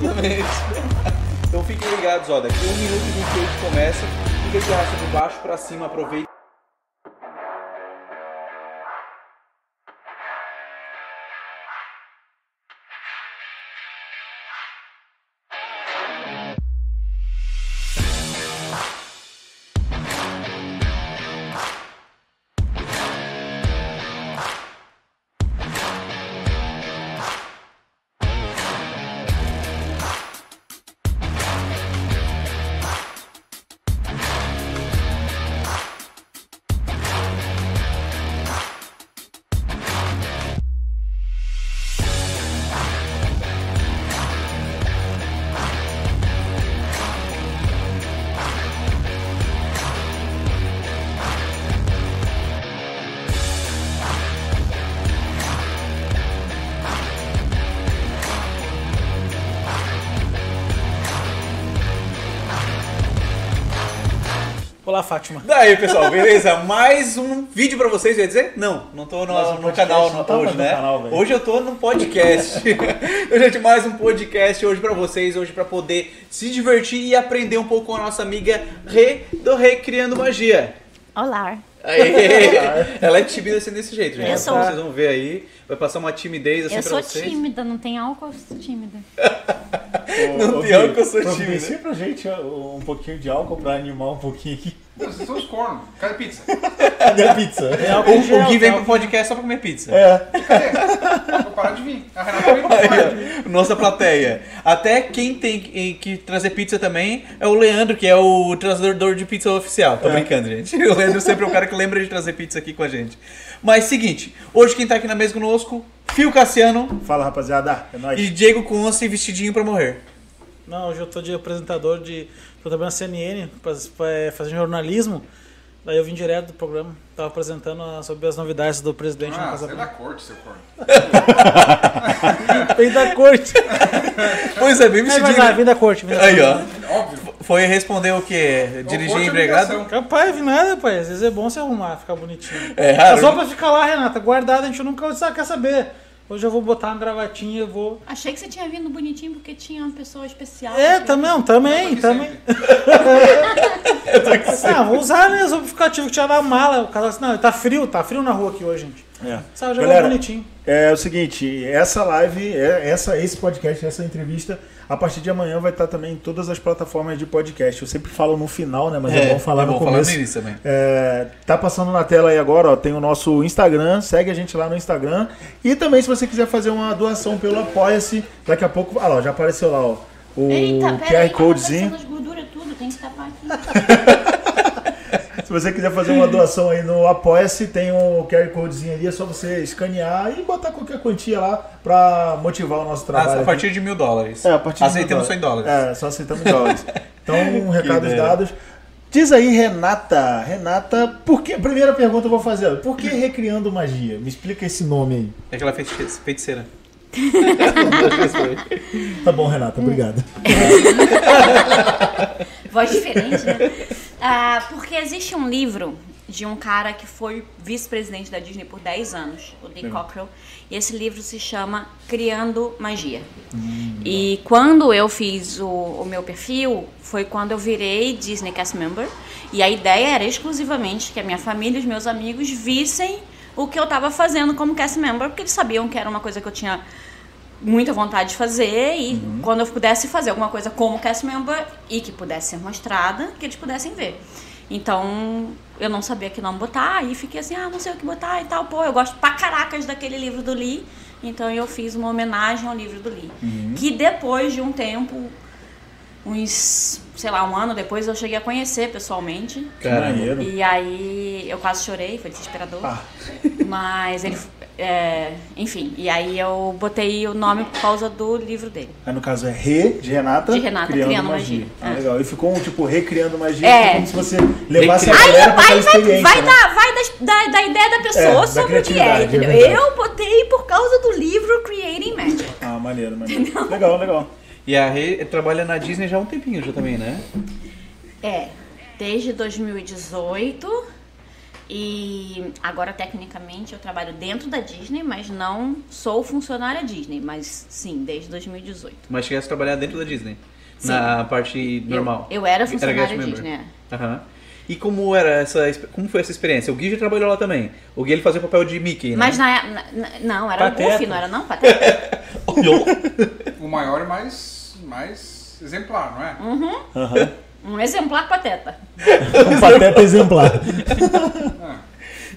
exatamente. então fiquem ligados, ó, daqui 1 minuto e 28 começa, fica de raça de baixo pra cima, aproveita. Olá, Fátima. Daí, pessoal, beleza? Mais um vídeo pra vocês, ia dizer? Não, não tô no, um no canal não hoje, no né? canal, hoje eu tô no podcast. então, gente, mais um podcast hoje pra vocês, hoje pra poder se divertir e aprender um pouco com a nossa amiga Rê do Recriando Magia. Olá. Aí, ela é tímida assim desse jeito, gente. Eu Então, sou. Vocês vão ver aí, vai passar uma timidez assim eu pra sou vocês. tímida, não tem álcool, eu sou tímida. Não Ô, tem álcool, eu sou tímida. pra gente um pouquinho de álcool pra animar um pouquinho aqui. Vocês são os cornos. Cadê pizza? Cadê a pizza? É O, gel, o Gui vem tá? pro podcast só pra comer pizza. É, Cadê? Vou parar de vir. A Renata pra parar de vir. Nossa plateia. Até quem tem que, que trazer pizza também é o Leandro, que é o trazedor de pizza oficial. Tô brincando, gente. O Leandro sempre é o cara que lembra de trazer pizza aqui com a gente. Mas seguinte, hoje quem tá aqui na mesa conosco, Fio Cassiano fala rapaziada, é nóis. e Diego Conce vestidinho pra morrer. Não, hoje eu tô de apresentador de. Tô trabalhando na CNN, pra- pra- é, fazendo jornalismo. Daí eu vim direto do programa, tava apresentando ah, sobre as novidades do presidente na Ah, Casa sai da Branca. corte, seu corno. Vem da corte. Pois é, bem É, mas, vestidinho. ah, vim da corte. Vim da Aí, corte. ó. Óbvio. Foi responder o quê? Dirigir é empregado? Capaz, vim nada, pai. Às vezes é bom se arrumar, ficar bonitinho. É As raro. roupas ficam lá, Renata, guardada, a gente nunca quer saber. Hoje eu vou botar uma gravatinha, eu vou. Achei que você tinha vindo bonitinho porque tinha uma pessoa especial. É, também, Eu também, também. Ah, vou usar, né? Tive que tirar da mala. O cara assim, não, tá frio, tá frio na rua aqui hoje, gente. É. Sabe, já Galera, vou bonitinho. É o seguinte, essa live, é- essa, esse podcast, essa entrevista, a partir de amanhã vai estar também em todas as plataformas de podcast. Eu sempre falo no final, né? Mas é, bom falar é no bom falar começo. no início também. É, tá passando na tela aí agora, ó, tem o nosso Instagram, segue a gente lá no Instagram. E também se você quiser fazer uma doação pelo Apoia-se, daqui a pouco, ah lá, já apareceu lá, ó, o Eita, QR peraí, tá Codezinho. gorduras tudo, tem que tapar aqui. Se você quiser fazer uma doação aí no Apoia-se, tem um QR Codezinho ali, é só você escanear e botar qualquer quantia lá pra motivar o nosso trabalho. Ah, a partir de mil dólares. É, a partir de Aceitamos só mil em dólares. É, só aceitamos em dólares. Então, recados ideia. dados. Diz aí, Renata. Renata, por que. Primeira pergunta eu vou fazer. Por que Recriando Magia? Me explica esse nome aí. É aquela feiti- feiticeira. Tá bom, Renata, obrigado. Voz diferente, né? Ah, porque existe um livro de um cara que foi vice-presidente da Disney por 10 anos, o Dick Cockrell, e esse livro se chama Criando Magia. e quando eu fiz o, o meu perfil, foi quando eu virei Disney Cast Member, e a ideia era exclusivamente que a minha família e os meus amigos vissem o que eu estava fazendo como cast member, porque eles sabiam que era uma coisa que eu tinha muita vontade de fazer e quando eu pudesse fazer alguma coisa como cast member e que pudesse ser mostrada, que eles pudessem ver. Então, eu não sabia que nome botar, aí fiquei assim, ah, não sei o que botar e tal. Pô, eu gosto pra caracas daquele livro do Lee, então eu fiz uma homenagem ao livro do Lee. Que depois de um tempo, uns, sei lá, um ano depois, eu cheguei a conhecer pessoalmente. Maneiro. E aí eu quase chorei, foi desesperador. Ah. Mas ele. é, enfim, e aí eu botei o nome por causa do livro dele. Aí no caso é Re, de Renata, De Renata, Criando Magia. Ah, É. legal. E ficou um tipo Recriando Magia, É. como se você levasse a Recriando. galera pra aquela Aí vai, experiência. vai, né? da, vai das- da, da ideia da pessoa É, da sobre o que é, entendeu? é eu botei por causa do livro Creating Magic. Ah, maneiro, maneiro. Legal, legal. E a Rê trabalha na Disney já há um tempinho já também, né? É, desde 2018. E agora, tecnicamente, eu trabalho dentro da Disney, mas não sou funcionária Disney. Mas sim, desde 2018. Mas chegasse a trabalhar dentro da Disney. Sim. Na parte normal. Eu, eu era funcionária member. Disney. é. Aham. E como era essa, como foi essa experiência? O Gui já trabalhou lá também. O Gui ele fazia o papel de Mickey, né? Mas na, na- na- não, era Pateta. Goofy, não era não? Pateta. Olhou. O maior e mais, mais exemplar, não é? Aham. Um exemplar pateta. Um pateta exemplar.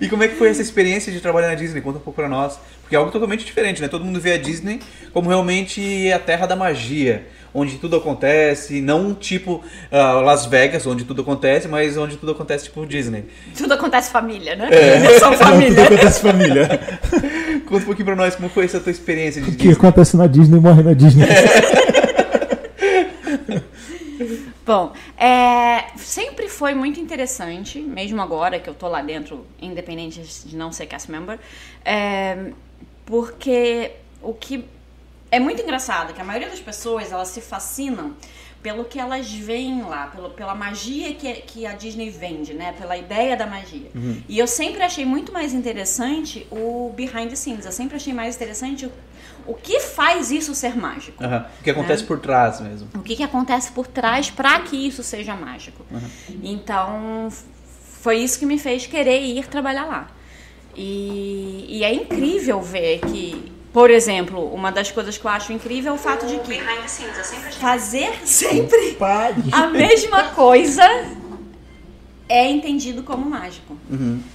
E como é que foi essa experiência de trabalhar na Disney? Conta um pouco pra nós. Porque é algo totalmente diferente, né? Todo mundo vê a Disney como realmente a terra da magia. Onde tudo acontece, não tipo ah, Las Vegas, onde tudo acontece, mas onde tudo acontece tipo Disney. Tudo acontece família, né? É. São Não, tudo família. acontece família. Conta um pouquinho pra nós como foi essa tua experiência de O que Disney. acontece na Disney morre na Disney. Bom, é, sempre foi muito interessante, mesmo agora que eu tô lá dentro, independente de não ser cast member, é, porque o que é muito engraçado que a maioria das pessoas elas se fascinam pelo que elas veem lá, pelo, pela magia que, que a Disney vende, né? Pela ideia da magia. E eu sempre achei muito mais interessante o behind the scenes. Eu sempre achei mais interessante o, o que faz isso ser mágico. Aham. O que acontece por trás mesmo. O que, que acontece por trás para que isso seja mágico. Então, f- foi isso que me fez querer ir trabalhar lá. E, e é incrível ver que, por exemplo, uma das coisas que eu acho incrível é o fato de que fazer sempre a mesma coisa é entendido como mágico.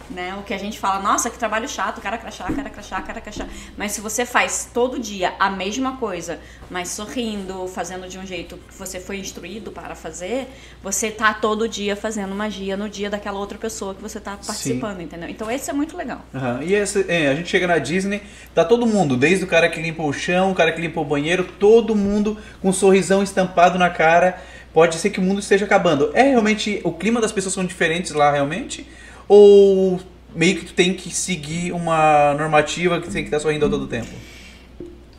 Né? O que a gente fala, nossa, que trabalho chato, cara crachá, cara crachá, cara crachá. Mas se você faz todo dia a mesma coisa, mas sorrindo, fazendo de um jeito que você foi instruído para fazer, você tá todo dia fazendo magia no dia daquela outra pessoa que você tá participando, entendeu? Então esse é muito legal. Aham. E essa, é, a gente chega na Disney, tá todo mundo, desde o cara que limpa o chão, o cara que limpa o banheiro, todo mundo com um sorrisão estampado na cara. Pode ser que o mundo esteja acabando. É realmente o clima das pessoas são diferentes lá realmente? Ou meio que tu tem que seguir uma normativa que tem que estar sorrindo a todo tempo?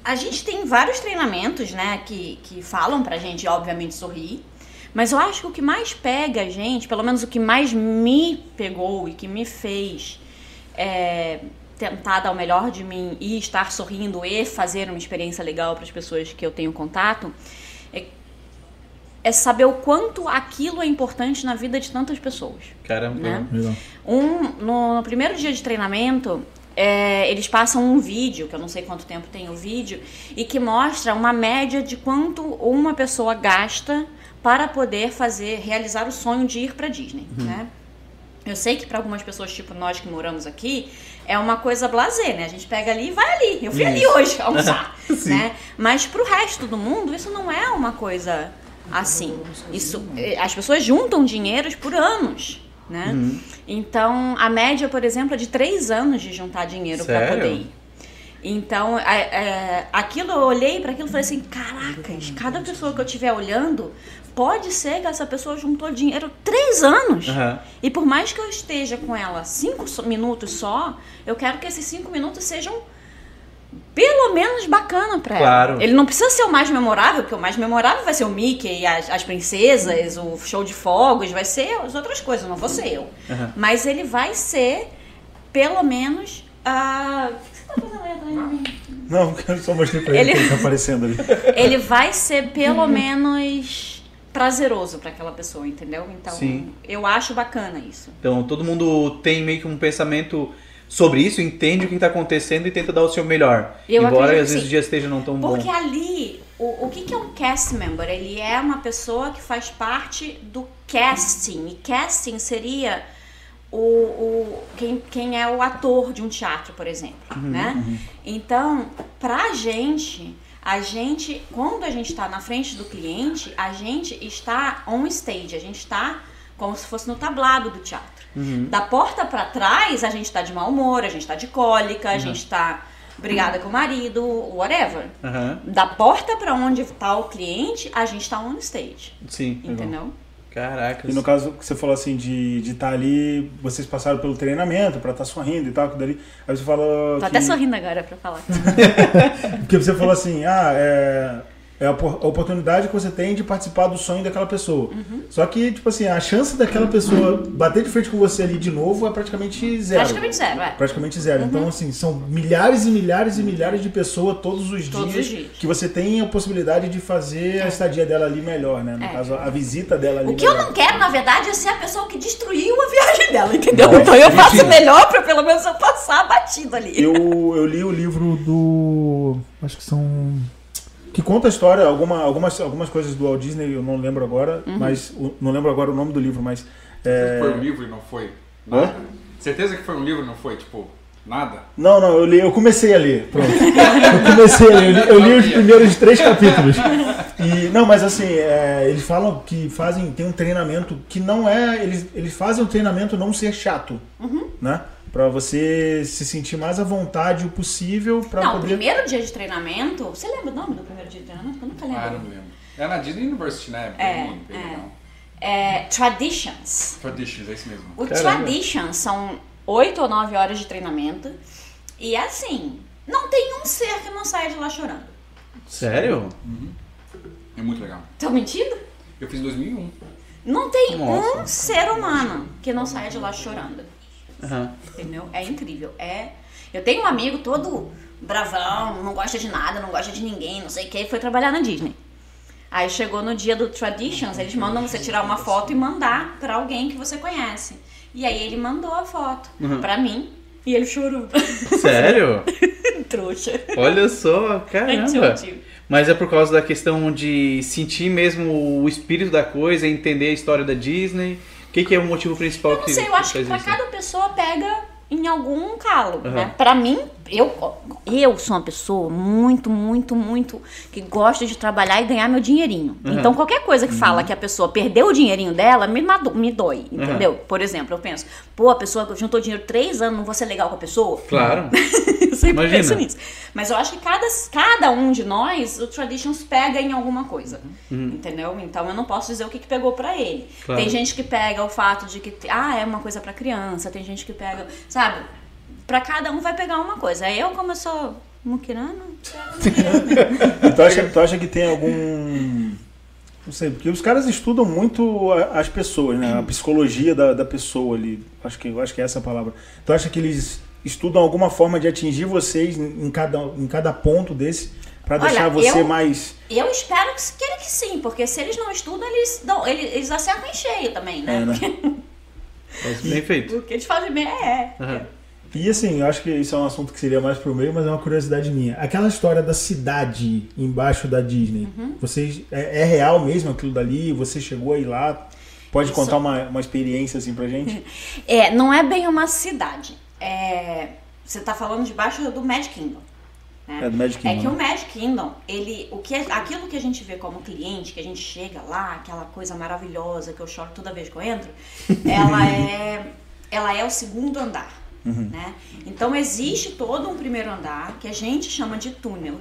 A gente tem vários treinamentos, né, que, que falam pra gente, obviamente, sorrir. Mas eu acho que o que mais pega a gente, pelo menos o que mais me pegou e que me fez é, tentar dar o melhor de mim e estar sorrindo e fazer uma experiência legal para as pessoas que eu tenho contato, é, é saber o quanto aquilo é importante na vida de tantas pessoas. Caramba. Né? Legal. Um, no, no primeiro dia de treinamento, é, eles passam um vídeo, que eu não sei quanto tempo tem o vídeo, e que mostra uma média de quanto uma pessoa gasta para poder fazer, realizar o sonho de ir para Disney, né? Eu sei que para algumas pessoas, tipo nós que moramos aqui, é uma coisa blazer, né? A gente pega ali e vai ali. Eu fui ali hoje almoçar, né? Mas pro resto do mundo, isso não é uma coisa assim. Isso, eh, as pessoas juntam dinheiros por anos, né? Então, a média, por exemplo, é de três anos de juntar dinheiro para poder ir. Então, é, é, aquilo eu olhei para aquilo e falei assim: caracas, cada pessoa que eu estiver olhando, pode ser que essa pessoa juntou dinheiro três anos. Aham. E por mais que eu esteja com ela cinco minutos só, eu quero que esses cinco minutos sejam pelo menos bacana pra ela. Claro. Ele não precisa ser o mais memorável, porque o mais memorável vai ser o Mickey, as, as princesas, o show de fogos, vai ser as outras coisas, não vou ser eu. Aham. Mas ele vai ser, pelo menos, a. O que você tá fazendo aí atrás de mim? Não, eu só mostrei pra ele, Ele- que ele tá aparecendo ali. Ele vai ser pelo menos prazeroso pra aquela pessoa, entendeu? Então, Sim. eu acho bacana isso. Então todo mundo tem meio que um pensamento sobre isso, entende o que está acontecendo e tenta dar o seu melhor. Eu Embora às vezes o dia esteja não tão bom. Porque ali, o, o que, que é um cast member? Ele é uma pessoa que faz parte do casting. E casting seria o, o quem, quem é o ator de um teatro, por exemplo, né? Então, pra gente, a gente, quando a gente está na frente do cliente, a gente está on stage, a gente está como se fosse no tablado do teatro. Da porta pra trás, a gente tá de mau humor, a gente tá de cólica, a gente tá brigada com o marido, whatever. Aham, Da porta pra onde tá o cliente, a gente tá on stage, Sim. entendeu? Caraca. E no caso que você falou assim de estar ali, vocês passaram pelo treinamento pra estar sorrindo e tal, aquilo dali. Aí você falou. Tô que, até sorrindo agora pra falar. Porque você falou assim, ah, é, É a opor- a oportunidade que você tem de participar do sonho daquela pessoa. Uhum. Só que, tipo assim, a chance daquela pessoa bater de frente com você ali de novo é praticamente zero. Praticamente zero, é. Praticamente zero. Então, assim, são milhares e milhares e milhares de pessoas todos os, Todos dias, os dias. que você tem a possibilidade de fazer a estadia dela ali melhor, né? No É. caso, a visita dela ali O que eu melhor. não quero, na verdade, é ser a pessoa que destruiu a viagem dela, entendeu? Então eu faço melhor pra pelo menos eu passar batido ali. Eu, eu li o livro do. Acho que são. Que conta a história, alguma, algumas, algumas coisas do Walt Disney, eu não lembro agora, Uhum. mas. o- Não lembro agora o nome do livro, mas. é, Foi um livro e não foi nada? Certeza que foi um livro e não foi, tipo, nada? Não, não, eu li, eu comecei a ler. Pronto. Eu comecei a ler, eu li, eu li os primeiros três capítulos. E, não, mas assim, é, eles falam que fazem, tem um treinamento que não é. Eles, eles fazem o treinamento não ser chato. Né? Pra você se sentir mais à vontade o possível pra Não, o poder. primeiro dia de treinamento. Você lembra o nome do primeiro dia de treinamento? Eu nunca lembro. Ah, não lembro. É na Disney University, né? É, Bem, bem é. É, Traditions. Traditions, é isso mesmo. O Caramba. Traditions são oito ou nove horas de treinamento. E assim, não tem um ser que não saia de lá chorando. Sério? É muito legal. Tô mentindo? Eu fiz em 2001. Não tem Nossa. um ser humano que não saia de lá chorando. Aham. Entendeu? É incrível. É. Eu tenho um amigo todo bravão, não gosta de nada, não gosta de ninguém, não sei o que, foi trabalhar na Disney. Aí chegou no dia do Traditions, eles mandam você tirar uma foto e mandar pra alguém que você conhece. E aí ele mandou a foto pra mim e ele chorou. Sério? Trouxa. Olha só, caramba. Mas é por causa da questão de sentir mesmo o espírito da coisa, entender a história da Disney. O que, que é o motivo principal Eu não que sei, eu acho que pra cada pessoa pega em algum calo, Aham. né? Pra mim, eu, eu sou uma pessoa muito, muito, muito que gosta de trabalhar e ganhar meu dinheirinho. Aham. Então, qualquer coisa que Uhum. fala que a pessoa perdeu o dinheirinho dela, me, me dói, entendeu? Por exemplo, eu penso, pô, a pessoa juntou dinheiro três anos, não vou ser legal com a pessoa? Claro. eu sempre Imagina. penso nisso. Mas eu acho que cada, cada um de nós, o Traditions pega em alguma coisa. Entendeu? Então eu não posso dizer o que, que pegou pra ele. Uhum. Claro. Tem gente que pega o fato de que, ah, é uma coisa pra criança. Tem gente que pega, sabe? Pra cada um vai pegar uma coisa. Eu, como eu sou muquirana, Tu acha, tu acha que tem algum. Não sei, porque os caras estudam muito as pessoas, né? A psicologia da, da pessoa ali. Acho que, eu acho que é essa a palavra. Tu acha que eles estudam alguma forma de atingir vocês em cada, em cada ponto desse pra Olha, deixar você eu- mais. eu espero que, que, que sim, porque se eles não estudam, eles, dão, eles, eles acertam em cheio também, né? É, né? Mas bem feito. O que eles fazem bem é. Aham. E assim, eu acho que isso é um assunto que seria mais pro meio, mas é uma curiosidade minha. Aquela história da cidade embaixo da Disney, Uhum. vocês é, é real mesmo aquilo dali? Você chegou aí lá? Pode Isso. contar uma, uma experiência assim pra gente? É, não é bem uma cidade. É, você tá falando debaixo do Magic Kingdom. né? É do Magic É Kingdom, que o? Magic Kingdom, ele, o que é- aquilo que a gente vê como cliente, que a gente chega lá, aquela coisa maravilhosa que eu choro toda vez que eu entro, ela é, ela é o segundo andar. Uhum. Né? Então existe todo um primeiro andar que a gente chama de túnel.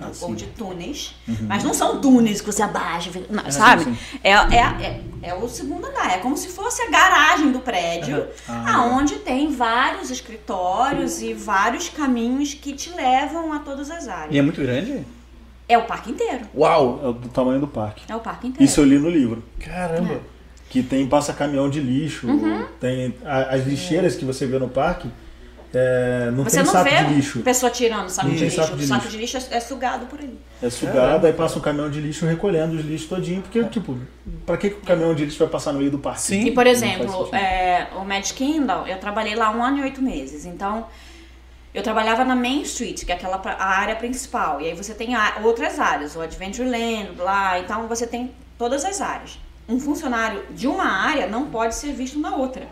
Ah, ou sim. Uhum. de túneis, mas não são túneis que você abaixa, não, sabe? sim. É, é, é, é o segundo andar, é como se fosse a garagem do prédio, Ah, aonde tem vários escritórios e vários caminhos que te levam a todas as áreas. E é muito grande? É o parque inteiro. Uau! É o do tamanho do parque. É o parque inteiro. Isso eu li no livro. Caramba! Que tem passa-caminhão de lixo, Uhum. tem a- as lixeiras que você vê no parque, é, não Você tem não saco vê de lixo. pessoa tirando saco Não de tem lixo. saco de o saco lixo. de lixo é, é sugado por ali. É sugado, aí passa um caminhão de lixo recolhendo os lixos todinho, porque, tipo, pra que, que o caminhão de lixo vai passar no meio do parque? Sim. E, por exemplo, é, o Magic Kingdom, eu trabalhei lá um ano e oito meses. Então, eu trabalhava na Main Street, que é aquela a área principal. E aí você tem a- outras áreas, o Adventureland, lá. Então, você tem todas as áreas. Um funcionário de uma área não pode ser visto na outra.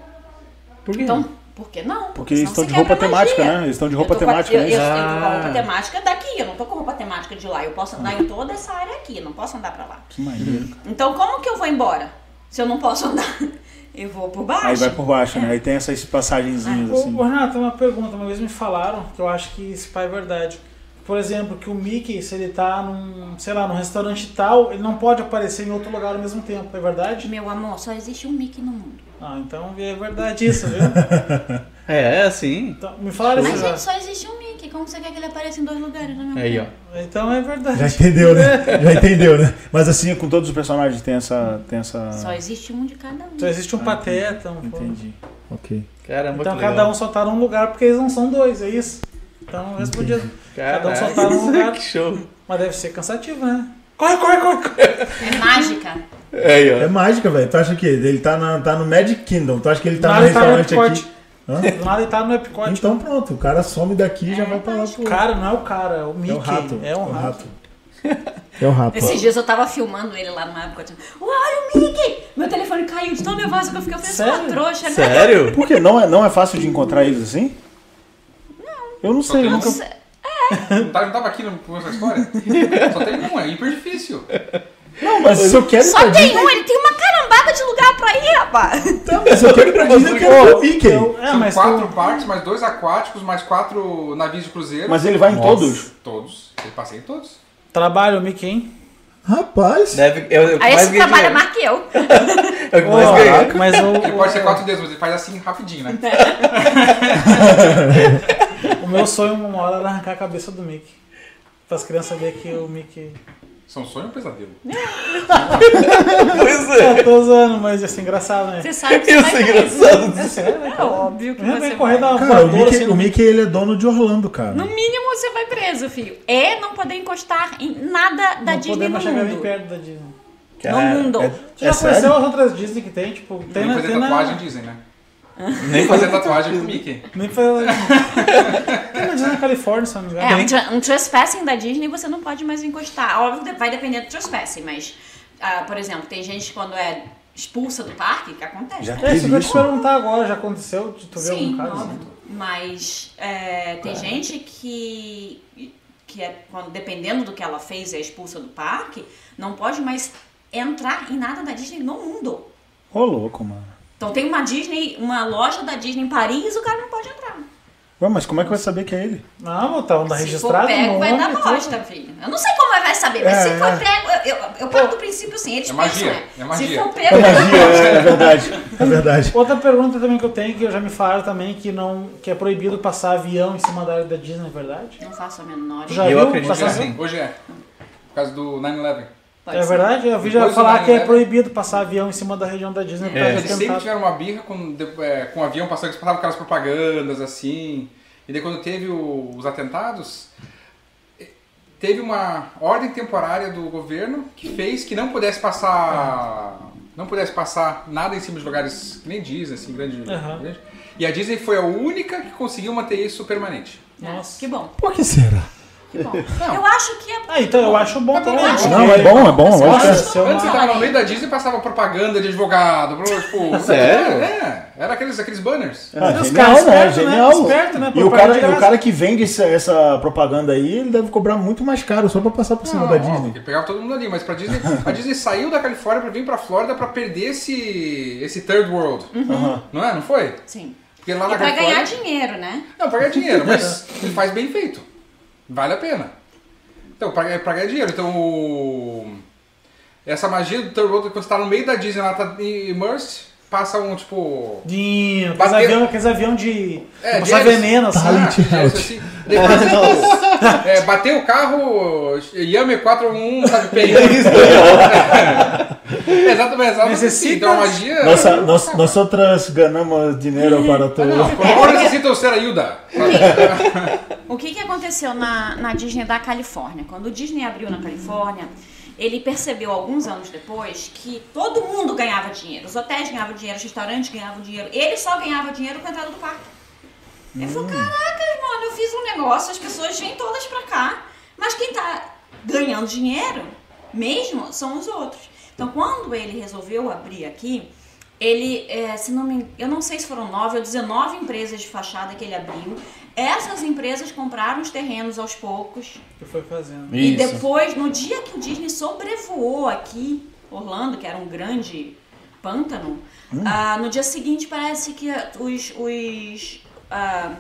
Por quê? Então, por que não? Porque eles estão de roupa temática, né? Eles estão de Eu roupa tô com temática, eu, né? tô com a roupa Ah. temática daqui, eu não tô com roupa temática de lá. Eu posso andar em toda essa área aqui, eu não posso andar pra lá. Que maneiro. Então, como que eu vou embora? Se eu não posso andar? Eu vou por baixo. Aí vai por baixo, né? Aí tem essas passagenzinhas Ô, assim. ô, Renato, uma pergunta. Uma vez me falaram, que eu acho que isso é verdade. Por exemplo, que o Mickey, se ele tá num, sei lá, num restaurante tal, ele não pode aparecer em outro lugar ao mesmo tempo, é verdade? Meu amor, só existe um Mickey no mundo. Ah, então é verdade isso, viu? É, é assim. Então, me Mas, isso já. gente, só existe um Mickey. Como você quer que ele apareça em dois lugares na mesma Aí, ó. Então é verdade. Já entendeu, né? Já entendeu, né? Mas assim, com todos os personagens tem essa. Tem essa... Só existe um de cada um. Só existe um pateta, um Entendi. Ok. Caramba, Então cada legal. um só tá num lugar porque eles não são dois, é isso? Então eu respondi. Cada um só tá num lugar. que show. Mas deve ser cansativo, né? Corre, corre, corre, corre. É mágica. Aí, É ó. mágica, velho. Tu acha que ele tá, na, tá no Magic Kingdom? Tu acha que ele tá no nada tá no restaurante Epcot. aqui? Hã? Do nada ele tá no Epcot. Então pronto, o cara some daqui e já É vai pra lá pro. Cara, não é o cara, é o Mickey. É o rato. É um rato. É o rato. Esses dias eu tava filmando ele lá época. Tipo, Olha o Mickey! Meu telefone caiu de tão nervosa que eu fiquei. Eu falei, Sério? trouxa, né? Sério? Por quê? Não é, não é fácil de encontrar eles assim? Eu não sei, eu nunca. Nossa, Não tá- não tava aqui no começo da história? Só tem um, é hiper difícil. Não, mas se eu quero ir Só pra tem Disney. um, ele tem uma carambada de lugar pra ir, rapaz. Tá, mas se eu quero ir pra Disney, eu quero ver o Mickey. Eu- é, São mas quatro tu- parques, mais dois aquáticos, mais quatro navios de cruzeiro. Mas ele vai em Nossa. todos? Todos. Ele passei em todos. trabalha o Mickey, hein? Rapaz. Deve, eu, eu Aí esse trabalha mais que eu. É o que mais ganhei. Caraca, mas Ele pode ser quatro dedos, mas ele faz assim rapidinho, né? o, meu sonho uma hora era arrancar a cabeça do Mickey. Para as crianças verem que o Mickey. São sonho ou pesadelo? Pois é. Eu tô usando, mas ia ser engraçado, né? Você sabe que você Isso vai é engraçado. É sério, né? É óbvio que você vem correr vai. da Cara, o Mickey, assim o no Mickey ele é dono de Orlando, cara. No mínimo você vai preso, filho. É não poder encostar em nada da Não Disney no podemos chegar nem mundo. perto da Disney. No mundo. é- Você já É conheceu sério? as outras Disney que tem? Tipo, tem Nem na. Tem tatuagem na dizem, né? Nem Fazer tatuagem com o Mickey. nem fazer. tem na Disney na Califórnia, se não me engano. É, um, tra um trespassing da Disney você não pode mais encostar. Óbvio que vai depender do trespassing, mas, ah, por exemplo, tem gente que quando é expulsa do parque, que acontece. Já né? É, isso que eu te perguntar agora, já aconteceu? Tu Sim, algum caso? óbvio. Mas é, tem gente que, que é, quando, dependendo do que ela fez, é expulsa do parque, não pode mais entrar em nada da Disney no mundo. Ô, louco, mano. Então tem uma Disney, uma loja da Disney em Paris, o cara não pode entrar. Ué, mas como é que vai saber que é ele? Não, tá onda Se for registrado pego, no vai nome dar tudo. bosta, filho. Eu não sei como vai saber, mas É, se for é. pego, eu, eu, eu parto do princípio assim, eles É pensam, magia, né? é magia. Se for É pego, magia, é, é verdade. É verdade. Outra pergunta também que eu tenho, que já me falaram também, que, não, que é proibido passar avião em cima da área da Disney, é verdade? não faço a menor Já Eu viu acredito que avião? sim. Hoje é. Por causa do 9-11. É verdade? Eu vi já falar que é 9/11. proibido passar avião em cima da região da Disney É. Eles sempre tiveram uma birra com, de- é, com o avião passando, eles passavam aquelas propagandas assim. E daí quando teve o- os atentados, teve uma ordem temporária do governo que fez que não pudesse passar. Não pudesse passar nada em cima de lugares que nem Disney, assim, grande. Grande. E a Disney foi a única que conseguiu manter isso permanente. Nossa. Que bom, Por que será? Que bom. Eu acho que é Ah, então eu acho bom também. Não, é bom, é bom. Eu acho que é- Antes você não- tava no meio da Disney e passava propaganda de advogado, tipo. Sério? É, era aqueles, aqueles banners. Ah, Os genial, caras né? né? Genial. Esperto, né? E o cara, o cara que vende essa, essa propaganda aí, ele deve cobrar muito mais caro só pra passar por cima Não, da Disney. porque pegava todo mundo ali, mas pra Disney, a Disney saiu da Califórnia pra vir pra Flórida pra perder esse, esse third world. Aham. Não é? Não foi? Sim. Porque lá E na pra Califórnia. ganhar dinheiro, né? Não, pra ganhar dinheiro, mas ele faz bem feito. Vale a pena. Então, pra, pra ganhar dinheiro. Então, o... essa magia do world, quando você tá no meio da Disney, lá tá immersed, passa um tipo. Aqueles avião, aqueles avião de, É, de passar de veneno, assim. Talent. Ah, assim, depois, tipo, é, bateu o carro, Yami 411, sabe? Pei. Exatamente, exatamente. Necessita- Então a magia. Nossa, nós, nós outras ganamos dinheiro para tu. Não, por favor, necessita ser ajuda. O que, que aconteceu na, na Disney da Califórnia? Quando o Disney abriu na Califórnia, ele percebeu alguns anos depois que todo mundo ganhava dinheiro. Os hotéis ganhavam dinheiro, os restaurantes ganhavam dinheiro. Ele só ganhava dinheiro com a entrada do parque. Ele falou, caracas, mano, eu fiz um negócio, as pessoas vêm todas pra cá. Mas quem tá ganhando dinheiro mesmo são os outros. Então, quando ele resolveu abrir aqui, ele, é, se não me, eu não sei se foram nove ou 19 empresas de fachada que ele abriu. Essas empresas compraram os terrenos aos poucos. Que foi fazendo. E Isso. depois, no dia que o Disney sobrevoou aqui, Orlando, que era um grande pântano, ah, no dia seguinte parece que os, os, ah,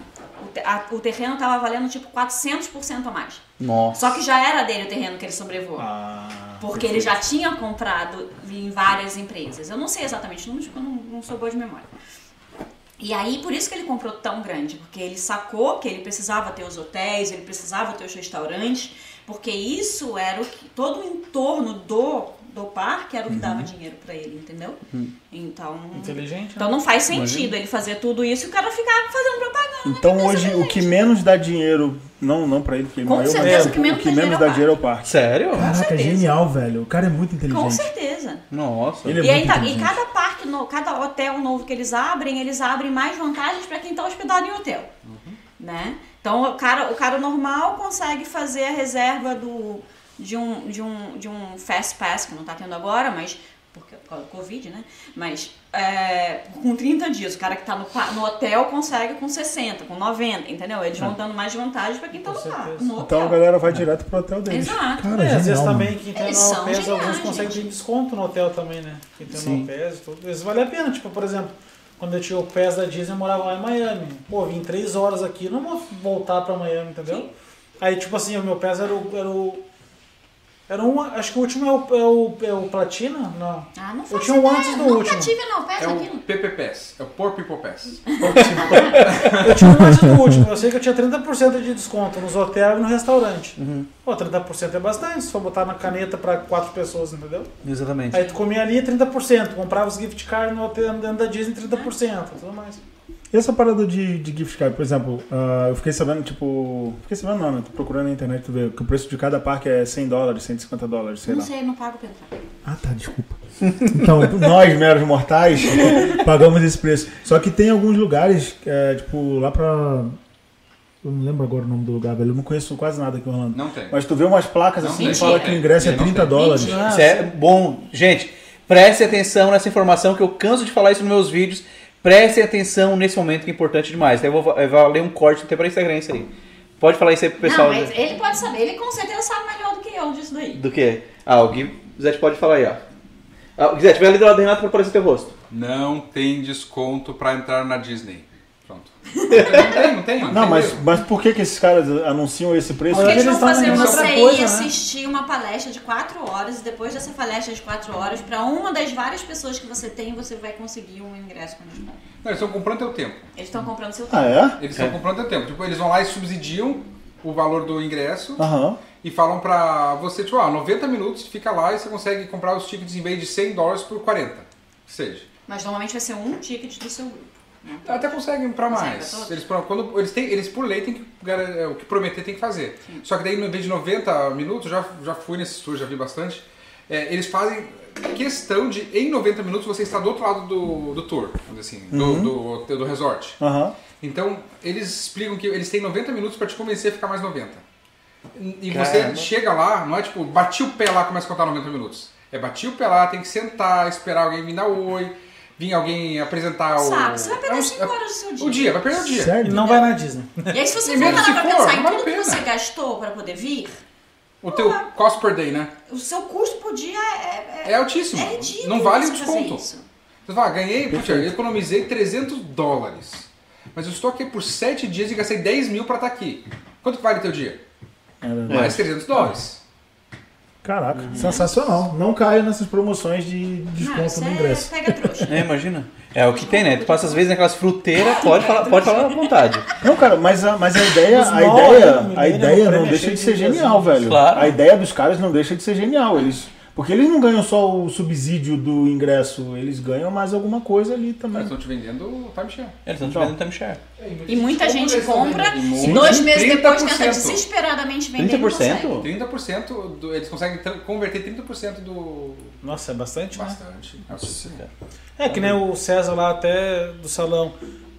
o, te- a- o terreno estava valendo tipo 400% a mais. Nossa. Só que já era dele o terreno que ele sobrevoou. Ah, Porque ele já tinha comprado em várias empresas. Eu não sei exatamente porque eu não, não sou boa de memória. E aí, por isso que ele comprou tão grande, porque ele sacou que ele precisava ter os hotéis, ele precisava ter os restaurantes, porque isso era o que todo o entorno do, do parque era o que dava dinheiro pra ele, entendeu? Então, Inteligente, então né? não faz sentido ele fazer tudo isso e o cara ficar fazendo propaganda. Então na cabeça hoje o que menos dá dinheiro, não, não pra ele, porque Com mas certeza, o que menos o que dá menos dinheiro dá é dinheiro é o parque. Sério? Caraca, certeza. genial, velho. O cara é muito Com inteligente. certeza. Nossa. Ele é E, aí muito tá- e cada parque, no- cada hotel novo que eles abrem, eles abrem mais vantagens para quem está hospedado em hotel. Né? Então o cara, o cara normal consegue fazer a reserva do, de, um, de, um, de um Fast Pass, que não está tendo agora, mas porque, por causa do Covid, né? Mas é, com 30 dias. O cara que está no, no hotel consegue com 60, com 90, entendeu? Eles vão dando mais vantagens para quem está no, no Então a hotel. galera vai direto pro hotel deles. Exato. Cara, É, às vezes mano. também quem tem Eles no são PES, geniais, alguns conseguem ter desconto no hotel também, né? Quem tem Sim. no PES e tudo. Isso vale a pena. Tipo, por exemplo, quando eu tinha o PES da Disney, eu morava lá em Miami. Pô, vim três horas aqui, não vou voltar pra Miami, entendeu? Sim. Aí, tipo assim, o meu PES era o. Era o era um, acho que o último é o, é o, é o Platina? Não. Ah, não Eu tinha um ideia. antes do Nunca último. tive, não. Pés É o aquilo. PPPS, é o Poor People Pass. Eu tinha um antes do último. Eu sei que eu tinha 30% de desconto nos hotéis e no restaurante. Pô, 30% é bastante, se for botar na caneta pra quatro pessoas, entendeu? Exatamente. Aí tu comia ali 30%, comprava os gift cards no hotel dentro da Disney 30%, tudo mais. E essa parada de, de gift card, por exemplo, ah, eu fiquei sabendo, tipo. Fiquei sabendo não, né? Tô procurando na internet pra ver que o preço de cada parque é 100 dólares, 150 dólares, sei Não lá. sei, não pago pra entrar. Ah, tá, desculpa. Então, nós, meros mortais, pagamos esse preço. Só que tem alguns lugares, é, tipo, lá pra. Eu não lembro agora o nome do lugar, velho. Eu não conheço quase nada aqui em Orlando. Não tem. Mas tu vê umas placas Não assim tem. que fala que o ingresso é Não tem. 30 dólares. Mentira. Isso é bom. Gente, preste atenção nessa informação que eu canso de falar isso nos meus vídeos. Prestem atenção nesse momento que é importante demais. Eu vou, eu vou ler um corte até para Instagram isso aí. Pode falar isso aí pro pessoal. Não, mas ele pode saber, ele com certeza sabe melhor do que eu disso daí. Do que? Ah, o Gui Zete pode falar aí, ó. Ah, Gui Zete, vai ali do lado do Renato pra aparecer teu rosto. Não tem desconto pra entrar na Disney. Não tem, não tem. Não, tem mas, mas por que, que esses caras anunciam esse preço? Porque eles vão fazer você ir coisa, né? assistir uma palestra de 4 horas e depois dessa palestra de 4 horas, pra uma das várias pessoas que você tem, você vai conseguir um ingresso com desconto. Não, eles estão comprando teu tempo. Eles estão comprando seu Ah, tempo. é? Eles estão comprando teu tempo. Tipo, eles vão lá e subsidiam o valor do ingresso Aham. e falam pra você, tipo, ah, 90 minutos, fica lá e você consegue comprar os tickets em vez de 100 dólares por 40. Que seja. Mas normalmente vai ser um ticket do seu grupo. Né? Até conseguem pra Consegue mais. pra todos? Eles, quando, eles, têm, eles por lei têm que é, o que prometer tem que fazer. Só que daí no vez de 90 minutos, já, já fui nesses tours, já vi bastante. é, eles fazem questão de, em 90 minutos, você estar do outro lado do, do tour, assim, do, do, do, do resort. Aham. Então, eles explicam que eles têm 90 minutos pra te convencer a ficar mais 90. E Caramba. você chega lá, não é tipo, bati o pé lá começa a contar 90 minutos. É bati o pé lá, tem que sentar, esperar alguém vir dar oi, vir alguém apresentar o. Sabe, você vai é perder um- 5 horas do seu dia. O dia, vai perder o dia. E Sério? não vai na Disney. E aí, se você E for parar pra for, pensar em tudo a que você gastou pra poder vir, O teu cost per day, né? o seu custo por dia é, é, É altíssimo. é ridículo. não vale o desconto. Você fala, ganhei, puxa, eu economizei 300 dólares. Mas eu estou aqui por 7 dias e gastei 10 mil pra estar aqui. Quanto que vale teu dia? É. Mais 300 dólares. Caraca, sensacional. Não caia nessas promoções de Não, desconto no é ingresso. pega trouxa. É, imagina. É o que tem, né? Tu passa às vezes naquelas fruteiras, pode falar, pode falar à vontade. Não, cara, mas a, mas a ideia, a ideia, a ideia não deixa de ser genial, velho. Claro. A ideia dos caras não deixa de ser genial. Eles, porque eles não ganham só o subsídio do ingresso, eles ganham mais alguma coisa ali Eles também. estão te vendendo o timeshare. Eles estão te vendendo timeshare. E muita gente eles compra e Sim. dois meses depois 30%. tenta desesperadamente vender e não 30%? consegue. 30% do, eles conseguem converter 30% do. Nossa, é bastante, né? Bastante. Nossa. É que nem o César lá até do salão.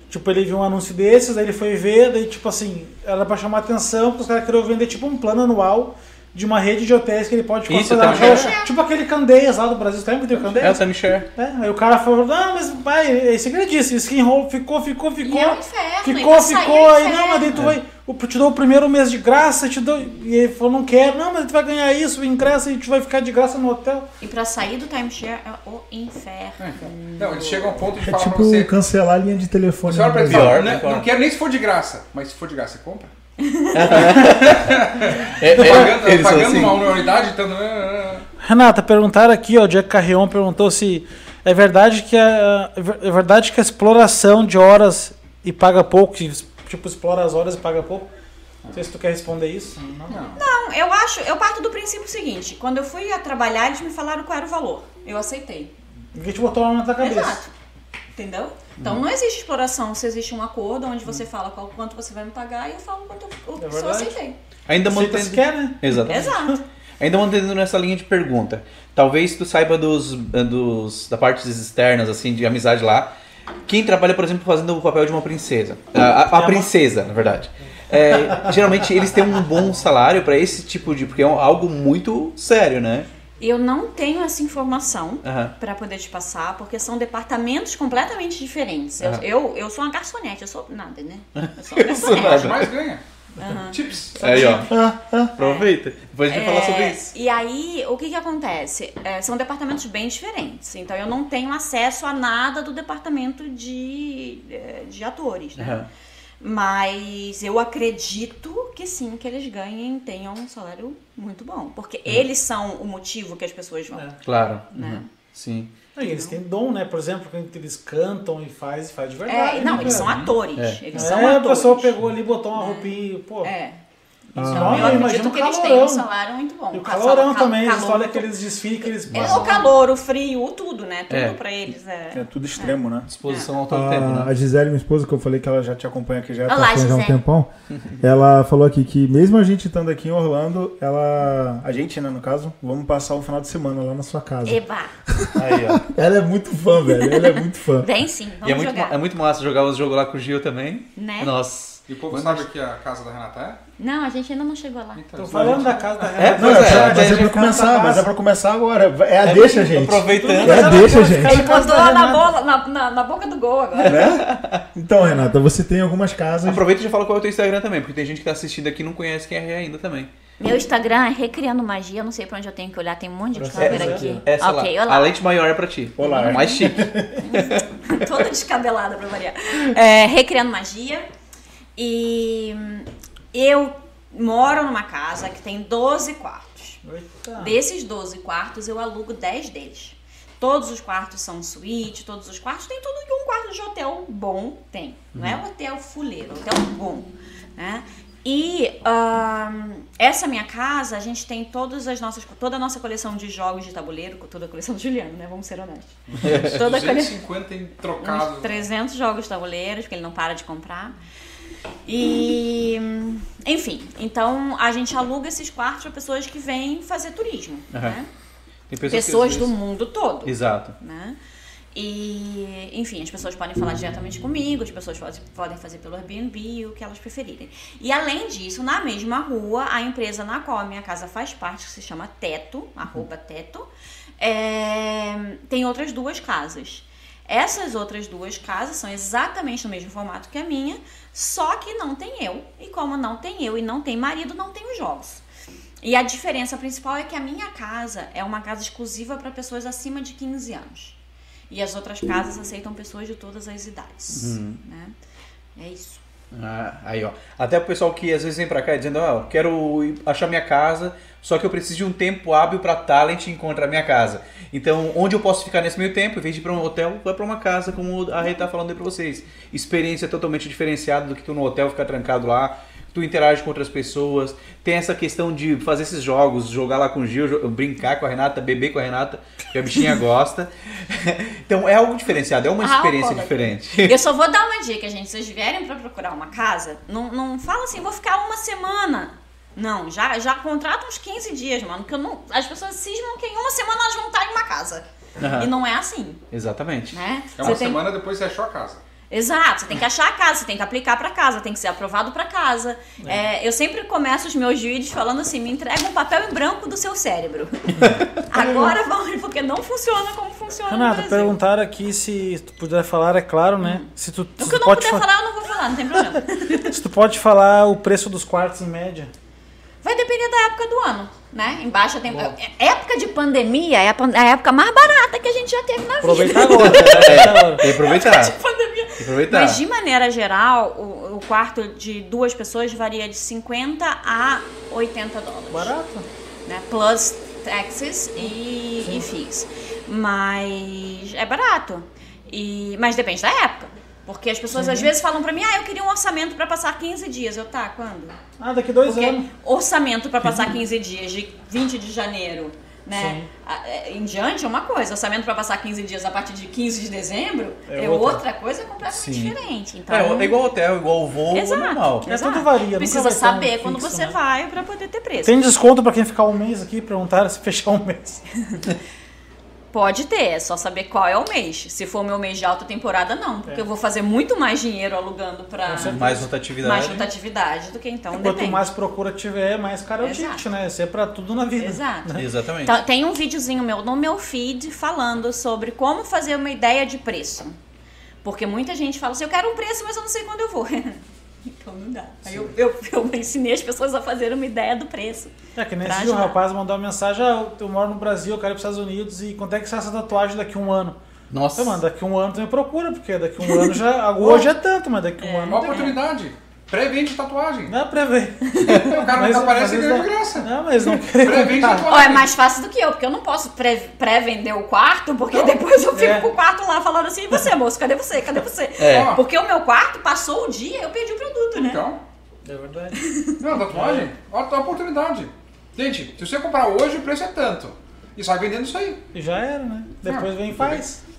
Tipo, ele viu um anúncio desses, aí ele foi ver, daí tipo assim, era pra chamar atenção, porque os caras queriam vender tipo um plano anual de uma rede de hotéis que ele pode Isso, considerar. também. Tipo aquele Candeias lá do Brasil, você lembra que tem o É o Candeias? timeshare. É, aí o cara falou, não, mas pai, é isso que ele disse, isso que enrolou, ficou, ficou, ficou. E é um inferno, ficou, sair ficou, é um aí não, mas daí tu vai. Eu te dou o primeiro mês de graça, te dou. E ele falou, não quero, não, mas tu vai ganhar isso, o ingresso, e tu vai ficar de graça no hotel. E pra sair do timeshare é o inferno. É, então. Não, eles chegam ao ponto de É falar tipo pra você. cancelar a linha de telefone. Você olha no pra ele Brasil. fala, Pior, não, pior. não quero nem se for de graça. Mas se for de graça, você compra? É, é, Pagando, eles são pagando assim. uma anuidade, então. ah, Renata, perguntaram aqui, ó, o Jack Carrion perguntou se É verdade que a, é verdade que a exploração de horas e paga pouco, que, tipo, explora as horas e paga pouco. Não sei se tu quer responder isso. Não. Não, eu acho, eu parto do princípio seguinte: quando eu fui a trabalhar, eles me falaram qual era o valor. Eu aceitei. Ninguém te botou uma na tua cabeça. Exato. Entendeu? Então não existe exploração, se existe um acordo onde você fala qual, quanto você vai me pagar e eu falo quanto eu, eu, É se eu aceitei. Ainda Aceita mantendo. se quer, né? Exatamente. Exato. Ainda mantendo nessa linha de pergunta. Talvez tu saiba dos, dos da partes externas, assim, de amizade lá. Quem trabalha, por exemplo, fazendo o papel de uma princesa. A, a- a princesa, na verdade. É, geralmente eles têm um bom salário pra esse tipo de. Porque é algo muito sério, né? Eu não tenho essa informação Aham. pra poder te passar, porque são departamentos completamente diferentes. Eu, Aham. eu, eu sou uma garçonete, eu sou nada, né? Eu sou uma Eu garçonete. mais ganha. Tips. Aí, ó. Aproveita. Depois a gente vai falar sobre É, isso. E aí, o que que acontece? É, são departamentos bem diferentes. Então, eu não tenho acesso a nada do departamento de, é, de atores, né? Aham. Mas eu acredito que sim, que eles ganhem, tenham um salário muito bom. Porque eles são o motivo que as pessoas vão. É. Claro. Né? Uhum. Sim. Não, e eles têm dom, né? Por exemplo, quando eles cantam e faz, e faz de É, verdade. não, né, eles são cara? atores. É. Eles É, são a atores. pessoa pegou ali, botou uma roupinha e, pô. É. Ah, Então, eu eu imagino acredito um que eles calorão. têm um salário muito bom. E o Cal- calorão cal- também, calor- olham aqueles desfiles que eles É, o calor, o frio, tudo, né? Tudo É. pra eles é. É tudo extremo, né? Disposição ao todo tempo, A, né? a Gisele, minha esposa, que eu falei que ela já te acompanha aqui já, tá Olá, acompanhando já há um tempão, ela falou aqui que mesmo a gente estando aqui em Orlando, ela. A gente, né, no caso, vamos passar o final de semana lá na sua casa. Eba! Aí, ó. Ela é muito fã, velho. Ela é muito fã. Vem sim, vamos E é muito, jogar. ma- é muito massa jogar os jogos lá com o Gil também. Né? Nossa. E o povo sabe que a casa da Renata é? Não, a gente ainda não chegou lá. Então, Tô falando da casa da É, Renata. Não, é, é, pra- até mas é já pra começar, mas é pra começar agora. É a deixa, gente. Aproveitando. É a deixa, gente. Ele botou na, bola, na, na, na boca do gol agora. Né? Então, Renata, você tem algumas casas. Aproveita e já fala qual é o teu Instagram também, porque tem gente que tá assistindo aqui e não conhece quem é ainda também. Meu Instagram é Recriando Magia, eu não sei pra onde eu tenho que olhar, tem um monte de câmera essa- aqui. Essa ok, lá. olá. A lente maior é pra ti. Olá. É o mais chique. Toda descabelada pra variar. É, Recriando Magia. E hum, eu moro numa casa que tem 12 quartos. Eita. Desses 12 quartos, eu alugo 10 deles. Todos os quartos são suíte, todos os quartos tem tudo que um quarto de hotel bom tem. Não é um hotel fuleiro, hotel bom. Né? E ahn, essa minha casa, a gente tem todas as nossas, toda a nossa coleção de jogos de tabuleiro, toda a coleção do Juliano, né? Vamos ser honestos. Toda a coleção. 250 em trocado. Uns 300 jogos de tabuleiros, porque ele não para de comprar. E, enfim, então a gente aluga esses quartos para pessoas que vêm fazer turismo, Aham. né? Pessoas, Pessoas do mundo todo, Exato. né? E, enfim, as pessoas podem falar diretamente comigo, as pessoas podem- podem fazer pelo Airbnb, o que elas preferirem. E além disso, na mesma rua, a empresa na qual a minha casa faz parte, que se chama Teto, arroba Teto, é, tem outras duas casas. Essas outras duas casas são exatamente no mesmo formato que a minha, só que não tem eu. E como não tem eu e não tem marido, não tem os jogos. E a diferença principal é que a minha casa é uma casa exclusiva para pessoas acima de 15 anos. E as outras casas aceitam pessoas de todas as idades. Né? É isso. Ah, aí, ó. Até o pessoal que às vezes vem pra cá dizendo, ó, quero ir achar minha casa, só que eu preciso de um tempo hábil pra talent encontrar minha casa. Então, onde eu posso ficar nesse meio tempo? Em vez de ir pra um hotel, vai pra uma casa, como a Rei tá falando aí pra vocês. Experiência totalmente diferenciada do que tu no hotel ficar trancado lá. Tu interage com outras pessoas. Tem essa questão de fazer esses jogos, jogar lá com o Gil, brincar com a Renata, beber com a Renata, que a bichinha gosta. então é algo diferenciado, é uma Ah, experiência diferente. Eu só vou dar uma dica, gente. Se vocês vierem pra procurar uma casa, não, não fala assim, vou ficar uma semana. Não, já, já contrata uns 15 dias, mano. Que eu não, as pessoas cismam que em uma semana elas vão estar em uma casa. Aham. E não é assim, Exatamente. né? É uma Você tem- semana depois você achou a casa. Exato, você tem que achar a casa, você tem que aplicar pra casa, tem que ser aprovado pra casa. É, eu sempre começo os meus vídeos falando assim: me entrega um papel em branco do seu cérebro. Agora vamos, porque não funciona como funciona Renata, perguntaram aqui se tu puder falar, é claro, né? Se tu, O se que eu tu não pode puder fa- falar, eu não vou falar, não tem problema. se tu pode falar o preço dos quartos em média. Vai depender da época do ano, né? Em baixa tem... Época de pandemia é a, pan- é a época mais barata que a gente já teve na vida. Aproveitar agora. aproveitar agora. Tem que aproveitar. Pandemia. Tem que aproveitar. Mas de maneira geral, o, o quarto de duas pessoas varia de 50 a 80 dólares. Barato. Né? Plus taxes e, e fees. Mas é barato. E, mas depende da época. Porque as pessoas às vezes falam pra mim, ah, eu queria um orçamento pra passar 15 dias. Eu, tá, quando? Ah, daqui dois Porque anos. orçamento pra passar 15 dias, de 20 de janeiro, né? a- é, Em diante é uma coisa, orçamento pra passar 15 dias a partir de 15 de dezembro É é, outra. outra. coisa completamente Sim. diferente. Então, É, é igual hotel, igual voo Exato, normal. É, exato. tudo varia, Precisa saber quando você né? vai pra poder ter preço. Tem desconto pra quem ficar um mês aqui? Perguntaram se fechar um mês. Pode ter, é só saber qual é o mês. Se for meu mês de alta temporada, não. Porque eu vou fazer muito mais dinheiro alugando É. Certeza. Mais rotatividade. mais rotatividade do que então Quanto depende. mais procura tiver, mais caro é o ticket, né? Isso é pra tudo na vida. Exato. Exatamente. Então, tem um videozinho meu no meu feed falando sobre como fazer uma ideia de preço. Porque muita gente fala assim, eu quero um preço, mas eu não sei quando eu vou. então não dá. Aí eu, eu, eu ensinei as pessoas a fazerem uma ideia do preço. É que nem esse dia o ajudar. rapaz mandou uma mensagem, ah, eu moro no Brasil, eu quero ir pros Estados Unidos e quanto é que sai essa tatuagem daqui a um ano? Nossa. Eu, mano, daqui a um ano tu me procura, porque daqui a um ano já. Hoje é tanto, mas daqui a um ano. Uma não tem. Pré-vende tatuagem. Não é pra ver. O cara Mas- não aparece e ganha de não- graça. Não, mas não Pré-vende comprar. tatuagem. Ó, é mais fácil do que eu, porque eu não posso pré- pré-vender o quarto, porque Não. depois eu fico É. com o quarto lá falando assim, e você, moço, cadê você? Cadê você? É. Ó, Porque o meu quarto passou o dia, eu perdi o produto, né? Então, É verdade. não, tatuagem, ó, a oportunidade. Gente, se você comprar hoje, o preço é tanto. E sai vendendo isso aí. E já era, né? Depois Ah, vem e tudo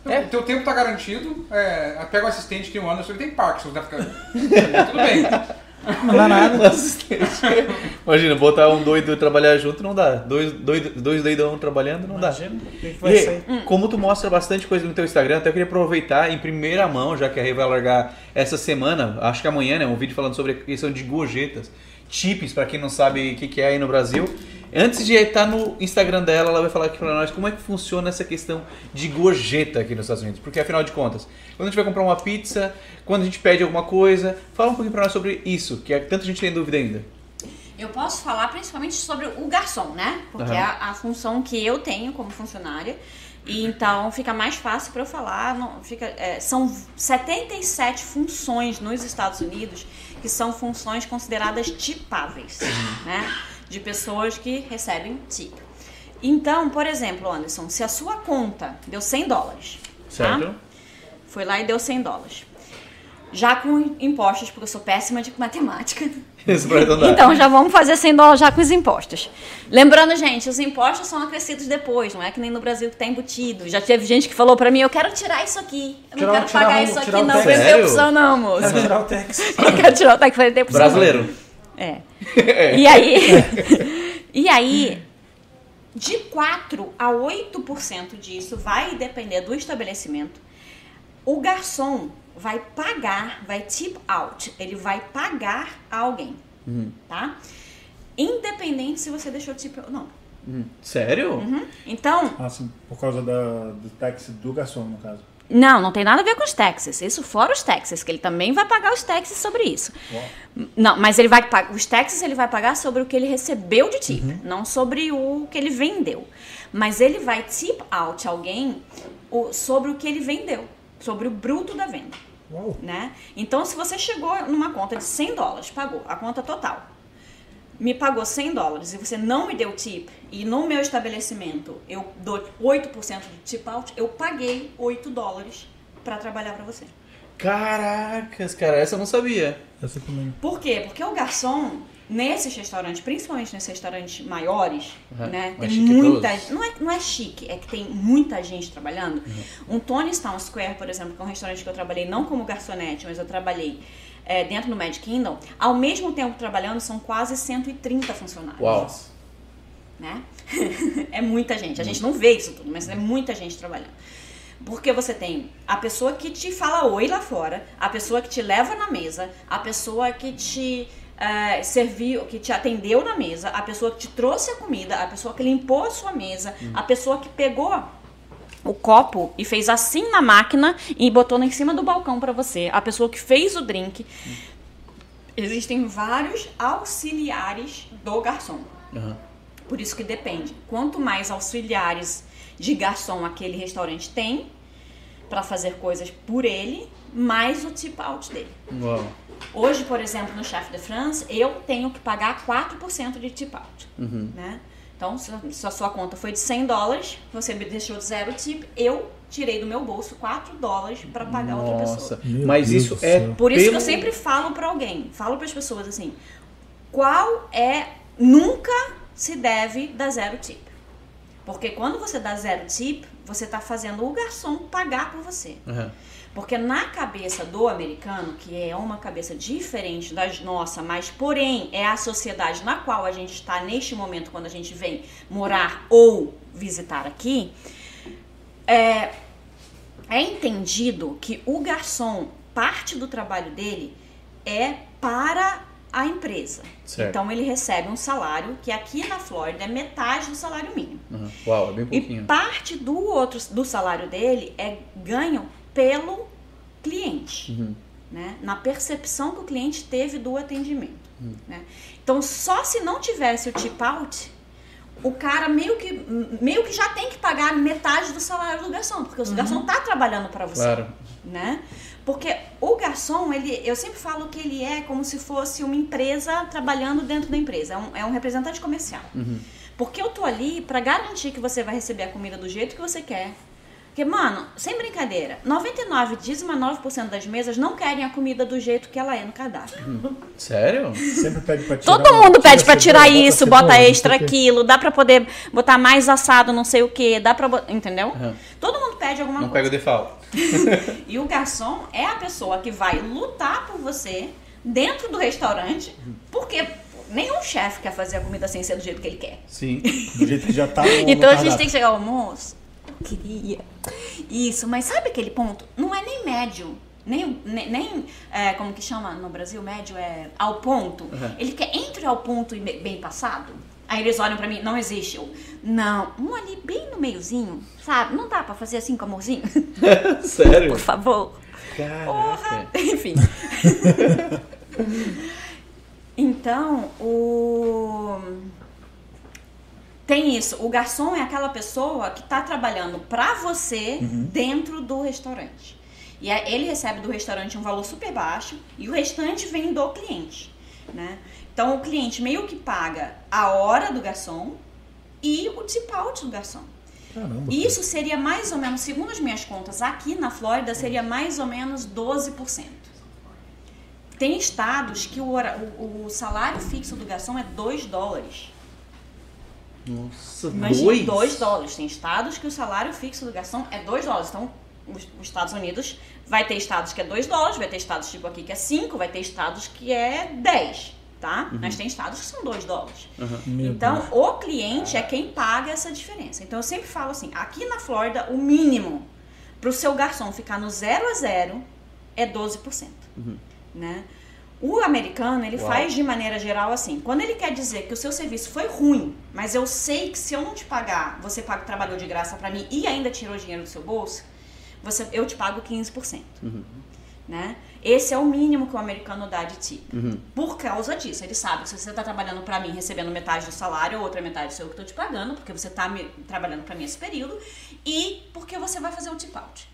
faz. É. Teu tempo tá garantido. É, pega o assistente que tem um ano, ele tem Parkinson, né? Fica... Tudo bem. Não dá nada. Assistente. Imagina, botar um doido trabalhar junto não dá. Dois, doido, dois doidão trabalhando não dá. Imagina o que, que vai E, sair. como tu mostra bastante coisa no teu Instagram, até eu queria aproveitar em primeira mão, já que a Rei vai largar essa semana, acho que amanhã, né, um vídeo falando sobre a questão de gorjetas, chips, pra quem não sabe o que, que é aí no Brasil. Antes de estar no Instagram dela, ela vai falar aqui pra nós como é que funciona essa questão de gorjeta aqui nos Estados Unidos. Porque afinal de contas, quando a gente vai comprar uma pizza, quando a gente pede alguma coisa, fala um pouquinho pra nós sobre isso, que é, tanta gente tem dúvida ainda. Eu posso falar principalmente sobre o garçom, né? Porque Aham. é a, a função que eu tenho como funcionária. E então fica mais fácil para eu falar. não- fica, é, são 77 funções nos Estados Unidos que são funções consideradas tipáveis, né? De pessoas que recebem tip. Então, por exemplo, Anderson, se a sua conta deu 100 dólares, tá? Certo? Foi lá e deu 100 dólares. Já com impostos, porque eu sou péssima de matemática. Isso. Então, já vamos fazer 100 dólares já com os impostos. Lembrando, gente, os impostos são acrescidos depois, não é que nem no Brasil que tá embutido. Já teve gente que falou pra mim, eu quero tirar isso aqui. Eu Tirar- não quero tirar pagar isso aqui, não. tax. Ter Sério? opção não, moço. Vai tirar o Tex. Eu quero tirar o tax, vai ter opção não. Brasileiro. É. E aí, e aí, de 4 a 8% disso vai depender do estabelecimento. O garçom vai pagar, vai tip out, ele vai pagar a alguém, tá? Independente se você deixou tip ou não. Sério? Uhum. Então, Ah, sim, por causa da, do táxi do garçom, no caso. Não, não tem nada a ver com os taxes. Isso fora os taxes, que ele também vai pagar os taxes sobre isso. Não, mas ele vai pagar os taxes ele vai pagar sobre o que ele recebeu de tip, não sobre o que ele vendeu. Mas ele vai tip out alguém sobre o que ele vendeu, sobre o bruto da venda, Uau. né? Então, se você chegou numa conta de 100 dólares, pagou a conta total, me pagou 100 dólares e você não me deu tip, e no meu estabelecimento eu dou 8% de tip out, eu paguei 8 dólares para trabalhar para você. Caracas, cara, essa eu não sabia. Essa também. Por quê? Porque o garçom, nesses restaurantes, principalmente nesses restaurantes maiores, Uhum. né? Tem muita. chiquetosos. Não é, não é chique, é que tem muita gente trabalhando. Um Tony's Town Square, por exemplo, que é um restaurante que eu trabalhei não como garçonete, mas eu trabalhei é, dentro do Magic Kingdom, ao mesmo tempo trabalhando, são quase 130 funcionários. Uau. né? é muita gente. A gente não vê isso tudo, mas é muita gente trabalhando. Porque você tem a pessoa que te fala oi lá fora, a pessoa que te leva na mesa, a pessoa que te eh, serviu, que te atendeu na mesa, a pessoa que te trouxe a comida, a pessoa que limpou a sua mesa, a pessoa que pegou o copo e fez assim na máquina e botou em cima do balcão para você, a pessoa que fez o drink. Existem vários auxiliares do garçom. Aham. Por isso que depende. Quanto mais auxiliares de garçom aquele restaurante tem para fazer coisas por ele, mais o tip out dele. Uau. Hoje, por exemplo, no Chef de France, eu tenho que pagar 4% de tip out. Né? Então, se a- sua conta foi de 100 dólares, você me deixou de zero tip, eu tirei do meu bolso 4 dólares para pagar outra Nossa, pessoa. Meu mas Deus isso é. Por isso que pelo- eu sempre falo pra alguém, falo para as pessoas assim, qual é nunca se deve dar zero tip. Porque quando você dá zero tip, você tá fazendo o garçom pagar por você. Aham. Porque na cabeça do americano, que é uma cabeça diferente da nossa, mas porém é a sociedade na qual a gente está neste momento quando a gente vem morar ou visitar aqui, é, é entendido que o garçom, parte do trabalho dele é para a empresa. Certo. Então ele recebe um salário que aqui na Flórida é metade do salário mínimo. Aham. Uau, é bem E pouquinho. parte do outro do salário dele é ganho pelo cliente, Uhum. né? Na percepção que o cliente teve do atendimento, né? Então, só se não tivesse o tip out, o cara meio que meio que já tem que pagar metade do salário do garçom, porque o garçom tá trabalhando para você, Claro. né? Porque o garçom, ele, eu sempre falo que ele é como se fosse uma empresa trabalhando dentro da empresa, é um, é um representante comercial. Porque eu tô ali pra garantir que você vai receber a comida do jeito que você quer. Porque, mano, sem brincadeira, 99,9% das mesas não querem a comida do jeito que ela é no cardápio. Sério? Sempre pede pra tirar. Todo mundo pede pra cebola, tirar bota isso, cebola, bota não sei extra aquilo, dá pra poder botar mais assado, não sei o que, dá pra botar, entendeu? Aham. Todo mundo pede alguma Não coisa. pega o default. E o garçom é a pessoa que vai lutar por você dentro do restaurante, porque nenhum chefe quer fazer a comida sem ser do jeito que ele quer. Sim. Do jeito que já tá. Então a gente tem que chegar ao almoço. Eu queria. Isso, mas sabe aquele ponto? Não é nem médio. Nem, nem, nem, é, como que chama no Brasil, médio é ao ponto. Uhum. Ele quer entre ao ponto e be- bem passado. Aí eles olham pra mim, não existe. Eu, não, um ali bem no meiozinho, sabe? Não dá pra fazer assim com amorzinho? Sério? Por favor. Caraca. Porra! Enfim. então, o. Tem isso. O garçom é aquela pessoa que tá trabalhando pra você dentro do restaurante. E aí ele recebe do restaurante um valor super baixo e o restante vem do cliente, né? Então o cliente meio que paga a hora do garçom e o tip out do garçom. Caramba. Isso seria mais ou menos, segundo as minhas contas, aqui na Flórida seria mais ou menos 12%. Tem estados que o, o- o salário fixo do garçom é 2 dólares. Nossa, Imagina, dois? 2 dólares. Tem estados que o salário fixo do garçom é 2 dólares. Então, os, os Estados Unidos vai ter estados que é 2 dólares, vai ter estados tipo aqui que é 5, vai ter estados que é 10, tá? Mas tem estados que são 2 dólares. Meu Então, Deus. o cliente é quem paga essa diferença. Então, eu sempre falo assim: aqui na Flórida, o mínimo para o seu garçom ficar no 0 a 0 é 12%. Né? O americano, ele Uau. faz de maneira geral assim: quando ele quer dizer que o seu serviço foi ruim, mas eu sei que se eu não te pagar, você paga, trabalhou de graça para mim e ainda tirou dinheiro do seu bolso, você, eu te pago 15%. Né? Esse é o mínimo que o americano dá de tip. Por causa disso, ele sabe que se você está trabalhando para mim recebendo metade do salário, a outra metade sou eu que estou te pagando, porque você está trabalhando para mim esse período, e porque você vai fazer o tip out.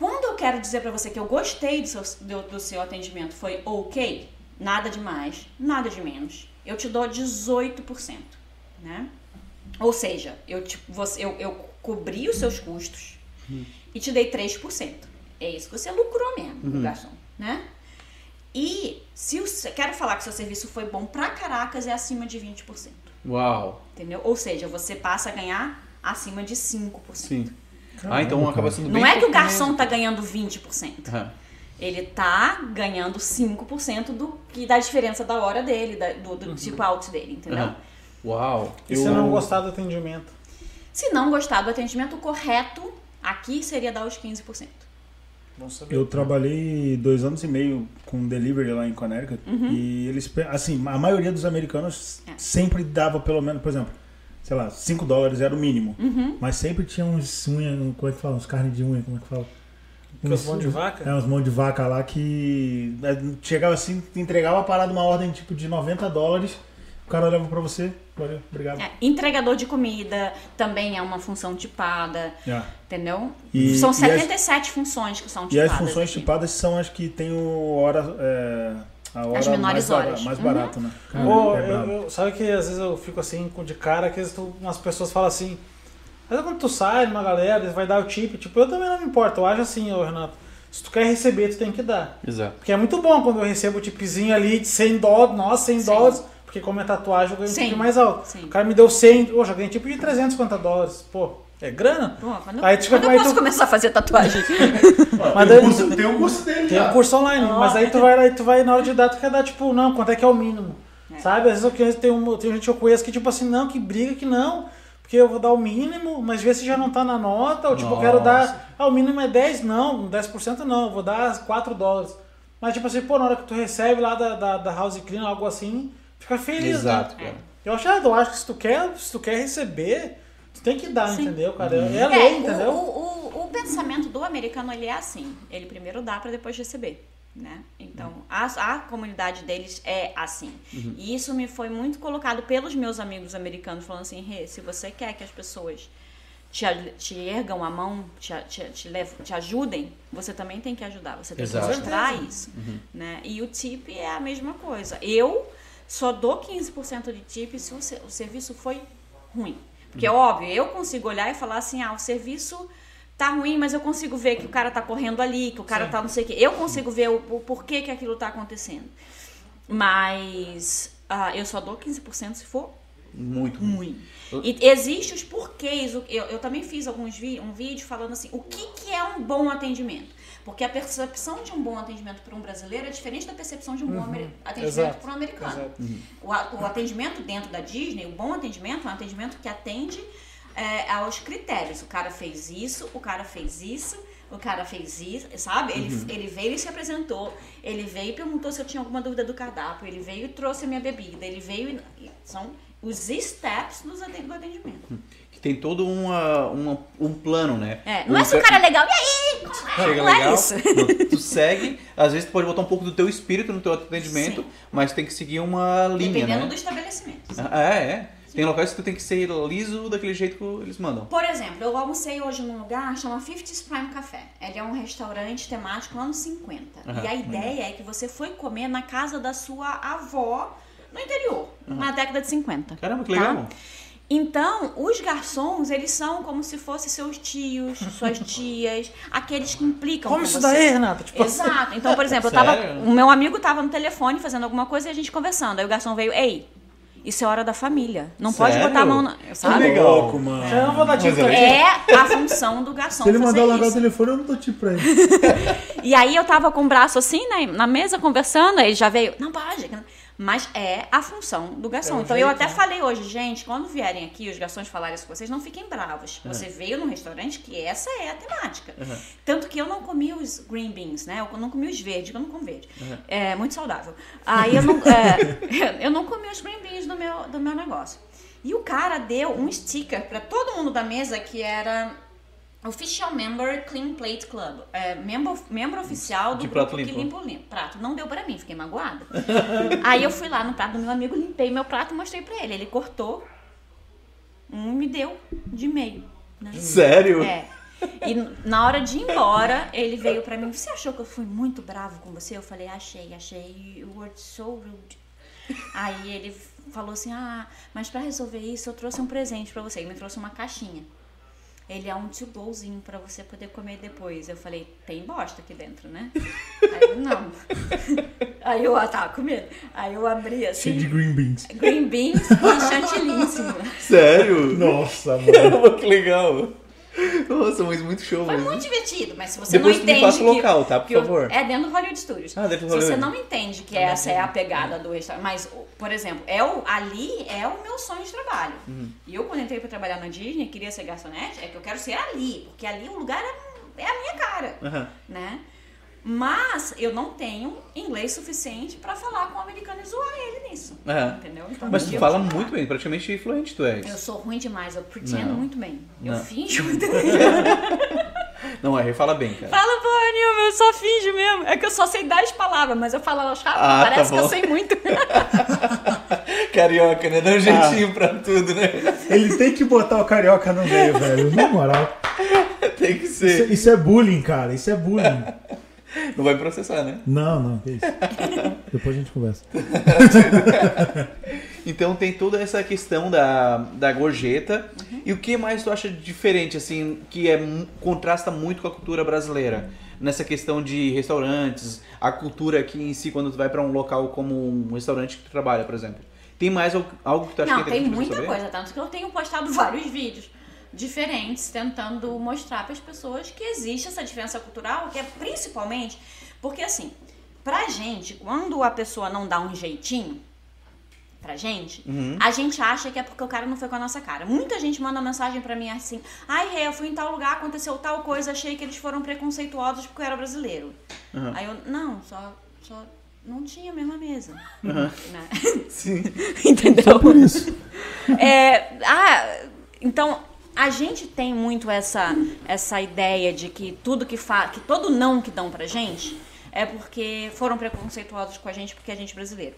Quando eu quero dizer para você que eu gostei do seu, do, do seu atendimento, foi ok, nada de mais, nada de menos, eu te dou 18%, né? Ou seja, eu, te, você, eu, eu cobri os seus custos e te dei 3%. É isso que você lucrou mesmo, Uhum. garçom, né? E se o, quero falar que seu serviço foi bom pra caracas, é acima de 20%. Uau. Entendeu? Ou seja, você passa a ganhar acima de 5%. Sim. Caramba, ah, então acaba sendo bem Não é que o garçom tá ganhando 20%. Aham. Ele tá ganhando 5% do que da diferença da hora dele, da- do, do tipo out dele, entendeu? Aham. Uau. E se não gostar do atendimento? Se não gostar do atendimento correto, aqui seria dar os 15%. Vamos saber. Eu trabalhei dois anos e meio com delivery lá em Connecticut e eles, assim, a maioria dos americanos É. sempre dava pelo menos, por exemplo, sei lá, 5 dólares era o mínimo, mas sempre tinha uns unha, como é que fala, uns carnes de unha, como é que fala? Aquelas mãos de vaca? É, uns mãos de vaca lá que é, chegava assim, entregava a parada uma ordem tipo de 90 dólares, o cara olhava pra você, valeu, obrigado. É, entregador de comida também é uma função tipada, É. entendeu? E- são e as- 77 funções que são E tipadas. as funções aqui. tipadas são as que tem o hora. é, As menores mais horas. Mais Uhum. barato, né? Pô, é eu- brabo. eu- sabe que às vezes eu fico assim com- de cara, que às vezes tu- umas pessoas falam assim. Vezes quando tu sai numa galera, vai dar o tip, tipo, eu também não me importo. Eu acho assim, ô Renato. Se tu quer receber, tu tem que dar. Exato. Porque é muito bom quando eu recebo o tipzinho ali de 100 dólares, nossa, 100 Sim. dólares. Porque como é tatuagem, eu ganho um Sim. tip mais alto. Sim. O cara me deu 100, pô, já ganhei tipo de 350 dólares. Pô, é grana? Pô, quando, Aí tu fica quando com- eu aí posso tu- começar a fazer tatuagem? Mas tem, daí- o curso, tem o curso dele Tem já. um curso online, mas aí tu vai lá e tu vai na hora de dar, tu quer dar tipo, não, quanto é que é o mínimo? É. Sabe? Às vezes eu conheço, tem, um, tem gente que eu conheço que tipo assim, não, que briga que não, porque eu vou dar o mínimo, mas vê se já não tá na nota, ou tipo, eu quero dar, ah, o mínimo é 10, não, 10% não, eu vou dar 4 dólares. Mas tipo assim, pô, na hora que tu recebe lá da, da, da House Clean, algo assim, fica feliz, Exato, né? cara. Eu acho, eu acho que se tu quer, se tu quer receber, tem que dar, Sim. entendeu, cara? É É, lei, o, entendeu? o, o, o pensamento do americano ele é assim. Ele primeiro dá pra depois receber. Né? Então, a, a comunidade deles é assim. E isso me foi muito colocado pelos meus amigos americanos, falando assim, Rê, se você quer que as pessoas te, te ergam a mão, te, te, te, te ajudem, você também tem que ajudar. Você tem Exato. que mostrar isso. Né? E o tip é a mesma coisa. Eu só dou 15% de tip se o, se- o serviço foi ruim. Porque é óbvio, eu consigo olhar e falar assim, ah, o serviço tá ruim, mas eu consigo ver que o cara tá correndo ali, que o cara tá não sei o quê. Eu consigo ver o, o porquê que aquilo tá acontecendo. Mas ah, eu só dou 15% se for Muito ruim. ruim. E existe os porquês. Eu, eu também fiz alguns vi, um vídeo falando assim, o que, que é um bom atendimento? Porque a percepção de um bom atendimento para um brasileiro é diferente da percepção de um bom amer- atendimento para um americano. Exato. O, atendimento dentro da Disney, o bom atendimento é um atendimento que atende é, aos critérios. O cara fez isso, o cara fez isso, o cara fez isso, sabe? Ele, ele veio e se apresentou, ele veio e perguntou se eu tinha alguma dúvida do cardápio, ele veio e trouxe a minha bebida, ele veio e... São os steps do atendimento. Tem todo uma, uma- um plano, né? É, não é se o cara é legal, e aí? Como é? Chega não é legal, isso. tu- tu segue, às vezes tu pode botar um pouco do teu espírito no teu atendimento, Sim. mas tem que seguir uma linha, Dependendo né? do estabelecimento. Ah, É, é. Tem locais que tu tem que ser liso daquele jeito que eles mandam. Por exemplo, eu almocei hoje num lugar chama 50's Prime Café. Ele é um restaurante temático anos 50. Aham. E a ideia é que você foi comer na casa da sua avó no interior, na década de 50. Caramba, que tá? Legal. Então, os garçons, eles são como se fossem seus tios, suas tias, aqueles que implicam Como com isso você. daí, Renata? Tipo, Exato. Então, por exemplo, eu tava, Sério? o meu amigo tava no telefone fazendo alguma coisa e a gente conversando. Aí o garçom veio, ei, isso é hora da família. Não pode Sério? botar a mão na. Sabe? legal. louco, mano. Eu não vou dar Mas pra é ele. É a função do garçom Se ele fazer mandar largar o telefone, eu não dou tipo pra ele. E aí eu tava com o braço assim na, na mesa conversando, aí ele já veio, não pode. Mas é a função do garçom. É então eu jeito, até né? falei hoje, gente, quando vierem aqui os garçons falarem isso com vocês, não fiquem bravos. Você veio num restaurante que essa é a temática. Tanto que eu não comi os green beans, né? Eu não comi os verdes, eu não como verde. É muito saudável. Aí eu não, é, eu não comi os green beans do meu, do meu negócio. E o cara deu um sticker pra todo mundo da mesa que era Official Member Clean Plate Club. É, membro, membro oficial do De grupo prato que limpo. limpa o limpo. prato. Não deu pra mim, fiquei magoada. Aí eu fui lá no prato do meu amigo, limpei meu prato e mostrei pra ele. Ele cortou um e me deu de meio. né? Sério? É. E na hora de ir embora, ele veio pra mim. Você achou que eu fui muito bravo com você? Eu falei, achei, achei. You were so rude. Aí ele falou assim: Ah, mas pra resolver isso, eu trouxe um presente pra você. Ele me trouxe uma caixinha. Ele é um to-gozinho pra você poder comer depois. Eu falei, tem bosta aqui dentro, né? Aí ele, não. Aí eu, ah, tá, com medo. Aí eu abri assim, Cheio de green beans. green beans e chantilly em cima. Sério? Nossa, mano. Caramba, que legal. Nossa, mas muito show Foi mesmo. muito divertido, mas se você Depois não entende. que- local, tá? Por favor. É dentro do Hollywood Studios. Ah, dentro do se você Hollywood. não entende que essa é a pegada do restaurante. Mas, por exemplo, é o, ali é o meu sonho de trabalho. Uhum. E eu, quando entrei pra trabalhar na Disney, queria ser garçonete, é que eu quero ser ali. Porque ali o lugar é, é a minha cara. Aham. Né? Mas eu não tenho inglês suficiente pra falar com o americano e zoar ele nisso. Aham. Entendeu? Então, Mas tu eu fala falar. muito bem, praticamente fluente tu és. Eu sou ruim demais, eu pretendo Não. muito bem. Eu Não. finjo. Não, é, fala bem, cara. Fala porra nenhuma, eu só finjo mesmo. É que eu só sei 10 palavras, mas eu falo elas rápido, Ah, tá parece que eu sei muito. Carioca, né? Dá um jeitinho pra tudo, né? Ele tem que botar o carioca no meio, velho. Na moral. Tem que Isso, ser. isso é bullying, cara. Isso é bullying. Não vai processar, né? Não, não, que isso. Depois a gente conversa. Então tem toda essa questão da, da gorjeta. E o que mais tu acha diferente, assim, que é, contrasta muito com a cultura brasileira? Nessa questão de restaurantes, a cultura aqui em si, quando tu vai pra um local como um restaurante que tu trabalha, por exemplo. Tem mais al- algo que tu acha Não, que é tem interessante muita saber? coisa, tanto que eu tenho postado vários vídeos diferentes tentando mostrar para as pessoas que existe essa diferença cultural, que é principalmente porque assim, pra gente, quando a pessoa não dá um jeitinho pra gente, Uhum. a gente acha que é porque o cara não foi com a nossa cara. Muita gente manda mensagem pra mim assim: "Ai, Rê, eu fui em tal lugar, aconteceu tal coisa, achei que eles foram preconceituosos porque eu era brasileiro". Uhum. Aí eu, não, só só não tinha a mesma mesa. Uhum. Né? Sim. Entendeu? Por isso. É, ah, então a gente tem muito essa essa ideia de que tudo que fa que todo não que dão pra gente é porque foram preconceituosos com a gente porque a gente é brasileiro.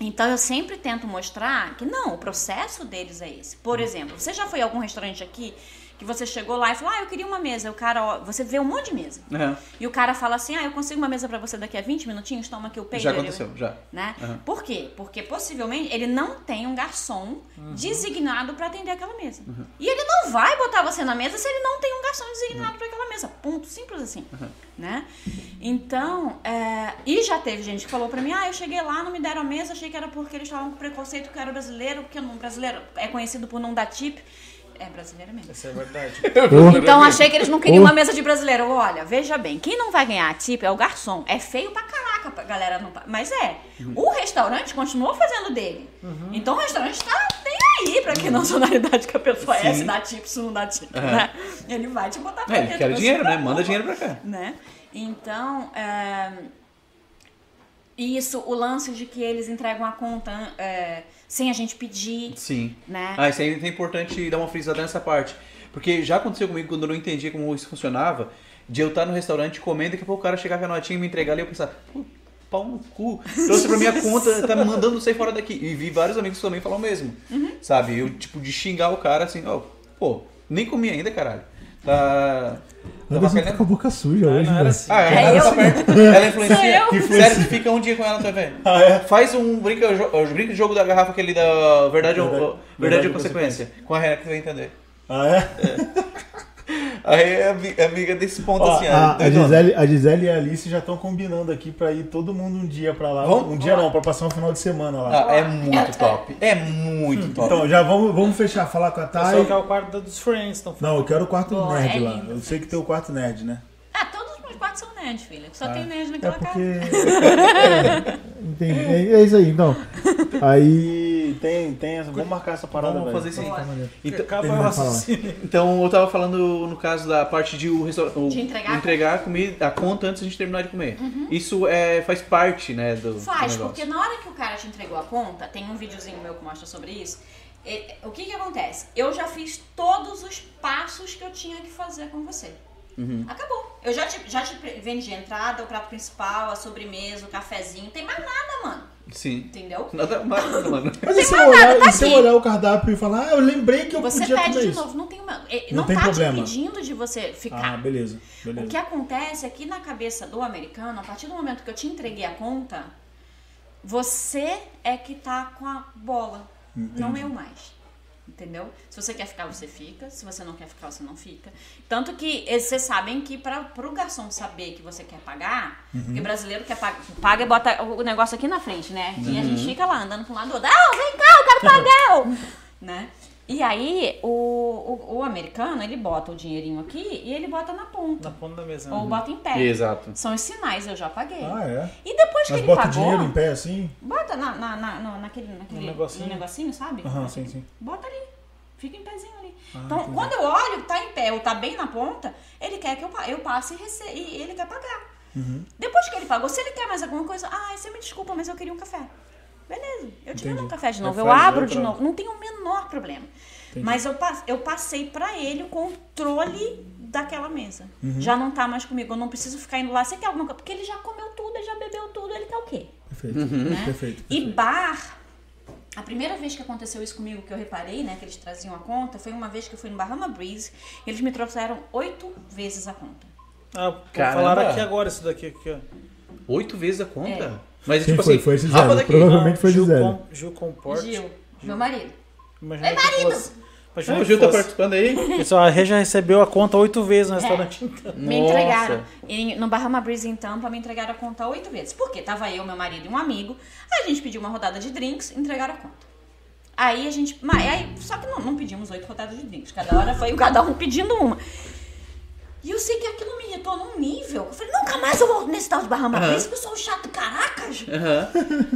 Então eu sempre tento mostrar que não, o processo deles é esse. Por exemplo, você já foi a algum restaurante aqui que você chegou lá e falou: "Ah, eu queria uma mesa". O cara, ó, você vê um monte de mesa. Aham. E o cara fala assim: "Ah, eu consigo uma mesa pra você daqui a 20 minutinhos, toma aqui o peito". Já aconteceu, já. né? Aham. Por quê? Porque possivelmente ele não tem um garçom designado para atender aquela mesa. E ele não vai botar você na mesa se ele não tem um garçom designado para aquela mesa. Ponto. Simples assim. Né? Então, é, e já teve gente que falou para mim: ah, eu cheguei lá, não me deram a mesa, achei que era porque eles estavam com preconceito que eu era brasileiro, porque não, brasileiro é conhecido por não dar tip. É brasileiro mesmo. Isso é verdade. Então achei que eles não queriam uma mesa de brasileiro. Olha, veja bem, quem não vai ganhar tip é o garçom. É feio pra caraca, pra galera não. Mas é. O restaurante continuou fazendo dele. Então o restaurante tá nem aí pra que nacionalidade que a pessoa é, Sim. se dá tip, se não dá tip, Aham. né? Ele vai te botar pra É, ele dentro, quer você dinheiro, não né? Manda dinheiro pra cá. Né? Então, é, isso, o lance de que eles entregam a conta é, sem a gente pedir, Sim. né? Ah, isso aí é importante dar uma frisada nessa parte. Porque já aconteceu comigo quando eu não entendia como isso funcionava, de eu estar no restaurante comendo, daqui a pouco o cara chegar com a notinha e me entregar ali, eu pensar, pô, pau no cu. Trouxe pra minha conta, tá me mandando sair fora daqui. E vi vários amigos também falam o mesmo. Uhum. Sabe? Eu, tipo, de xingar o cara assim, ó, pô, nem comi ainda, caralho. Tá. Tá Anderson tá bacana? com a boca suja hoje, não era velho. assim. Ah, É ela eu? tá. Ela influencia. Sério, tu fica um dia com ela, tu vai ver. Ah, é? Faz um brinca, jo- brinca jogo da garrafa aquele da verdade, ou, Verdade- verdade, verdade ou consequência. Com a Renata que vai entender. Ah, é? É ami- é amiga desse ponto Ó, assim, a, ó, a. Gisele, a Gisele e a Alice já estão combinando aqui pra ir todo mundo um dia pra lá. Vamos? Um dia não, pra passar um final de semana lá. Ah, é muito top. É muito top. Então, já vamos, vamos fechar, falar com a O pessoal Thay. quer o quarto dos Friends, então Não, eu quero o quarto Boa, nerd é lá. Eu sei que tem o quarto nerd, né? Ah, todos os meus quartos são nerd, filha. Só tem nerd É naquela porque. casa. é, entendi. É, é isso aí, então. Aí tem, tem essa. Vamos marcar essa parada, Vamos fazer isso aí. Então, Acaba ele o vai falar. raciocínio. então, eu tava falando no caso da parte de o restaurante. De entregar a entregar a comida, a conta antes de a gente terminar de comer. Isso é, faz parte, né, do, do Faz, negócio. porque na hora que o cara te entregou a conta, tem um videozinho meu que mostra sobre isso. e- o que que acontece? Eu já fiz todos os passos que eu tinha que fazer com você. Uhum. Acabou. Eu já te, já te vendi a entrada, o prato principal, a sobremesa, o cafezinho. Não tem mais nada, mano. Sim. Entendeu? Nada mais, mano. Mas e se eu olhar, nada, tá se eu olhar o cardápio e falar, ah, eu lembrei que eu Você podia pede comer de isso. novo. Não tem uma. eh, Não Não, tem tá problema. te impedindo de você Ah, ficar. beleza. O beleza. que acontece é que na cabeça do americano, a partir do momento que eu te entreguei a conta, você é que tá com a bola, não eu mais. Entendeu? Se você quer ficar, você fica. Se você não quer ficar, você não fica. Tanto que eh, vocês sabem que para o garçom saber que você quer pagar, porque brasileiro quer pagar, paga e bota o negócio aqui na frente, né? E a gente fica lá andando com um lado do outro. Ah, vem cá, eu quero pagar! né? E aí, o, o, o americano, ele bota o dinheirinho aqui e ele bota na ponta. Na ponta da mesa. Ou né? bota em pé. Exato. São os sinais, eu já paguei. Ah, é? E depois que Mas ele bota o pagou, dinheiro em pé assim? bota na, na, na, no- naquele, naquele No negocinho. no negocinho, sabe? Aham, sim, sim. Bota ali. Fica em pezinho ali. Ah, então, entendi. quando eu olho, tá em pé ou tá bem na ponta, ele quer que eu, eu passe e, rece e ele quer pagar. Uhum. Depois que ele pagou, se ele quer mais alguma coisa, ah, você me desculpa, mas eu queria um café. Beleza, eu te dou Entendi. um café de novo, Aí eu abro de novo, não tem o menor problema. Mas eu, eu passei pra ele o controle daquela mesa. Uhum. Já não tá mais comigo, eu não preciso ficar indo lá, você quer alguma coisa? Porque ele já comeu tudo, ele já bebeu tudo, ele quer o quê? Perfeito. né? Perfeito. E bar, a primeira vez que aconteceu isso comigo, que eu reparei, né, que eles traziam a conta, foi uma vez que eu fui no Bahama Breeze, e eles me trouxeram oito vezes a conta. Ah, Caramba. falar aqui agora isso daqui. Aqui, ó. Oito vezes a conta? É. Mas, Quem tipo foi? assim, Foi esse rapa Zé. daqui. Provavelmente foi Gil, Gisele. Com, Gil Comport. Gil, meu marido. É que marido! fosse- Ah, o que Gil tá fosse. participando aí? Pessoal, a Rê já recebeu a conta oito vezes no restaurante. Me Nossa. entregaram. Em- no Bahama Breeze em Tampa, me entregaram a conta oito vezes. Por quê? Tava eu, meu marido e um amigo. Aí a gente pediu uma rodada de drinks, entregaram a conta. Aí a gente. Mas, aí, só que não, não pedimos oito rodadas de drinks. Cada hora foi cada um pedindo uma. E eu sei que aquilo me irritou num nível. Eu falei, nunca mais eu volto nesse tal de Bahama Aham. Breeze, pessoal chato, Aham.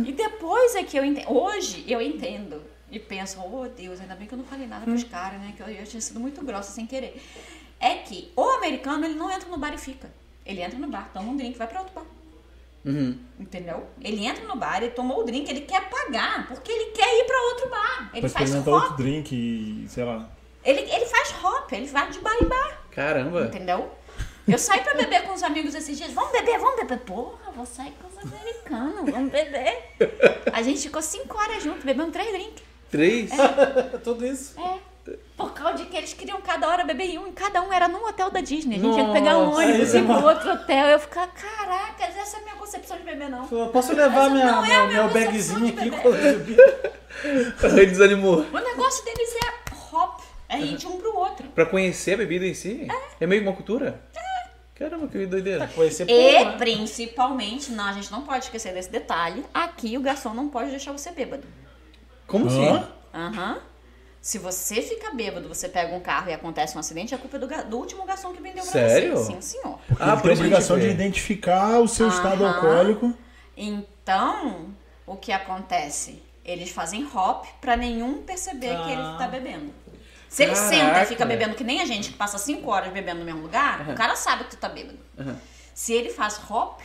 E depois é que eu entendo. Hoje eu entendo. E penso, oh Deus, ainda bem que eu não falei nada pros caras, né? Que eu, eu tinha sido muito grossa sem querer. É que o americano, ele não entra no bar e fica. Ele entra no bar, toma um drink, vai pra outro bar. Uhum. Entendeu? Ele entra no bar, ele tomou o drink, ele quer pagar, porque ele quer ir pra outro bar. Ele Pra faz hop. outro drink e, sei lá. Ele, ele faz hop, ele vai de bar em bar. Caramba. Entendeu? Eu saí pra beber com os amigos esses dias. Vamos beber, vamos beber. Porra, vou sair com os americanos, vamos beber. A gente ficou cinco horas juntos, bebendo três drinks. Três? É tudo isso. É. Por causa de que eles queriam cada hora beber em um, e cada um era num hotel da Disney. A gente tinha que pegar um Nossa. ônibus é e ir pro outro hotel. Eu ficava, caracas, essa é a minha concepção de beber, não. Eu Posso levar Essa minha, não é meu bagzinho aqui beber. com a bebida? Ele desanimou. O negócio deles é hop, é ir de um pro outro. Pra conhecer a bebida em si? É, meio uma cultura? Caramba, que doideira. Vai ser E, porra, né? principalmente, não, a gente não pode esquecer desse detalhe, aqui o garçom não pode deixar você bêbado. Como assim? Aham. Se você fica bêbado, você pega um carro e acontece um acidente, a culpa é do, do último garçom que vendeu pra Sério? você. Sim, senhor. Porque Ah, ele por tem a obrigação de identificar o seu estado alcoólico. Então, o que acontece? Eles fazem hop pra nenhum perceber que ele Ah. tá bebendo. Se ele Caraca. senta e fica bebendo que nem a gente, que passa cinco horas bebendo no mesmo lugar, o cara sabe que tu tá bêbado. Aham. Se ele faz hop,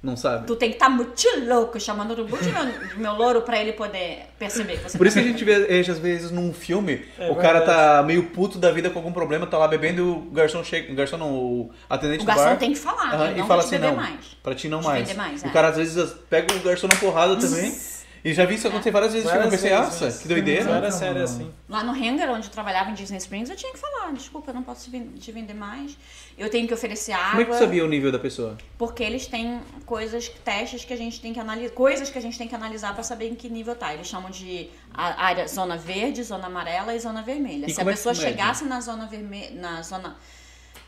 Não sabe? tu tem que estar tá muito louco, chamando o de meu, meu louro pra ele poder perceber que você Por isso que tá a gente vê, às vezes, num filme, É o cara verdade. tá meio puto da vida com algum problema, tá lá bebendo e o garçom chega. O garçom não, o atendente O do garçom bar. tem que falar, ele e não fala assim, beber não. mais. Pra ti não mais. mais, E é. o cara às vezes pega o garçom na porrada também. E já vi isso acontecer várias vezes. Várias eu pensei, nossa, que doideira. Não era sério assim. Lá no Hangar, onde eu trabalhava em Disney Springs, eu tinha que falar, desculpa, eu não posso te ven- te vender mais. Eu tenho que oferecer água. Como é que tu sabia o nível da pessoa? Porque eles têm coisas, testes que a gente tem que analisar, coisas que a gente tem que analisar pra saber em que nível tá. Eles chamam de a- área zona verde, zona amarela e zona vermelha. E Se a é pessoa chegasse na zona vermelha, na zona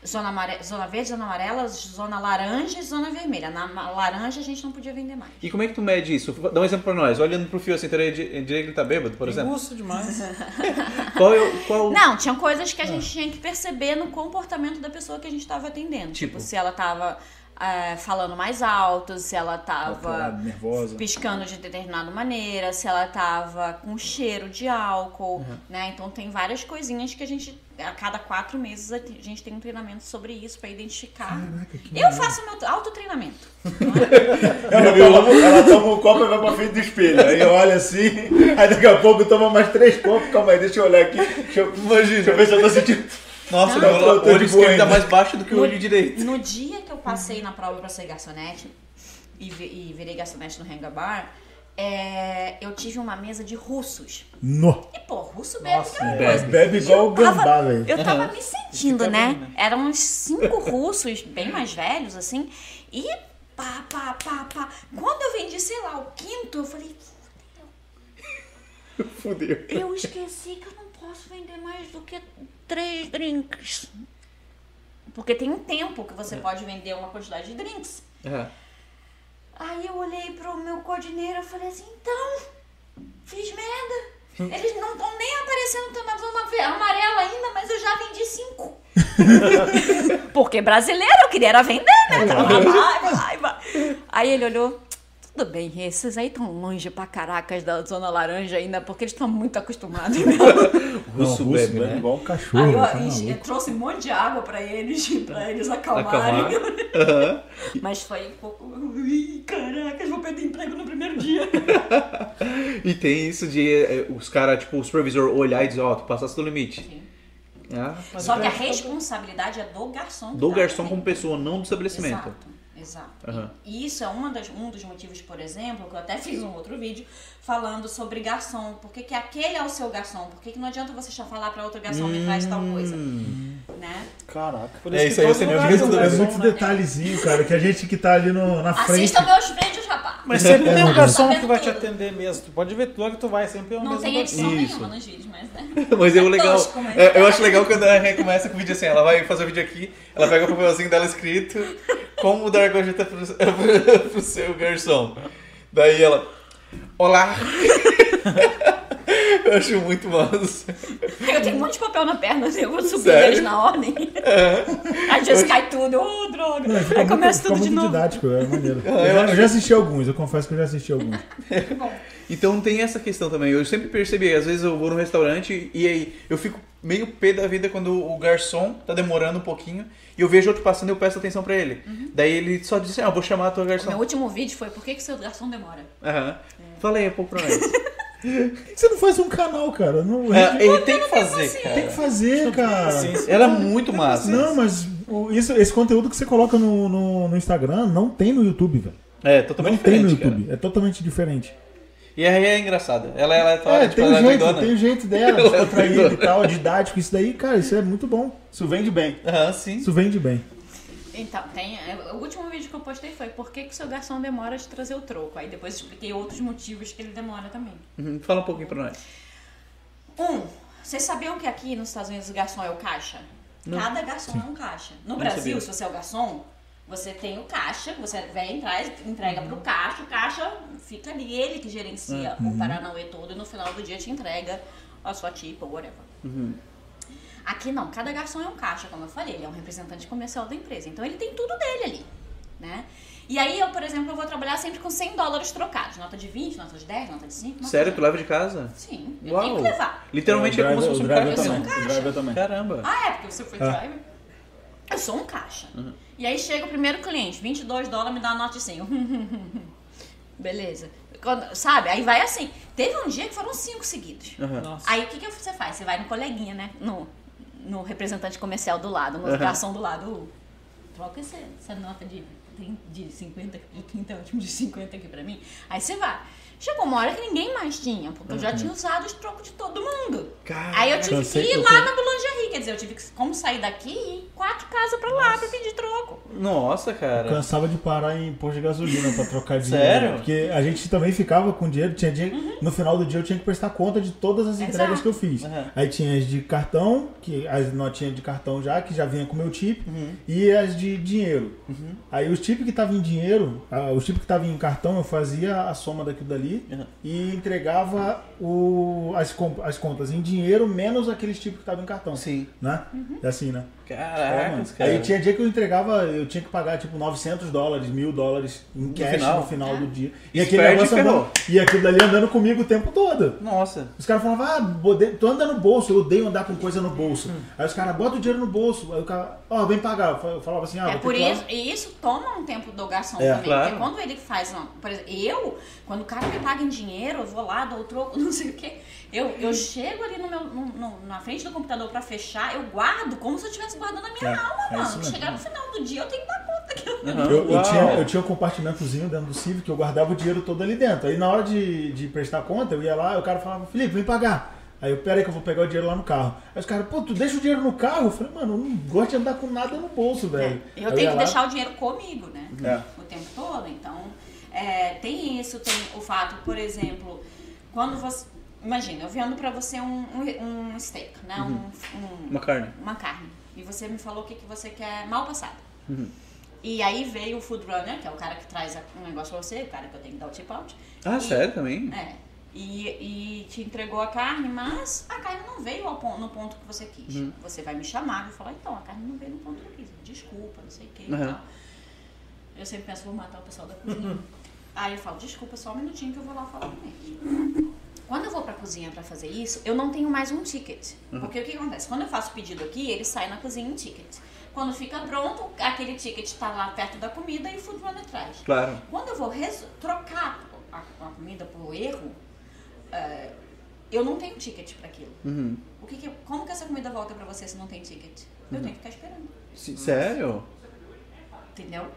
zona, amare... zona verde, zona amarela, zona laranja e zona vermelha. Na laranja a gente não podia vender mais. E como é que tu mede isso? Dá um exemplo pra nós. Olhando pro fio assim, teria de- diria que ele tá bêbado, por exemplo. gosto demais. Qual é. Qual... Não, tinha coisas que a gente tinha que perceber no comportamento da pessoa que a gente estava atendendo. Tipo? Tipo, se ela tava eh, falando mais alto, se ela tava nervosa. piscando de determinada maneira, se ela tava com cheiro de álcool, Uhum. né? Então tem várias coisinhas que a gente, a cada quatro meses, a gente tem um treinamento sobre isso para identificar. Eu faço meu autotreinamento. Ela toma, ela toma um copo e vai pra frente do espelho. Aí olha assim, aí daqui a pouco toma mais três copos. Calma aí, deixa eu olhar aqui. Deixa eu, deixa eu ver se eu tô sentindo. Nossa, Não. meu olho esquerdo tá ainda. mais baixo do que o olho direito. No dia que eu passei na prova para ser garçonete e, e virei garçonete no Hangar Bar, é, eu tive uma mesa de russos. No. E, pô, russo bebe Nossa, aquela bebe. coisa. Bebe igual o Eu tava- gambá, velho. Eu tava me sentindo, né? bem, né? Eram uns cinco russos, bem mais velhos, assim. E pá, pá, pá, pá. Quando eu vendi, sei lá, o quinto, eu falei, Fudeu. eu esqueci que eu não posso vender mais do que três drinks. Porque tem um tempo que você pode vender uma quantidade de drinks. É. Aí eu olhei pro meu coordineiro e falei assim, então, fiz merda. Eles não estão nem aparecendo na zona amarela ainda, mas eu já vendi cinco. Porque brasileiro eu queria era vender, né? Vai, vai, vai. Aí ele olhou, tudo bem, esses aí estão longe pra caracas da zona laranja ainda, porque eles estão muito acostumados. Né? Russo Não, bebe, né? igual um cachorro. Aí eu, tá maluco. trouxe um monte de água pra eles, pra eles Acalmar. acalmarem. Aham. Mas foi um pouco. Ih, caracas, vou perder emprego no primeiro dia. E tem isso de eh, os caras, tipo, o supervisor olhar e dizer, ó, tu passaste do limite. Ah, Só que a responsabilidade é do garçom. do tá garçom como pessoa, não do estabelecimento. Exato. Exato. Aham. E isso é uma das, um dos motivos, por exemplo, que eu até fiz um outro vídeo falando sobre garçom. Por que, que aquele é o seu garçom? Por que, que não adianta você já falar pra outro garçom me traz tal coisa? Né? Caraca. Por É, que isso aí eu eu um vi É garçom, muito né? detalhezinho, cara, que a gente que tá ali no, na frente. Assista meus vídeos, rapaz. Mas sempre tem um garçom que vai te Tudo. atender mesmo. Tu pode ver logo que tu vai, sempre é o Não mesmo tem garçom. edição Isso. nenhuma nos vídeos, mas né? Mas é o legal. tosco, mas- é, eu acho legal quando a Rê começa com o vídeo assim, ela vai fazer o vídeo aqui, ela pega o papelzinho dela escrito como dar gorjeta pro, pro seu garçom. Daí ela. Olá! eu acho muito massa. Eu tenho um monte de papel na perna, assim, eu vou subir Sério? eles na ordem. Às vezes cai tudo, ô droga. Não, fica Aí começa muito, tudo de muito novo. didático, é maneiro. eu Eu, já, acho- eu já assisti alguns, eu confesso que eu já assisti alguns. Então tem essa questão também. Eu sempre percebi, às vezes eu vou num restaurante e aí eu fico meio pé da vida quando o garçom tá demorando um pouquinho e eu vejo outro passando e eu peço atenção pra ele. Daí ele só diz assim, ah, eu vou chamar a tua O meu garçom. último vídeo foi por que, que seu garçom demora? Aham. Falei, pô, pra nós. Por que você não faz um canal, cara? Não, É, ele tem que fazer, Tem cara. que fazer, cara. Paciência. Era muito massa. Não, mas isso, esse conteúdo que você coloca no, no, no Instagram não tem no YouTube, velho. É, totalmente Não tem no diferente, YouTube. É totalmente diferente. E a Rê é engraçada. Ela, ela é, É, tipo, tem ela é jeito, doidona. tem o jeito dela, Ela é e tal, didático, isso daí, cara, isso é muito bom. Isso vende bem. Aham, sim. Isso vende bem. Então, tem, o último vídeo que eu postei foi por que, que o seu garçom demora de trazer o troco. Aí depois expliquei outros motivos que ele demora também. Uhum, Fala um pouquinho pra nós. Um, vocês sabiam que aqui nos Estados Unidos o garçom é o caixa? Cada garçom é um caixa. No Brasil, sabia. se você é o garçom, você tem o caixa, você vem, traz, entrega pro caixa, o caixa fica ali, ele que gerencia o Paranauê todo e no final do dia te entrega a sua tipa, whatever. Aqui não, cada garçom é um caixa, como eu falei, ele é um representante comercial da empresa. Então ele tem tudo dele ali, né? E aí eu, por exemplo, eu vou trabalhar sempre com 100 dólares trocados. Nota de 20, nota de 10, nota de 5. nota Sério, de... tu leva de casa? Sim, eu Uau. tenho que levar. Literalmente é, como se fosse um driver cartão. Eu sou um caixa. O driver também. Caramba. Ah, é, porque você foi Ah. driver. Eu sou um caixa. E aí chega o primeiro cliente, 22 dólares, me dá a nota de 100. Eu, Beleza. Quando- sabe? Aí vai assim. Teve um dia que foram cinco seguidos. Nossa. Aí o que, que você faz? Você vai no coleguinha, né? No, no representante comercial do lado, no Aham. garçom do lado. "Ô, Troca essa, essa nota de, de 50, de 30, último de 50 aqui pra mim. Aí você vai. Chegou uma hora que ninguém mais tinha, porque eu já tinha usado os trocos de todo mundo. Caraca. Aí eu tive que ir eu lá na boulangerie, quer dizer, eu tive que como sair daqui e ir quatro casas pra lá pra pedir troco. Nossa, cara. Cansava de parar em posto de gasolina pra trocar dinheiro. Sério? Porque a gente também ficava com dinheiro, tinha dia, no final do dia eu tinha que prestar conta de todas as entregas Exato. que eu fiz. Uhum. Aí tinha as de cartão, que as notinhas de cartão já, que já vinha com o meu chip, e as de dinheiro. Aí os tipos que estavam em dinheiro, ah, os tipos que estavam em cartão, eu fazia a soma daquilo dali Uhum. e entregava o, as, as contas em dinheiro menos aqueles tipos que estavam em cartão. Sim. Né? É assim, né? É, Caraca, mano. cara. Aí tinha dia que eu entregava, eu tinha que pagar tipo 900 dólares, mil dólares em cash final? no final do dia. E Isso aquele negócio e andando, e aquilo dali andando comigo o tempo todo. Nossa. Os caras falavam, ah, bode- tu anda no bolso, eu odeio andar com coisa no bolso. Aí os caras, bota o dinheiro no bolso. Aí o cara, ó, vem pagar. Eu falava assim, ah, é vou por isso, e isso toma um tempo do garçom É, também. claro. Porque quando ele faz, por exemplo, eu, quando o cara me paga em dinheiro, eu vou lá, dou o troco, não sei o quê. Eu, eu chego ali no meu, no- no- na frente do computador pra fechar, eu guardo como se eu estivesse guardando a minha É, alma, é isso mano. Chegar no final do dia, eu tenho que dar conta que eu. Eu, eu tinha, eu tinha um compartimentozinho dentro do Civic, eu guardava o dinheiro todo ali dentro. Aí na hora de, de prestar conta, eu ia lá, o cara falava, Felipe, vem pagar. Aí eu, pera aí que eu vou pegar o dinheiro lá no carro. Aí os caras, pô, tu deixa o dinheiro no carro? Eu falei, mano, eu não gosto de andar com nada no bolso, velho. Eu Aí tenho ia que lá, deixar o dinheiro comigo, né? É. O tempo todo. Então, é, tem isso, tem o fato, por exemplo, quando você. Imagina, eu vendo pra você um, um, um steak, né? Um, um- Uma carne. uma carne. E você me falou o que, que você quer mal passado. Uhum. E aí veio o food runner, que é o cara que traz um negócio pra você, o cara que eu tenho que dar o tip out. Ah, E- sério também? É. E, e te entregou a carne, mas a carne não veio ao pon- no ponto que você quis. Uhum. Você vai me chamar e falar, então, a carne não veio no ponto que eu quis. Desculpa, não sei o que e Uhum. tal. Eu sempre penso, vou matar o pessoal da cozinha. Aí eu falo, desculpa, só um minutinho que eu vou lá falar com eles. Quando eu vou pra cozinha pra fazer isso, eu não tenho mais um ticket. Uhum. Porque o que acontece? Quando eu faço o pedido aqui, ele sai na cozinha em ticket. Quando fica pronto, aquele ticket tá lá perto da comida e o food runner traz. Claro. Quando eu vou trocar a, a comida por erro, é, eu não tenho ticket para aquilo. Uhum. O que que- como que essa comida volta para você se não tem ticket? Eu tenho que ficar esperando, Se- Sério? entendeu?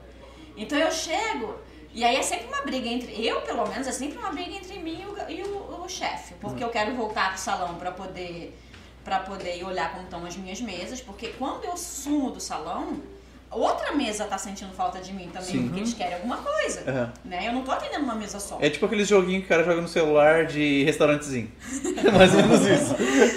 Então eu chego, e aí é sempre uma briga entre. Eu, pelo menos, é sempre uma briga entre mim e o, o- o chefe. Porque eu quero voltar pro salão pra poder, pra poder ir olhar como estão as minhas mesas. Porque quando eu sumo do salão, outra mesa tá sentindo falta de mim também, Sim. porque eles querem alguma coisa. Aham. Né? Eu não tô atendendo uma mesa só. É tipo aqueles joguinhos que o cara joga no celular de restaurantezinho. É mais ou menos isso.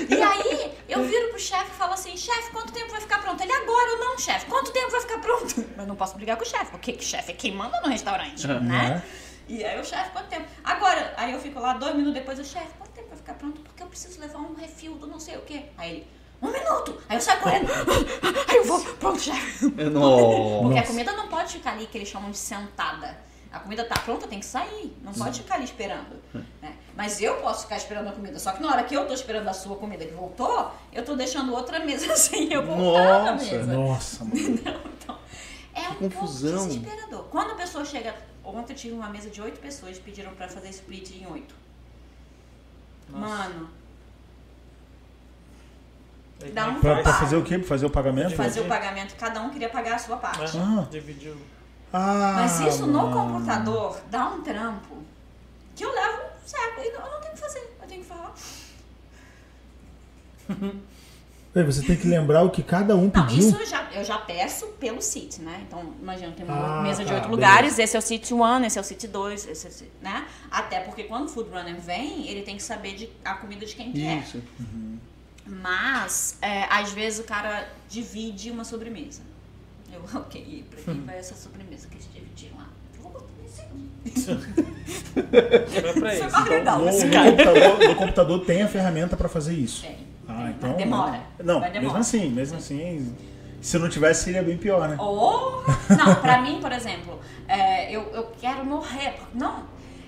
E aí, eu viro pro chefe e falo assim, chefe, quanto tempo vai ficar pronto? Ele, agora, eu não, chefe, quanto tempo vai ficar pronto? Mas não posso brigar com o chefe, porque o chefe é quem manda no restaurante, né? E aí o chefe, quanto tempo? Agora, aí eu fico lá, dois minutos depois, o chefe, quanto tempo vai ficar pronto? Porque eu preciso levar um refil do não sei o quê. Aí ele, um minuto! Aí eu saio correndo, aí eu vou, pronto, chefe. Nossa. Porque a comida não pode ficar ali, que eles chamam de sentada. A comida tá pronta, tem que sair. Não pode ficar ali esperando. né? Mas eu posso ficar esperando a comida. Só que na hora que eu tô esperando a sua comida que voltou, eu tô deixando outra mesa sem eu voltar na Nossa, mesa. Nossa, mano. Entendeu? Então, é um confusão. pouco desesperador. Quando a pessoa chega. Ontem eu tive uma mesa de oito pessoas e pediram pra fazer split em oito. Mano, Dá um que Pra, pra fazer o quê? Pra fazer o pagamento? fazer o pagamento, cada um queria pagar a sua parte. Ah. Dividiu. Ah, Mas isso no mano. computador dá um trampo que eu levo certo. Eu não tenho que fazer. Eu tenho que falar. Você tem que lembrar o que cada um Não, pediu. isso eu já, eu já peço pelo seat, né? Então, imagina, tem uma Ah, mesa de tá, oito beleza. lugares, esse é o seat 1, esse é o seat 2, esse é o seat, né? Até porque quando o food runner vem, ele tem que saber de, a comida de quem quer. Isso. Mas, é, às vezes, o cara divide uma sobremesa. Eu, ok, e pra quem vai essa sobremesa aqui. É pra isso. mais legal No, no computador, no computador tem a ferramenta pra fazer isso. Tem, Ah, então. mas demora. Não, Vai mesmo assim, mesmo assim. Se não tivesse, seria bem pior, né? Ou. Não, pra mim, por exemplo, é, eu, eu quero morrer. Não,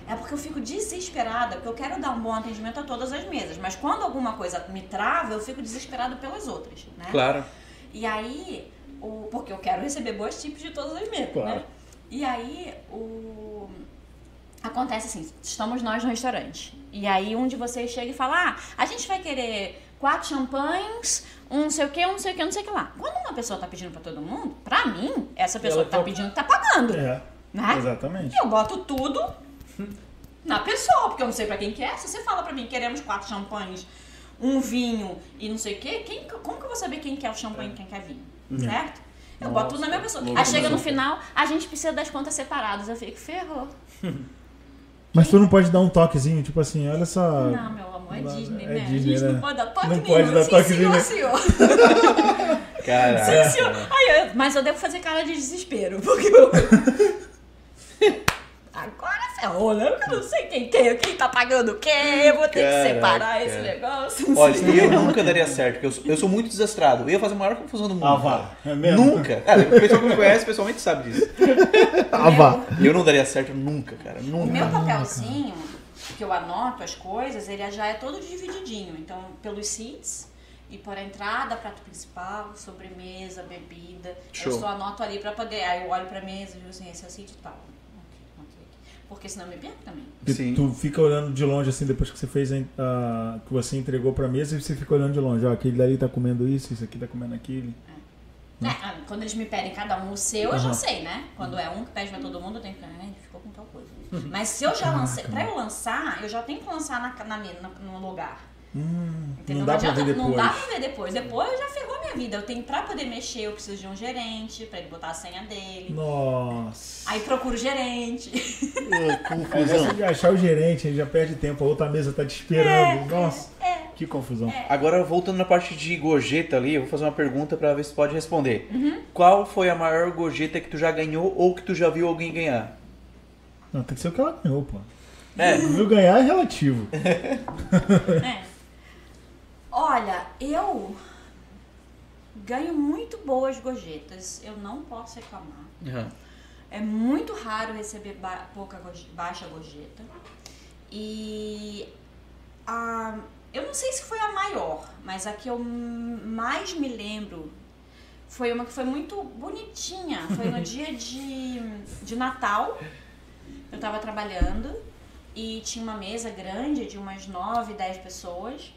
é porque eu fico desesperada, porque eu quero dar um bom atendimento a todas as mesas. Mas quando alguma coisa me trava, eu fico desesperada pelas outras, né? Claro. E aí, o, porque eu quero receber bons tipos de todas as mesas, Claro. né? E aí, o. Acontece assim, estamos nós no restaurante. E aí um de vocês chega e fala: Ah, a gente vai querer quatro champanhes, um não sei o que, um não sei o que, não sei o que lá. Quando uma pessoa tá pedindo pra todo mundo, pra mim, essa pessoa que tá tá- pedindo tá pagando. É, Né? exatamente. Eu boto tudo na pessoa, porque eu não sei pra quem que é. Se você fala pra mim, queremos quatro champanhes, um vinho e não sei o quê, quem, como que eu vou saber quem quer o champanhe e quem quer vinho? Certo? Eu boto tudo na minha pessoa. Aí chega no final, a gente precisa das contas separadas. Eu fico, ferrou. Mas tu não pode dar um toquezinho, tipo assim, olha só. Não, meu amor, é Disney, é né? Disney, a gente né? não pode dar toque Não nenhum. pode dar Sim, toquezinho, senhor, senhor. Caraca. Sim, senhor. Eu- mas eu devo fazer cara de desespero, porque eu... Agora né? Porque eu não sei quem quem, quem tá pagando o quê, eu vou ter que Caraca. separar esse negócio. Olha, eu nunca daria certo, porque eu sou, eu sou muito desastrado. Eu ia fazer a maior confusão do mundo. Ah, vá. É mesmo? Nunca. Cara, o pessoal que me conhece pessoalmente sabe disso. Ah, vá. Eu não daria certo nunca, cara. O Nunca. meu papelzinho, que eu anoto as coisas, ele já é todo divididinho. Então, pelos seats, e por a entrada, prato principal, sobremesa, bebida. Show. Eu só anoto ali pra poder. Aí eu olho pra mesa e digo assim, esse é o e tal. Porque senão eu me perco também. Tu- Sim. Tu fica olhando de longe, assim, depois que você fez a, a- que você entregou pra mesa, e você fica olhando de longe. Ó, aquele dali tá comendo isso, isso aqui tá comendo aquilo. É, ah, quando eles me pedem cada um o seu, eu já sei, né? Quando é um que pede pra todo mundo, eu tenho que. Ai, ficou com tal coisa. Mas se eu já lancei, pra eu lançar, eu já tenho que lançar na, na, na- no lugar. Hum, não dá pra adianta- ver depois. Não dá pra ver depois. Depois já ferrou minha vida. Eu tenho, pra poder mexer, eu preciso de um gerente, pra ele botar a senha dele. Nossa. Aí procuro o gerente. Aí você de achar o gerente, aí já perde tempo, a outra mesa tá te esperando. Nossa, que confusão. Agora, voltando na parte de gorjeta ali, eu vou fazer uma pergunta pra ver se pode responder. Qual foi a maior gorjeta que tu já ganhou ou que tu já viu alguém ganhar? Não, tem que ser o que ela ganhou, pô. É. Viu ganhar é relativo. É. Olha, eu ganho muito boas gorjetas. Eu não posso reclamar. Aham. É muito raro receber ba- pouca gorje- baixa gorjeta. E a, eu não sei se foi a maior, mas a que eu mais me lembro foi uma que foi muito bonitinha. Foi no dia de, de Natal. Eu tava trabalhando e tinha uma mesa grande de umas 9, 10 pessoas.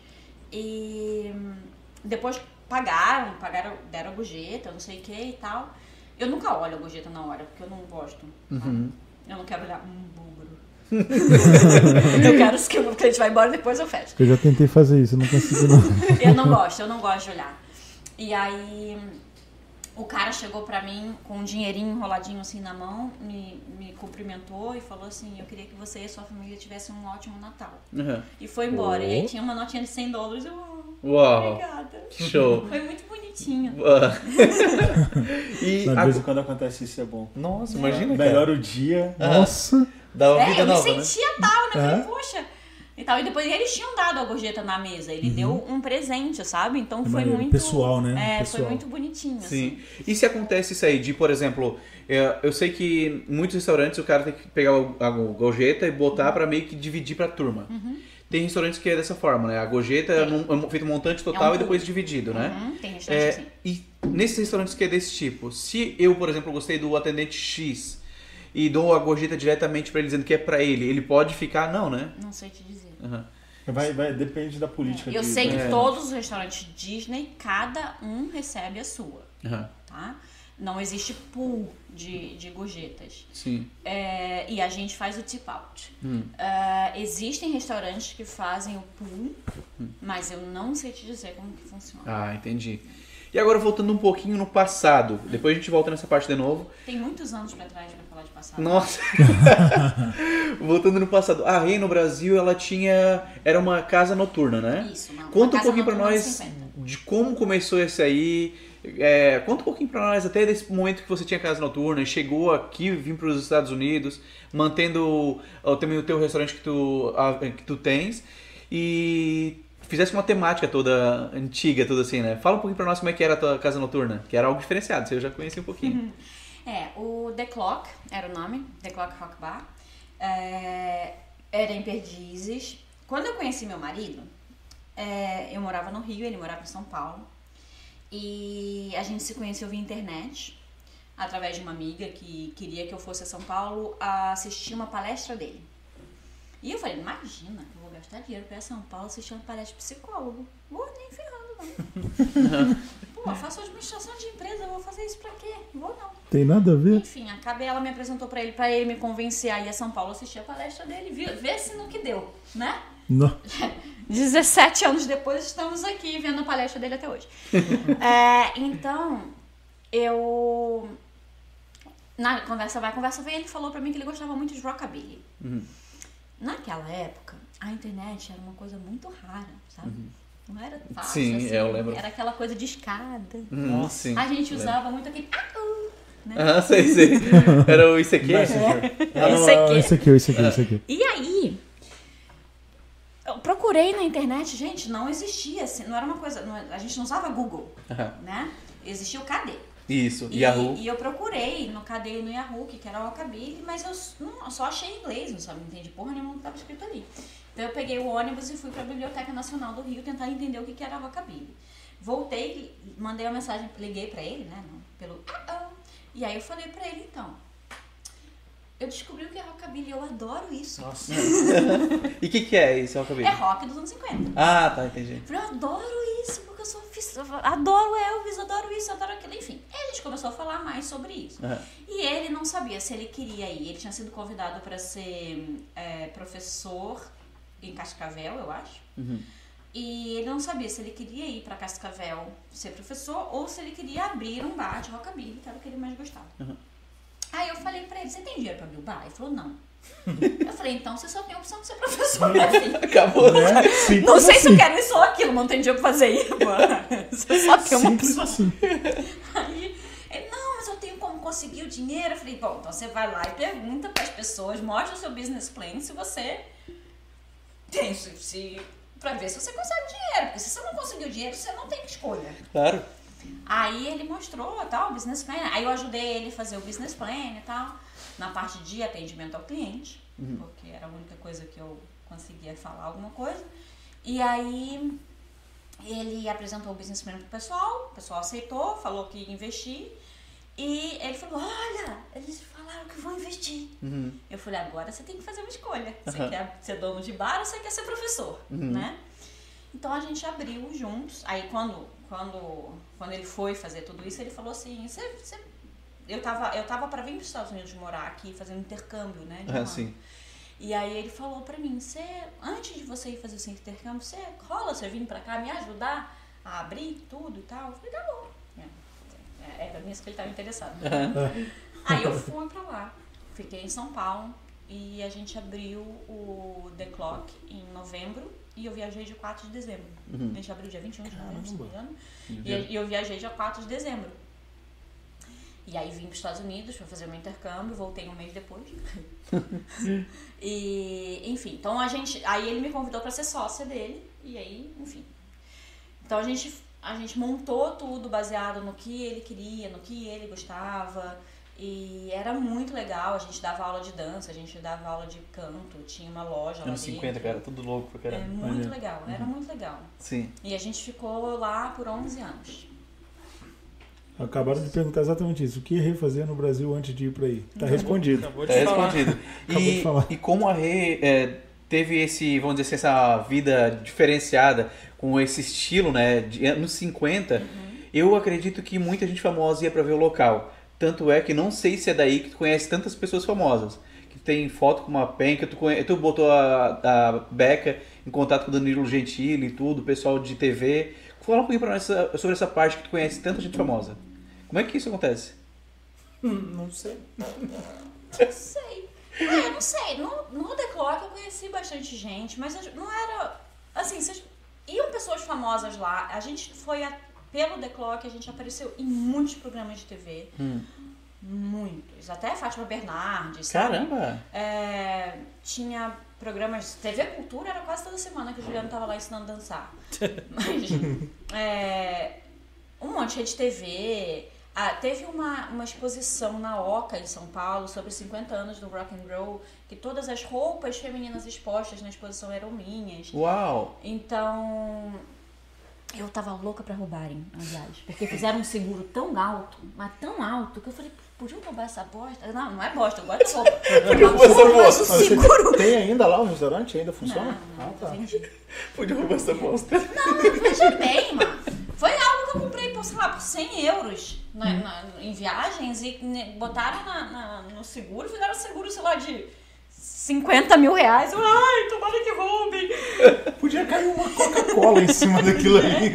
E hum, depois pagaram, pagaram, deram a gorjeta, não sei o que e tal. Eu nunca olho a gorjeta na hora, porque eu não gosto. Uhum. Eu não quero olhar, hum, búlgaro. eu quero que o cliente vai embora depois eu fecho. Eu já tentei fazer isso, não consegui não. Eu não gosto, eu não gosto de olhar. E aí o cara chegou pra mim com um dinheirinho enroladinho assim na mão, me, me cumprimentou e falou assim, eu queria que você e a sua família tivessem um ótimo Natal. Uhum. E foi embora. E aí tinha uma notinha de 100 dólares. Eu, oh, Uau, obrigada. show. Foi muito bonitinho. E Mas de a- vez em quando acontece isso, é bom. Nossa, imagina, cara. Melhora o dia. Nossa! Dá uma É, vida eu me nova, né? sentia tal, né? Eu Falei, poxa. E, tal. e depois eles tinham dado a gorjeta na mesa. Ele deu um presente, sabe? Então foi maneiro. muito. Pessoal, né? É, Pessoal. foi muito bonitinho. assim. Sim. E se acontece isso aí, de, por exemplo, é, eu sei que em muitos restaurantes o cara tem que pegar a gorjeta e botar pra meio que dividir pra turma. Tem restaurantes que é dessa forma, né? A gorjeta é, é feito um montante total um e depois dividido, né? Uhum, tem restaurante É, assim. e nesses restaurantes que é desse tipo, se eu, por exemplo, gostei do atendente X e dou a gorjeta diretamente pra ele dizendo que é pra ele, ele pode ficar? Não, né? Não sei te dizer. Aham. Vai, vai, depende da política. Eu de- sei que É. todos os restaurantes Disney, cada um recebe a sua, Aham. tá? Não existe pool de, de gorjetas. Sim. É, e a gente faz o tip out. Hum. É, existem restaurantes que fazem o pool, mas eu não sei te dizer como que funciona. Ah, entendi. E agora voltando um pouquinho no passado, depois a gente volta nessa parte de novo. Tem muitos anos pra trás pra falar de passado. Nossa. Voltando no passado, a Rei no Brasil, ela tinha era uma casa noturna, né? Isso, não. Conta Uma um casa pouquinho pra nós anos 50. de como começou esse aí. É, conta um pouquinho pra nós até desse momento que você tinha casa noturna e chegou aqui, vim para os Estados Unidos, mantendo também o teu restaurante que tu, a- que tu tens e fizesse uma temática toda antiga, toda assim, né? Fala um pouquinho pra nós como é que era a tua casa noturna, que era algo diferenciado, você já conhecia um pouquinho. É, o The Clock era o nome, The Clock Rock Bar. É, era em Perdizes. Quando eu conheci meu marido, é, eu morava no Rio, ele morava em São Paulo. E a gente se conheceu via internet, através de uma amiga que queria que eu fosse a São Paulo assistir uma palestra dele. E eu falei, imagina, gastar dinheiro pra ir a São Paulo assistir uma palestra de psicólogo. Vou nem ferrando, não. Pô, eu faço administração de empresa, eu vou fazer isso pra quê? Vou não. Tem nada a ver? Enfim, acabei, ela me apresentou pra ele, pra ele me convencer a ir a São Paulo assistir a palestra dele, ver, ver se no que deu, né? Não. 17 anos depois estamos aqui vendo a palestra dele até hoje. É, então, eu. Na conversa vai, conversa vem, ele falou pra mim que ele gostava muito de rockabilly. Naquela época, a internet era uma coisa muito rara, sabe? Não era fácil. Sim, assim, eu lembro. Era aquela coisa de escada. Hum, sim. A gente usava muito aquele. "Ah, uh", né? Ah, sei, sei. Era o ICQ? Não, Esse aqui. não, Esse aqui, esse aqui, esse aqui. E aí, eu procurei na internet, gente, não existia, assim, não era uma coisa, não- a gente não usava Google, né? Existia o KD. Isso, E, Yahoo. e eu procurei no KD e no Yahoo, que era o Rockabilly, mas eu, não, só achei em inglês, não sabe, não entendi porra nenhuma do que estava escrito ali. Então eu peguei o ônibus e fui para a Biblioteca Nacional do Rio tentar entender o que, que era Rockabilly. Voltei, mandei uma mensagem, liguei para ele, né, pelo... "Ah, ah", E aí eu falei para ele, então, eu descobri o que é Rockabilly, eu adoro isso. Nossa. E o que, que é esse Rockabilly? É rock dos anos 50. Ah, tá, entendi. Eu falei, eu adoro isso, porque eu sou adoro Elvis, adoro isso, adoro aquilo, enfim. Gente começou a falar mais sobre isso. Aham. E ele não sabia se ele queria ir. Ele tinha sido convidado para ser é, professor em Cascavel, eu acho. Uhum. E ele não sabia se ele queria ir para Cascavel ser professor ou se ele queria abrir um bar de rockabilly, que era o que ele mais gostava. Uhum. Aí eu falei pra ele, você tem dinheiro pra abrir o bar? Ele falou, não. eu falei, então você só tem a opção de ser professor, filho. Acabou. Né? Simples Não sei se eu assim. quero isso ou aquilo, não tem dinheiro pra fazer isso. Você só tem uma Simples opção. assim. Aí ele, não, mas eu tenho como conseguir o dinheiro. Eu falei, bom, então você vai lá e pergunta para as pessoas, mostra o seu business plan se você se, pra ver se você consegue dinheiro. Porque se você não conseguiu dinheiro, você não tem escolha. Claro. Aí ele mostrou tal, o business plan. Aí eu ajudei ele a fazer o business plan e tal, na parte de atendimento ao cliente, porque era a única coisa que eu conseguia falar alguma coisa. E aí ele apresentou o business plan pro pessoal, o pessoal aceitou, falou que ia investir. E ele falou, olha, eles falaram que vão investir. Uhum. Eu falei, agora você tem que fazer uma escolha. Você Aham. quer ser dono de bar ou você quer ser professor, Uhum. né? Então a gente abriu juntos. Aí quando, quando, quando ele foi fazer tudo isso, ele falou assim, você, você eu tava, eu tava pra vir pros Estados Unidos morar aqui, fazendo intercâmbio, né? de Ah, sim. E aí ele falou pra mim, você, antes de você ir fazer esse intercâmbio, você rola você vir pra cá me ajudar a abrir tudo e tal? Eu falei, tá bom. É, Era nisso que ele tava interessado. Aí eu fui pra lá, fiquei em São Paulo e a gente abriu o The Clock em novembro e eu viajei dia 4 de dezembro. Uhum. A gente abriu dia 21 de novembro, se não me engano. Uhum. E, e eu viajei dia 4 de dezembro. E aí vim para os Estados Unidos para fazer o meu intercâmbio, voltei um mês depois. e, enfim, então a gente. Aí ele me convidou para ser sócia dele, e aí, enfim. Então a gente, a gente montou tudo baseado no que ele queria, no que ele gostava. E era muito legal, a gente dava aula de dança, a gente dava aula de canto, tinha uma loja lá Anos dentro. 50, cara, tudo louco pra É caramba. muito legal, era muito legal. Sim. E a gente ficou lá por 11 anos. Acabaram de perguntar exatamente isso. O que refazer no Brasil antes de ir para aí? Tá respondido. Acabou de É falar. respondido. Acabou de E, falar. e como a Rê é, teve esse, vamos dizer assim, essa vida diferenciada com esse estilo, né, de anos 50, eu acredito que muita gente famosa ia pra ver o local. Tanto é que não sei se é daí que tu conhece tantas pessoas famosas. Que tem foto com uma penca, tu, conhe... tu botou a, a Beca em contato com o Danilo Gentili e tudo, o pessoal de TV. Fala um pouquinho pra nós sobre essa parte que tu conhece tanta gente famosa. Como é que isso acontece? Não sei. Não sei. Ah, eu não sei. No, no The Clock eu conheci bastante gente, mas não era. Assim, vocês, iam pessoas famosas lá. A gente foi a- pelo The Clock, a gente apareceu em muitos programas de TV. Muitos. Até Fátima Bernardes. Caramba! É, tinha programas. TV Cultura era quase toda semana que o Juliano tava lá ensinando a dançar. Mas. é, um monte de rede TV. Ah, teve uma, uma exposição na Oca, em São Paulo, sobre os 50 anos do rock and roll, que todas as roupas femininas expostas na exposição eram minhas. Uau! Então, eu tava louca pra roubarem, aliás. Porque fizeram um seguro tão alto, mas tão alto, que eu falei, podiam roubar essa bosta? Não, não é bosta, eu gosto de roupa. Podiam roubar essa bosta. o seguro... Tem ainda lá o restaurante? Ainda funciona? Não, Ah, tá. vendi. Podia roubar essa bosta. Não, veja bem, mano. Foi algo que eu comprei por, sei lá, por 100 euros na- na- em viagens e né, botaram na- na- no seguro, fizeram seguro, sei lá, de 50 mil reais. Eu, Ai, tomara que roubem. Podia cair uma Coca-Cola em cima daquilo ali.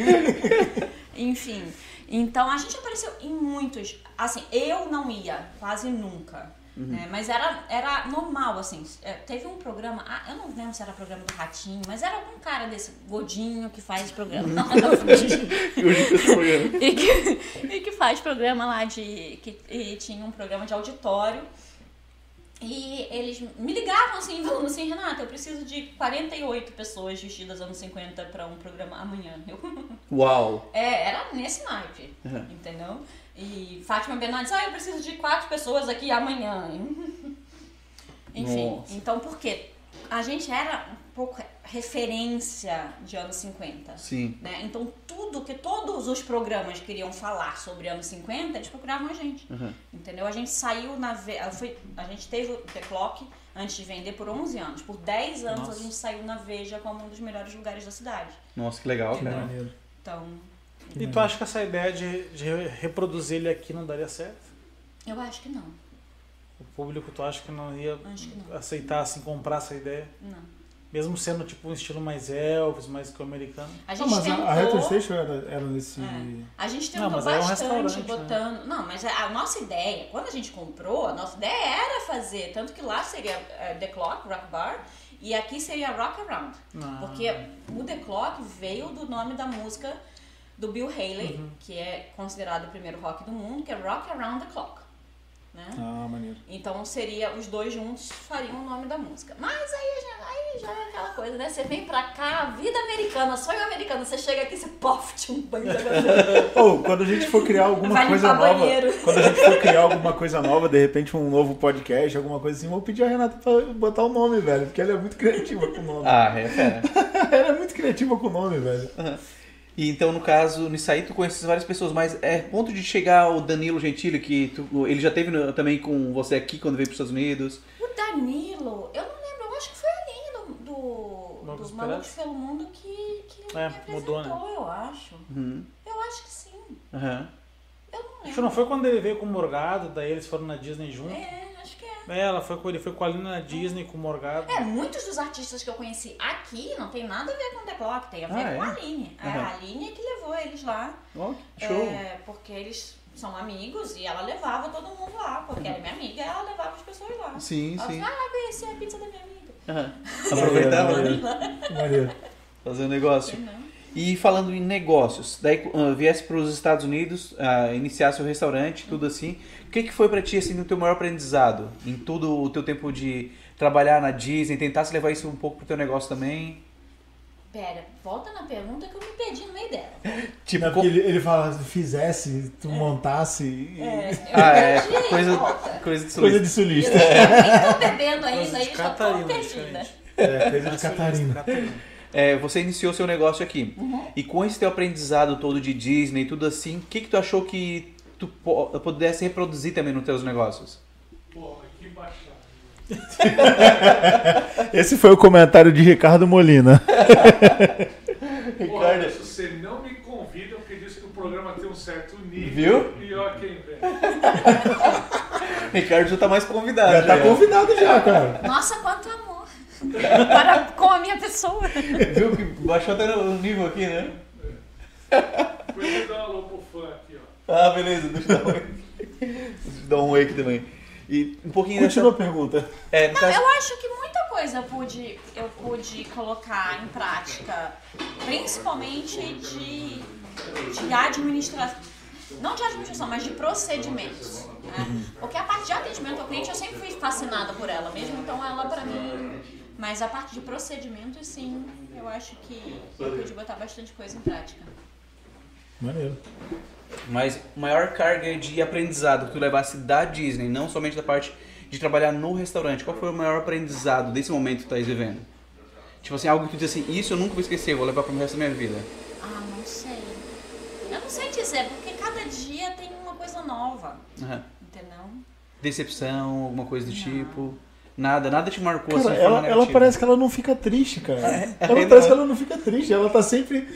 Enfim, então a gente apareceu em muitos. Assim, eu não ia, quase nunca. né? Mas era, era normal, assim. é, Teve um programa, ah, eu não lembro se era programa do Ratinho, mas era algum cara desse gordinho que faz programa. e, que, e que faz programa lá de. Que, e tinha um programa de auditório. E eles me ligavam assim, falando assim, Renata, eu preciso de 48 pessoas vestidas anos 50 para um programa amanhã. Eu, Uau! é, era nesse naipe, Uhum. entendeu? E Fátima Bernardes, ah, eu preciso de quatro pessoas aqui amanhã. Enfim, Nossa. então por quê? A gente era um pouco referência de anos 50. Sim. Né? Então tudo que todos os programas queriam falar sobre anos 50, eles procuravam a gente. Uhum. Entendeu? A gente saiu na ve... a- foi... a gente teve o The Clock antes de vender por 11 anos. Por 10 anos Nossa. a gente saiu na Veja como um dos melhores lugares da cidade. Nossa, que legal, Que cara. maneiro. Então, E tu acha que essa ideia de, de reproduzir ele aqui não daria certo? eu acho que não. O público, tu acha que não ia que não. aceitar, assim, comprar essa ideia? Não. Mesmo sendo, tipo, um estilo mais Elvis, mais que o americano? A Não, gente mas tentou. a, Retro Station era, era nesse. É. A gente Não, tentou mas aí é um bastante restaurante, né? botando. Não, mas a, a nossa ideia, quando a gente comprou, a nossa ideia era fazer. Tanto que lá seria eh, The Clock, Rock Bar, e aqui seria Rock Around. Ah. Porque o The Clock veio do nome da música do Bill Haley, Uhum. que é considerado o primeiro rock do mundo, que é Rock Around the Clock. Né? Ah, maneiro. Então seria, os dois juntos fariam o nome da música. Mas aí já, aí já é aquela coisa, né? Você vem pra cá, vida americana, sonho americano. Você chega aqui, você pof, te um banho da cabeça. Ou quando a gente for criar alguma Vai coisa nova, banheiro. quando a gente for criar alguma coisa nova, de repente um novo podcast, alguma coisa assim, vou pedir a Renata pra botar o nome, velho, porque ela é muito criativa com o nome. Ah, é fera. ela é muito criativa com o nome, velho. E então, no caso, nisso aí tu conheces várias pessoas, mas é ponto de chegar o Danilo Gentili, que tu- ele já teve no- também com você aqui quando veio para os Estados Unidos. O Danilo, eu não lembro, eu acho que foi ali do, do, Malucos dos Malucos pelo Mundo que, que É, me mudou, apresentou, eu acho. Uhum. Eu acho que sim. Aham. Eu não Acho que não foi quando ele veio com o Morgado, daí eles foram na Disney junto. É, é. É, ela foi com ele foi com a Lina na Disney, com o Morgado. É, muitos dos artistas que eu conheci aqui não tem nada a ver com o The Clock, tem a ver Ah, com é? a Aline. É, Aham. A Aline é que levou eles lá. Que show. É, porque eles são amigos e ela levava todo mundo lá, porque ela é minha amiga e ela levava as pessoas lá. Sim, ela sim. Falou, ah, conheci a pizza da minha amiga. Aham. Aproveitava, né? Maneiro. Fazer um negócio. E falando em negócios, daí uh, viesse para os Estados Unidos, uh, iniciar seu restaurante, tudo assim. O que, que foi para ti assim no teu maior aprendizado em todo o teu tempo de trabalhar na Disney, tentar se levar isso um pouco pro teu negócio também? Pera, volta na pergunta que eu me perdi no meio dela. Tipo, Não, ele, ele fala, se fizesse, tu montasse. e- É, eu ah, é coisa, coisa de Coisa sulista. de sulista. Nem tô bebendo Coisa ainda, aí já tô perdida. diferente. É, coisa de Catarina. Catarina. É, você iniciou seu negócio aqui. Uhum. E com esse teu aprendizado todo de Disney e tudo assim, o que, que tu achou que tu pudesse reproduzir também nos teus negócios? Porra, que baixada. Esse foi o comentário de Ricardo Molina. Porra, se você não me convida, porque diz que o programa tem um certo nível. Viu? E ó quem vem. Ricardo já tá mais convidado. Já tá convidado já, cara. Nossa, quanto amor. Para com a minha pessoa. Viu que baixou até o nível aqui, né? Depois eu dou um alô pro fã aqui, ó. Ah, beleza, deixa eu dar um wake. Deixa eu dar um wake também. E um pouquinho Continua a dessa... pergunta. É, Não, caso- eu acho que muita coisa eu pude, eu pude colocar em prática, principalmente de, de administração. Não de administração, mas de procedimentos. né? Porque a parte de atendimento ao cliente eu sempre fui fascinada por ela mesmo, então ela pra mim. Mas a parte de procedimentos, sim, eu acho que eu pude botar bastante coisa em prática. Maneiro. Mas maior carga de aprendizado que tu levasse da Disney, não somente da parte de trabalhar no restaurante. Qual foi o maior aprendizado desse momento que tu tá vivendo? Tipo assim, algo que tu diz assim, isso eu nunca vou esquecer, vou levar pro resto da minha vida. Ah, não sei. Eu não sei dizer, porque cada dia tem uma coisa nova, Aham. entendeu? Decepção, alguma coisa do tipo. Nada, nada te marcou Cara, assim. de ela, ela parece que ela não fica triste, cara. É, ela é, parece não. que ela não fica triste. Ela tá sempre.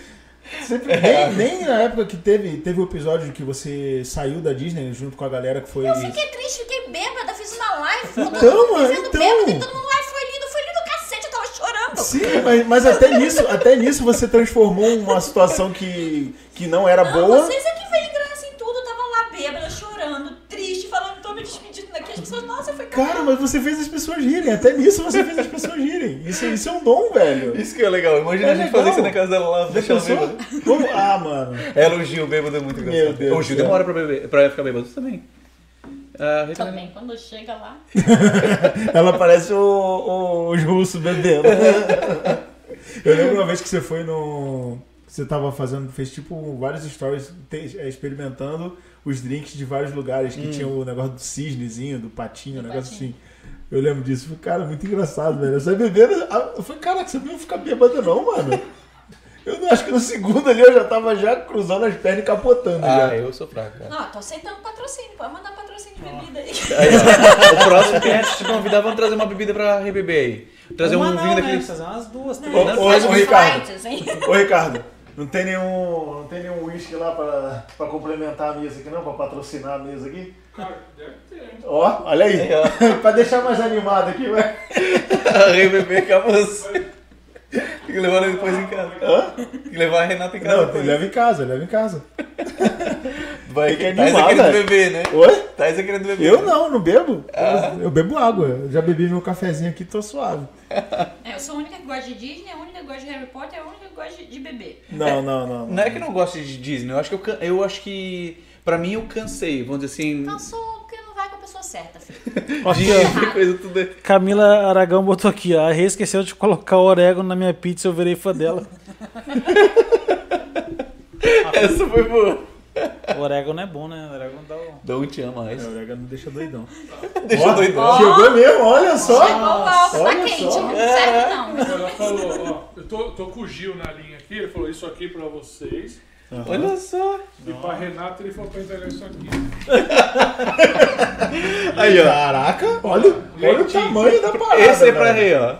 Sempre nem, nem na época que teve, teve o episódio que você saiu da Disney junto com a galera que foi. Eu fiquei triste, fiquei bêbada, fiz uma live, Então, todo mundo mano, então. bêbada, e todo mundo, ai, foi lindo, foi lindo, cacete, eu tava chorando. Sim, mas, mas até nisso, até nisso você transformou uma situação que, que não era Não, boa. vocês é que veem graça em tudo, eu tava lá bêbada, chorando, triste, falando, tô me despedindo daqui, as pessoas, nossa, foi Cara, mas você fez as pessoas rirem. Até nisso você fez as pessoas rirem. Isso, isso é um dom, velho. Isso que é legal. Imagina É a gente legal. fazer isso na casa dela lá, deixar ela pensou? bêbada. Como- Ah, mano. Ela, o Gil, bêbado é muito Meu engraçado. Deus o Gil céu. demora pra, beber, pra ficar bêbado também. Ah, Também, quando chega lá, Ela parece o, o, os russos bebendo. Eu lembro uma vez que você foi no. Você tava fazendo, fez tipo vários stories te- é, experimentando os drinks de vários lugares que tinha o negócio do cisnezinho, do patinho, um Do negócio patinho. assim. Eu lembro disso. Falei, cara, muito engraçado, velho. Você bebendo. Eu falei, caraca, você não ficar bêbado, não, mano. Eu não acho que no segundo ali eu já tava já cruzando as pernas e capotando. Ah, já. eu sou fraco, cara. não, tô aceitando patrocínio, pode mandar patrocínio de bebida aí. Aí, ó, o próximo que a gente te convidar, vamos trazer uma bebida pra rebeber aí. Trazer Uma um não, vinho né? daquele. Fazer umas duas, três. Ô, ô, ô, um Ricardo. Ô Ricardo, não tem nenhum. Não tem nenhum uísque lá pra, pra complementar a mesa aqui não? Pra patrocinar a mesa aqui? Cara, deve ter. Ó, olha aí. pra deixar mais animado aqui, vai. A rebeber com a moça. Tem que levar ela depois em casa. Hã? Tem que levar a Renata em casa. Não, depois. leva em casa, leva em casa. Vai, que é animar, querendo velho. beber, né? Oi? É querendo beber. Eu não, não bebo. Eu, eu bebo água. Eu já bebi meu cafezinho aqui, tô suave. É, eu sou a única que gosta de Disney, a única que gosta de Harry Potter, a única que gosta de, de beber. Não, não, não. Não é que eu não gosto de Disney, eu acho que eu, eu acho que. Pra mim eu cansei, vamos dizer assim. Cansou porque não vai com a pessoa certa, filho. Aqui, coisa tudo. Camila Aragão botou aqui, ó. A Rê esqueceu de colocar orégano na minha pizza, eu virei fã dela. Essa foi boa. O orégano é bom, né? O orégano dá o... Não te ama ó. mais. É, o orégano deixa doidão. Deixa Ó, doidão. Chegou mesmo, olha só. Chegou o álcool, tá olha quente, só. não serve não. Ela falou, ó, eu tô, tô com o Gil na linha aqui, ele falou isso aqui pra vocês. Olha só. E pra Renata ele falou pra entregar isso aqui. Aí, ó. Caraca, olha, olha o tamanho da parada. Esse é pra rei, ó.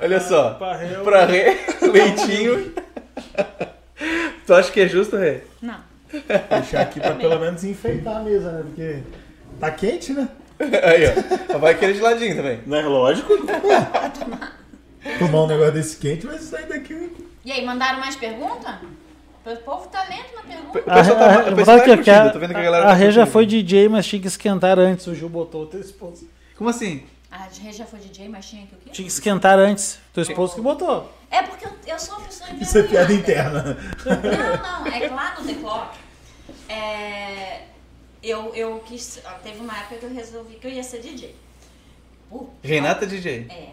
Olha só. Pra Rê, eu- Pra rei, leitinho. tu acha que é justo, rei? Não. Deixar aqui pra pelo menos enfeitar a mesa, né? Porque tá quente, né? Aí, ó. Vai querer de ladinho também. Não é lógico? Tomar um negócio desse quente, mas sair daqui. E aí, mandaram mais pergunta? O povo tá lento na pergunta. O pessoal tá, o vou pessoal falar tá aqui, ó, que curtindo, a, tô vendo que a galera a tá Rê já foi DJ, mas tinha que esquentar antes. O Gil botou o teu esposo. Como assim? A Rê já foi DJ, mas tinha que o quê? Tinha que esquentar antes. Teu esposo que botou. É porque eu, eu sou uma pessoa Isso é piada interna. Não, não, é que lá no The Clock, é, eu, eu quis. ó, Teve uma época que eu resolvi que eu ia ser DJ. Pô, Renata DJ. É,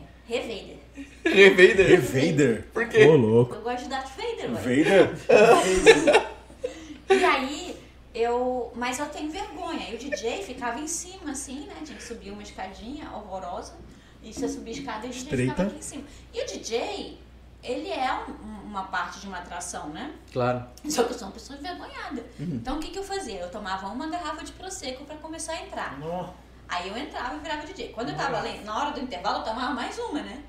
Revader. Revader. Vader. Por quê? Ô, louco. Eu gosto de Darth Vader, ué. Vader? E aí, eu. Mas eu tenho vergonha. E o DJ ficava em cima, assim, né? Tinha que subir uma escadinha horrorosa. E você subia a escada e o DJ Estreita. ficava aqui em cima. E o DJ, ele é um- uma parte de uma atração, né? Claro. Só que eu sou uma pessoa envergonhada. Então o que, que eu fazia? Eu tomava uma garrafa de prosecco pra começar a entrar. Nó. Aí eu entrava e virava DJ. Quando eu tava ali, na hora do intervalo, eu tomava mais uma, né?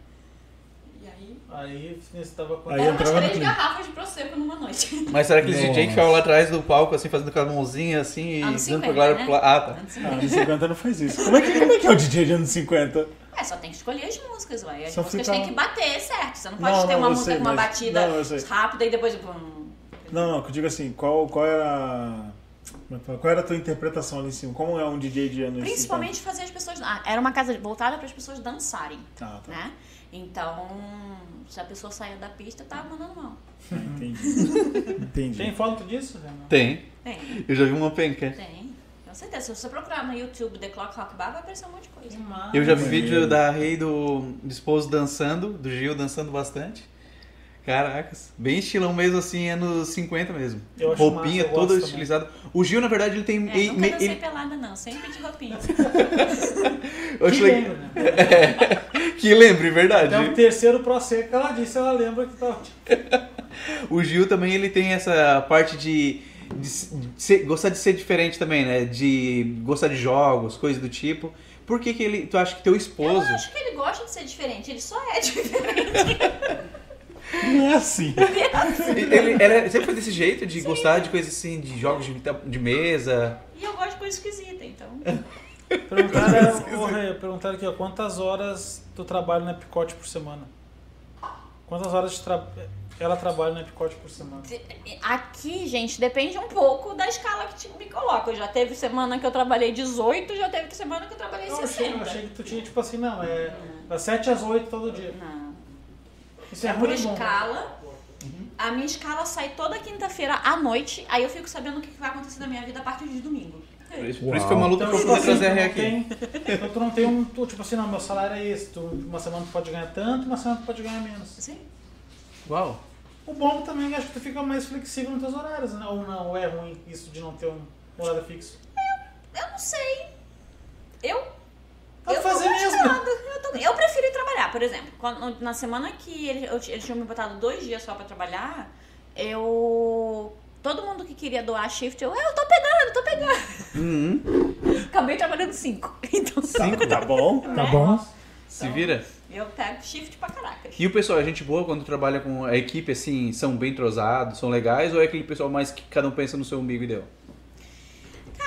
E aí. Aí você tava com. Aí umas no três garrafas de prosecco numa noite. Mas será aqueles Nossa. DJ que ficavam lá atrás do palco, assim, fazendo aquela mãozinha, assim, e Anos dando pra 50, galera né? pular? Ah, tá. Anos Ah, 50. anos 50 não faz isso. Como é que, como é, que é o DJ de anos 50? É, só tem que escolher as músicas, ué. As Só músicas fica- têm que bater, certo? Você não pode Não, ter não, uma música sei, com uma mas- batida não, rápida e depois. Não, não, que eu digo assim, qual, qual era. é que? Qual era a tua interpretação ali em cima? Como é um DJ de anos Principalmente fazer as pessoas. Ah, era uma casa voltada para as pessoas dançarem, 50? Ah, tá. né? Então, se a pessoa saía da pista, tava mandando mal. Entendi. Entendi. Tem foto disso, Renan? Tem. Tem, Eu já vi uma penca. tem. Com certeza. Se você procurar no YouTube The Clock Rock Bar, vai aparecer um monte de coisa. Eu já vi vídeo da Rei do, do esposo dançando, do Gil dançando bastante. Caracas. Bem estilão mesmo, assim, anos 50 mesmo. Eu acho Roupinha massa, eu toda estilizada. O Gil, na verdade, ele tem. É, ele- nunca dancei ele- pelada, não. Sempre de roupinha. eu acho Que lembra, né? que lembre, verdade. É o terceiro processo que ela disse, ela lembra que tá. O Gil também ele tem essa parte de, de ser- gostar de ser diferente também, né? De gostar de jogos, coisas do tipo. Por que, que ele. Tu acha que teu Eu esposo. acho que ele gosta de ser diferente. Ele só é diferente. Não é assim. Ele, ele era- sempre foi desse jeito, de gostar de coisas assim, de jogos de, de mesa. E eu gosto de coisa esquisita, então. Perguntaram, Rê, perguntaram aqui, ó, quantas horas tu trabalha na Epicote por semana? Quantas horas tra... ela trabalha na Epicote por semana? Aqui, gente, depende um pouco da escala que te- me coloca. Já teve semana que eu trabalhei 18, já teve semana que eu trabalhei Eu achei, eu 60. achei que tu tinha tipo assim, não, é das 7 às 8 todo dia. Não. Isso é, É por escala. A minha escala sai toda quinta-feira à noite, aí eu fico sabendo o que vai acontecer na minha vida a partir de domingo. Por isso, por isso foi uma luta Então, pra poder assim, trazer a aqui. tem, então tu não tem um, tu, tipo assim, não, meu salário é esse, tu, uma semana tu pode ganhar tanto, uma semana tu pode ganhar menos. Sim. Uau. O bom também é que tu fica mais flexível nos teus horários, né? Ou não, ou é ruim isso de não ter um horário fixo. Eu não sei. Eu. Eu fazer tô mesmo. gostando. Eu, tô- eu prefiro ir trabalhar, por exemplo. quando- na semana que eles, eu- eles tinham me botado dois dias só pra trabalhar, eu. Todo mundo que queria doar shift, eu, eu tô pegando, tô pegando. Uhum. Acabei trabalhando cinco. Então, Cinco, tá bom? Tá Né? bom? Se vira. eu pego shift pra caracas. E o pessoal, a gente boa quando trabalha com a equipe, assim, são bem entrosados, são legais, ou é aquele pessoal mais que cada um pensa no seu umbigo e deu?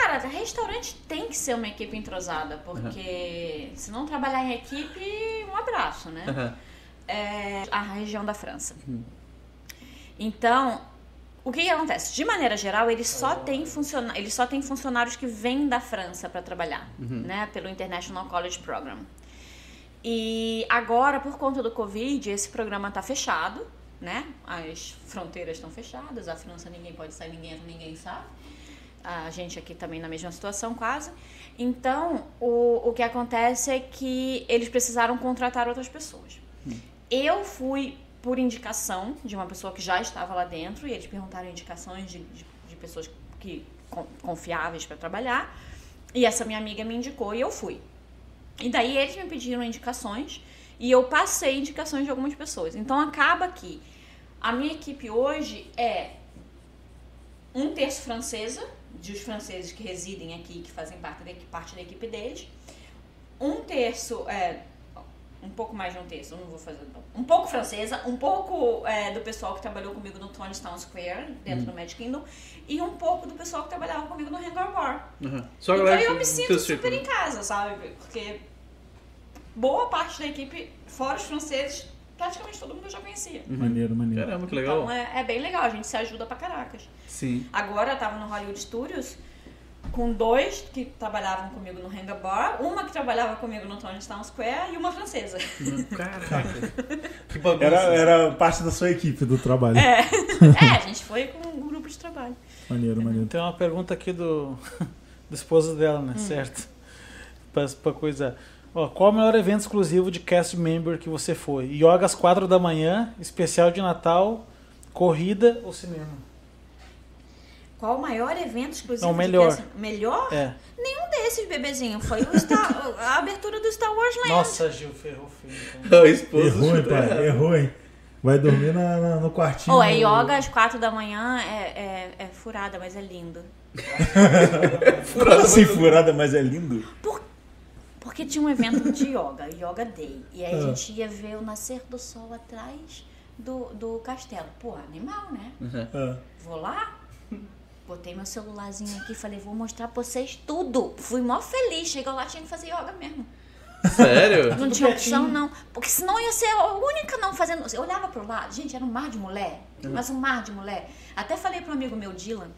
Cara, restaurante tem que ser uma equipe entrosada, porque se não trabalhar em equipe, um abraço, né? Aham. é a região da França. Então, o que, que acontece? De maneira geral, eles só têm funciona eles só têm funcionários que vêm da França para trabalhar, né, pelo International College Program. E agora, por conta do Covid, esse programa está fechado, né? As fronteiras estão fechadas, a França ninguém pode sair, ninguém entra, ninguém sai. A gente aqui também na mesma situação, quase. Então, o, o que acontece é que eles precisaram contratar outras pessoas. Eu fui por indicação de uma pessoa que já estava lá dentro e eles perguntaram indicações de, de, de pessoas que con- confiáveis para trabalhar. E essa minha amiga me indicou e eu fui. E daí eles me pediram indicações e eu passei indicações de algumas pessoas. Então acaba que a minha equipe hoje é um terço francesa, de os franceses que residem aqui, que fazem parte da, parte da equipe deles. Um terço, é, um pouco mais de um terço, não vou fazer um pouco francesa, um pouco é, do pessoal que trabalhou comigo no Tony Town Square, dentro do Magic Kingdom, e um pouco do pessoal que trabalhava comigo no Hangar Bar. Uhum. Só Então eu me sinto super círculo. em casa, sabe? Porque boa parte da equipe, fora os franceses, praticamente todo mundo eu já conhecia. Maneiro, maneiro. Caramba, que legal. Então é, é bem legal, a gente se ajuda pra caracas. Sim. Agora eu tava no Hollywood Studios com dois que trabalhavam comigo no Hangar Bar, uma que trabalhava comigo no Tony Town Square e uma francesa. Caraca. que bagunça. Era, era parte da sua equipe do trabalho. É, é a gente foi com um grupo de trabalho. Maneiro, maneiro. Tem uma pergunta aqui do, do esposo dela, Hum. né? Certo? Pra, pra coisa. Ó, qual o melhor evento exclusivo de cast member que você foi? Yoga às 4 da manhã, especial de Natal, corrida ou cinema? Qual o maior evento exclusivo Não, de melhor. casting? Melhor? É. Nenhum desses, bebezinho. Foi o Star- a abertura do Star Wars Land. Nossa, Gil, ferrou feio. Então. Errou, hein, errado. pai? Errou, hein? Vai dormir na, na- no quartinho. Ou é yoga às quatro da manhã, é, é, é furada, mas é lindo. Furada assim, furada, mas é lindo. Porque tinha um evento de yoga, Yoga Day. E aí a Ah. gente ia ver o nascer do sol atrás do, do castelo. Pô, animal, né? Ah. Vou lá, botei meu celularzinho aqui, falei, vou mostrar pra vocês tudo. Fui mó feliz. Chegou lá, tinha que fazer yoga mesmo. Sério? Não tinha opção, não. Porque senão ia ser a única não fazendo. Eu olhava pro lado, gente, era um mar de mulher. Mas um mar de mulher. Até falei pro amigo meu, Dylan,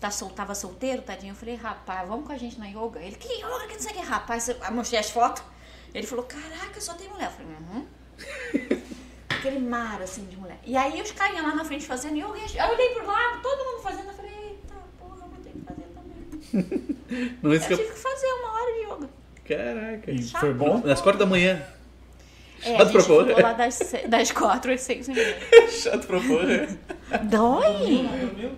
tá sol, tava solteiro, tadinho. Eu falei, rapaz, vamos com a gente na yoga. Ele, que yoga, que não sei o que, rapaz. Eu mostrei as fotos. Ele falou, caraca, só tem mulher. Eu falei, uhum. Aquele mar, assim, de mulher. E aí os carinhas lá na frente fazendo yoga. e Eu olhei pro lado, todo mundo fazendo. Eu falei, eita, porra, eu vou ter que fazer também. Não Eu tive que fazer uma hora de yoga. Caraca. E foi bom? Às quatro da manhã. É, a Chato gente pra porra. ficou lá das, das quatro às seis e meia. Chato pra porra. Dói? Não,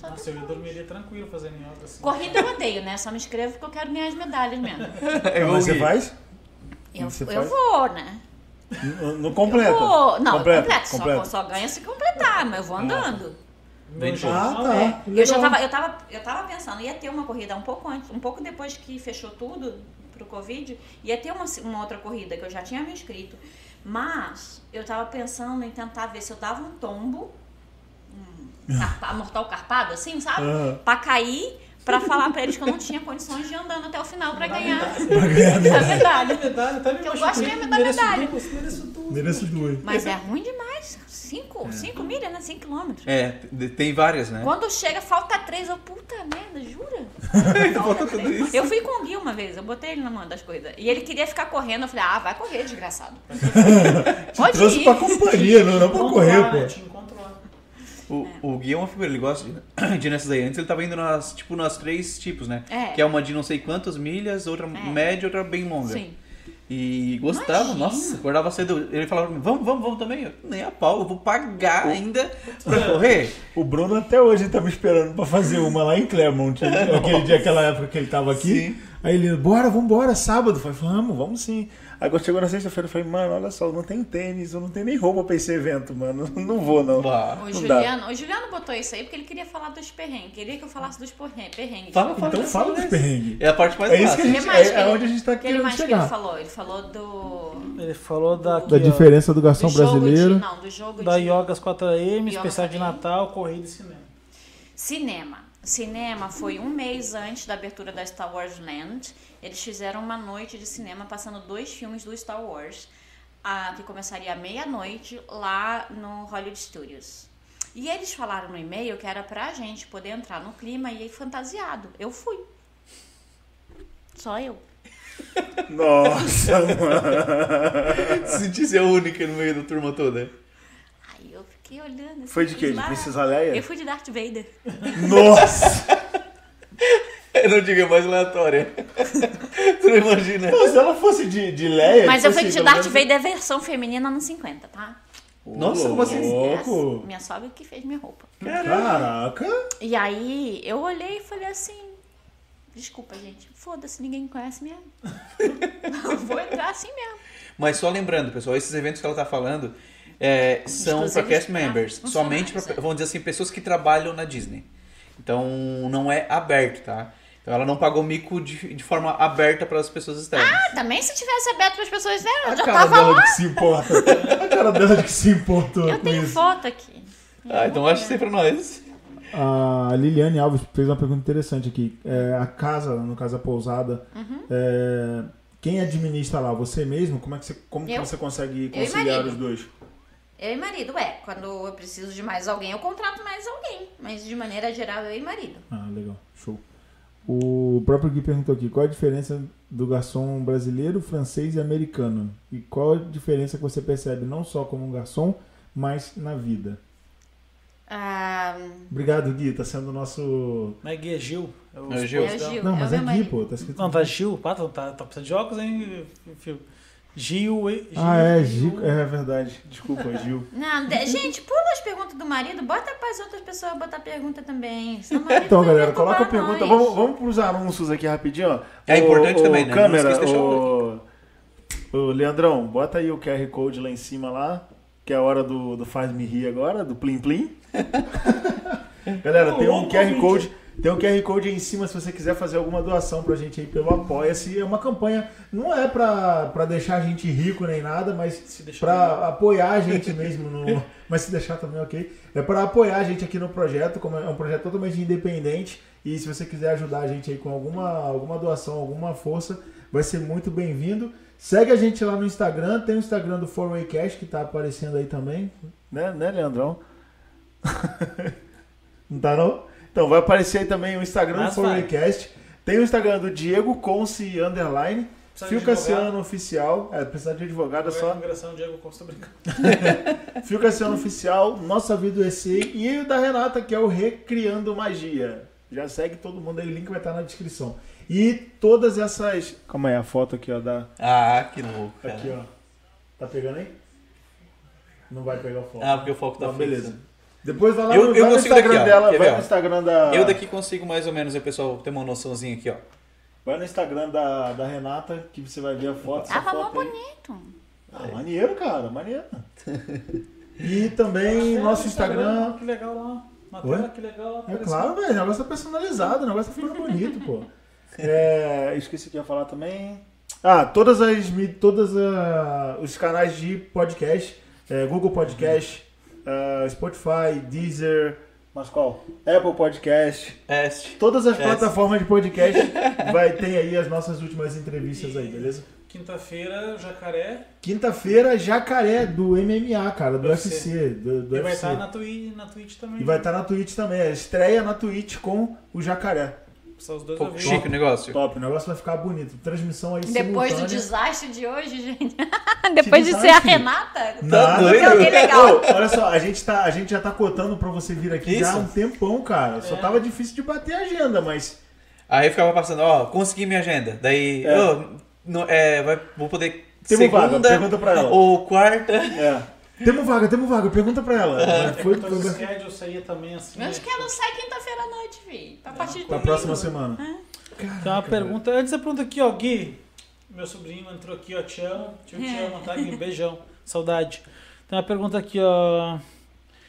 só Nossa, eu dormiria tranquilo fazendo yoga assim. Corrida eu odeio, né? Só me inscrevo porque eu quero ganhar as medalhas mesmo. É Mas você faz? Eu, Você eu faz? vou, né? No, no completo. Vou. Não, completo. completo. Só, completo. só ganha se completar, mas eu vou andando. Bem. Ah, tá. é. Eu já tava, eu tava, eu tava pensando, ia ter uma corrida um pouco antes, um pouco depois que fechou tudo pro Covid, ia ter uma, uma outra corrida que eu já tinha me inscrito. Mas eu tava pensando em tentar ver se eu dava um tombo, carpa- mortal carpado, assim, sabe? Aham. Pra cair, pra falar pra eles que eu não tinha condições de ir andando até o final pra ganhar Pra ganhar a medalha. medalha. medalha, tá me eu gosto mesmo da medalha. mereço duas. Mereço duas. Mas é ruim demais. Cinco, cinco milhas, né? Cinco quilômetros. É, tem várias, né? Quando chega, falta três. Eu, puta merda, jura? Falta tudo isso. Eu fui com o Gui uma vez, eu botei ele na mão das coisas. E ele queria ficar correndo. Eu falei, ah, vai correr, desgraçado. Pode Trouxe ir. pra companhia, não, não pra correr, lá, né? pô. Encontro lá. O, o Gui é uma figura, ele gosta de, de nessas aí. Antes ele tava indo nas, tipo, nas três tipos, né? É. Que é uma de não sei quantas milhas, outra média, outra bem longa. Sim. E gostava, Imagina. nossa, acordava cedo. Ele falava pra mim, vamos, vamos, vamos também. Eu, Nem a pau, eu vou pagar ainda pra correr. O Bruno até hoje tava esperando pra fazer uma lá em Clermont. né? Aquele dia, aquela época que ele tava aqui. Sim. Aí ele, bora, vambora, sábado. Eu falei, vamos, vamos sim. Quando chegou na sexta-feira, eu falei, mano, olha só, eu não tenho tênis, eu não tenho nem roupa pra esse evento, mano. Não vou, não. Bah. O Não dá. Juliano, o Juliano botou isso aí porque ele queria falar dos perrengues. Queria que eu falasse dos perrengues. Fala, fala. Então fala dos perrengues. É a parte mais É isso que a gente, é, que é ele- onde a gente tá O que ele querendo mais que ele chegar. falou? Ele falou do. Ele falou da, aqui, Da ó, diferença do garçom do jogo brasileiro. De, não, do jogo da de Yoga 4am, Yoga especial de. Natal, corrida e cinema. Cinema. Cinema foi um mês antes da abertura da Star Wars Land. Eles fizeram uma noite de cinema passando dois filmes do Star Wars, ah, que começaria à meia-noite lá no Hollywood Studios. E eles falaram no e-mail que era pra gente poder entrar no clima e ir fantasiado. Eu fui. Só eu. Nossa, mano. Sentir ser a única no meio da turma toda. Aí eu fiquei olhando. assim, Foi de quê? De. Princesa Leia? Eu fui de Darth Vader. Nossa! Eu não digo é mais aleatória. tu não imagina. Pô, se ela fosse de, de Leia. Mas eu tipo fui assim, de Darth menos- Vader versão feminina nos 50, tá? Nossa, como assim? Louco. Minha sogra que fez minha roupa. Caraca! E aí eu olhei e falei assim: desculpa, gente, foda-se, ninguém me conhece mesmo. Vou entrar assim mesmo. Mas só lembrando, pessoal, esses eventos que ela tá falando é, são para cast members. Somente para, é. vamos dizer assim, pessoas que trabalham na Disney. Então não é aberto, tá? Então ela não pagou mico de, de forma aberta para as pessoas externas. Ah, também se tivesse aberto para as pessoas dela, eu A já cara tava dela lá. que se importa. A cara dela de que se importou Eu com tenho isso. foto aqui. Ah, então acho que isso aí pra nós. A Liliane Alves fez uma pergunta interessante aqui. É, a casa, no caso a pousada, Uhum. é, quem administra lá? Você mesmo? Como é que você, como que você consegue conciliar os dois? Eu e marido, é. Quando eu preciso de mais alguém, eu contrato mais alguém. Mas de maneira geral, eu e marido. Ah, legal. Show. O próprio Gui perguntou aqui, qual a diferença do garçom brasileiro, francês e americano? E qual a diferença que você percebe não só como um garçom, mas na vida? Ah, Obrigado, Gui. Tá sendo o nosso... Não é Gui, é Gil. É o É o Gil. é o Gil. Não, é mas é meu Gui, pô. Tá escrito... Não, tá Gil. Pá, tá, tá, tá precisando de óculos, hein, Fio? Gil, e- Gil. Ah, é, Gil. É verdade. Desculpa, Gil. Não, de- gente, pula as perguntas do marido, bota para as outras pessoas botar pergunta também. O Então, galera, coloca a pergunta. nós. Vamos, vamos pros anúncios aqui rapidinho, ó. É importante também, né? Não Câmera, o... o Leandrão, bota aí o QR Code lá em cima lá, que é a hora do, do Faz Me Rir agora, do Plim Plim. galera, tem um QR Code. Tem um QR Code aí em cima se você quiser fazer alguma doação pra gente aí pelo Apoia-se. É uma campanha, não é pra, pra deixar a gente rico nem nada, mas pra apoiar a gente mesmo no. Mas se deixar também, ok. É pra apoiar a gente aqui no projeto, como é um projeto totalmente independente. E se você quiser ajudar a gente aí com alguma, alguma doação, alguma força, vai ser muito bem-vindo. Segue a gente lá no Instagram, tem o Instagram do Fourway Cash que tá aparecendo aí também. Né, né Leandrão? não tá não? Então vai aparecer aí também o Instagram do Mas Fourway vai. Cast. Tem o Instagram do Diego Conce Underline. Fio. Cassiano Oficial. É, precisa de advogado, é Agora só imigração, Diego Costa brincando. Fio Cassiano Oficial, Nossa Vida EC e o da Renata, que é o Recriando Magia. Já segue todo mundo aí, o link vai estar na descrição. E todas essas. Calma aí, a foto aqui, ó. Da... Ah, que louco. cara. Aqui, ó. Tá pegando aí? Não vai pegar o foco. Ah, porque o foco tá Não, fixo. beleza. Depois vai lá Eu- no, eu vai no Instagram daqui, dela, vai ver, no? Instagram da. Eu daqui consigo mais ou menos, o pessoal ter uma noçãozinha aqui, ó. Vai no Instagram da, da Renata que você vai ver a foto. Tava mó foto bonito. Ah, maneiro, cara, maneiro. E também nosso Instagram. Que legal lá. Tela, que legal lá. É claro, velho. O negócio tá personalizado, o negócio tá ficando bonito, pô. É, esqueci o que ia falar também. Ah, todas as todas ah, os canais de podcast, é, Google Podcast, ah, Spotify, Deezer, mas qual? Apple Podcast, Este. todas as É. plataformas de podcast vai ter aí as nossas últimas entrevistas aí, beleza? Quinta-feira, Jacaré. Quinta-feira, Jacaré do MMA, cara, do UFC. UFC, do, do e vai estar na, Twitch, na Twitch também. E vai estar na Twitch também, a estreia na Twitch com o Jacaré. São os dois Pouco ouvintes. chique o negócio. Top, o negócio vai ficar bonito. Transmissão aí Depois do desastre de hoje, gente. Depois de ser a? Renata. Doido? Alguém legal. Ô, olha só, a gente, tá, a gente já tá cotando pra você vir aqui já há Isso. um tempão, cara. Só tava difícil de bater a agenda, mas. Aí ficava passando, ó, consegui minha agenda. Daí, É. ô, no- é, vai, vou poder Temos segunda vaga, pergunta pra ela. ou quarta. É. Temos vaga, temos vaga, pergunta pra ela. É, Foi, então foi, o foi schedule saía também assim. Acho que ela sai quinta-feira à noite, filho. A partir de pra domingo. próxima semana. Tem uma pergunta. Antes da pergunta aqui, ó, Gui. Meu sobrinho entrou aqui, ó. Te amo. Te, te É. amo, tá, Gui? Beijão. Saudade. Tem uma pergunta aqui, ó.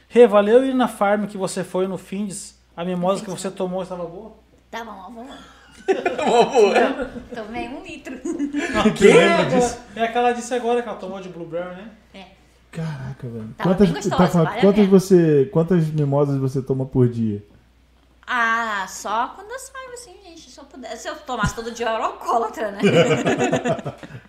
Rê, valeu ir na farm que você foi no Findes? A mimosa que você tomou estava boa? Tá bom, amor. Boa. Tomei um litro. Que lembra É, disso? É aquela que disse agora que ela tomou de blueberry, né? Caraca, velho. Tava Quantas, bem gostosa, tá falando- vale quantas, você, quantas mimosas você toma por dia? Ah, só quando eu saio assim, gente. Se eu pudesse, se eu tomasse todo dia, eu era alcoólatra, né?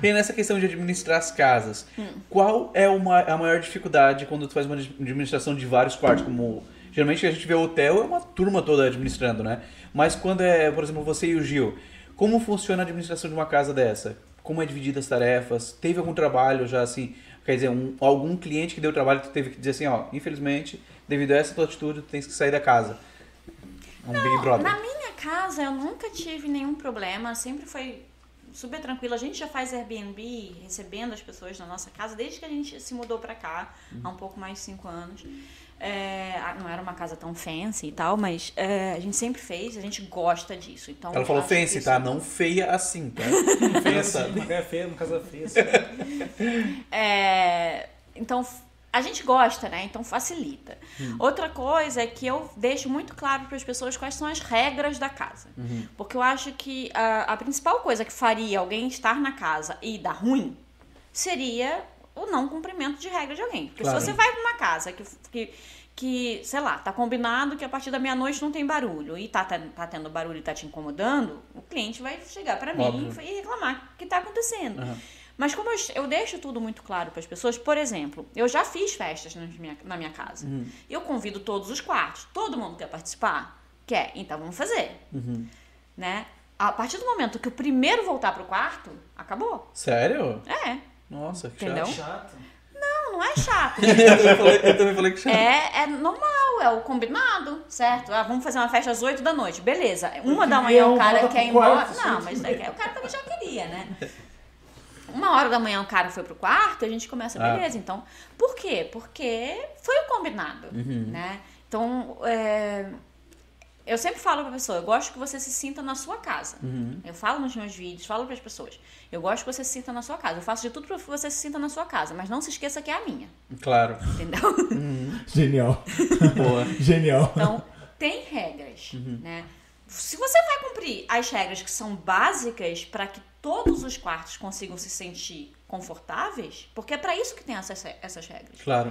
E nessa questão de administrar as casas, Hum. qual é uma, a maior dificuldade quando tu faz uma administração de vários quartos? Como geralmente a gente vê hotel é uma turma toda administrando, né? Mas quando é, por exemplo, você e o Gil, como funciona a administração de uma casa dessa? Como é dividida as tarefas? Teve algum trabalho já assim? Quer dizer, um- algum cliente que deu trabalho tu teve que dizer assim, ó, infelizmente, devido a essa tua atitude, tu tens que sair da casa. Um Big Brother. Na minha casa, eu nunca tive nenhum problema. Sempre foi super tranquilo. A gente já faz Airbnb recebendo as pessoas na nossa casa desde que a gente se mudou pra cá, há um pouco mais de cinco anos. É, ah, não era uma casa tão fancy e tal, mas é, a gente sempre fez, a gente gosta disso. Então, Ela falou fancy, isso- tá? Não feia assim, tá? Feia assim, uma casa feia, uma casa feia. assim. É, então, a gente gosta, né? Então facilita. Hum. Outra coisa é que eu deixo muito claro para as pessoas quais são as regras da casa. Uhum. Porque eu acho que a, a principal coisa que faria alguém estar na casa e dar ruim seria o não cumprimento de regras de alguém. Porque Claro. se você vai para uma casa que, que, que, sei lá, tá combinado que a partir da meia-noite não tem barulho e tá, tá, tá tendo barulho e tá te incomodando, o cliente vai chegar para mim e reclamar o que tá acontecendo. Aham. Mas como eu, eu deixo tudo muito claro para as pessoas, por exemplo, eu já fiz festas na minha, na minha casa. Uhum. Eu convido todos os quartos. Todo mundo quer participar? Quer. Então vamos fazer. Uhum. Né? A partir do momento que o primeiro voltar pro quarto, acabou. Sério? É. Nossa, que Entendeu? chato. Não, não é chato. eu, também falei, eu também falei que chato. É, é normal, é o combinado, certo? Ah, vamos fazer uma festa às 8 da noite, beleza. Uma da manhã vier o um cara quer ir embora. quarto, Não, mas é- o cara também já queria, né? Uma hora da manhã o cara foi pro quarto, a gente começa, Ah. beleza. Então, por quê? Porque foi o combinado, né? Então, é, eu sempre falo pra pessoa, eu gosto que você se sinta na sua casa. Eu falo nos meus vídeos, falo pras pessoas. Eu gosto que você se sinta na sua casa. Eu faço de tudo pra que você se sinta na sua casa, mas não se esqueça que é a minha, Claro. entendeu? Genial. Boa. Genial. Então, tem regras, né? Se você vai cumprir as regras que são básicas para que todos os quartos consigam se sentir confortáveis, porque é para isso que tem essas, essas regras. Claro.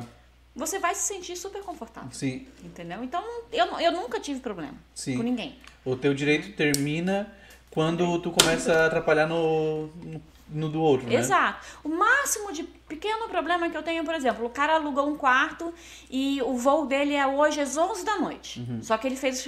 Você vai se sentir super confortável, Sim. entendeu? Então, eu, eu nunca tive problema Sim. com ninguém. O teu direito termina quando tu começa a atrapalhar no, no, no do outro, né? Exato. O máximo de pequeno problema que eu tenho, por exemplo, o cara alugou um quarto e o voo dele é hoje às 11 da noite. Só que ele fez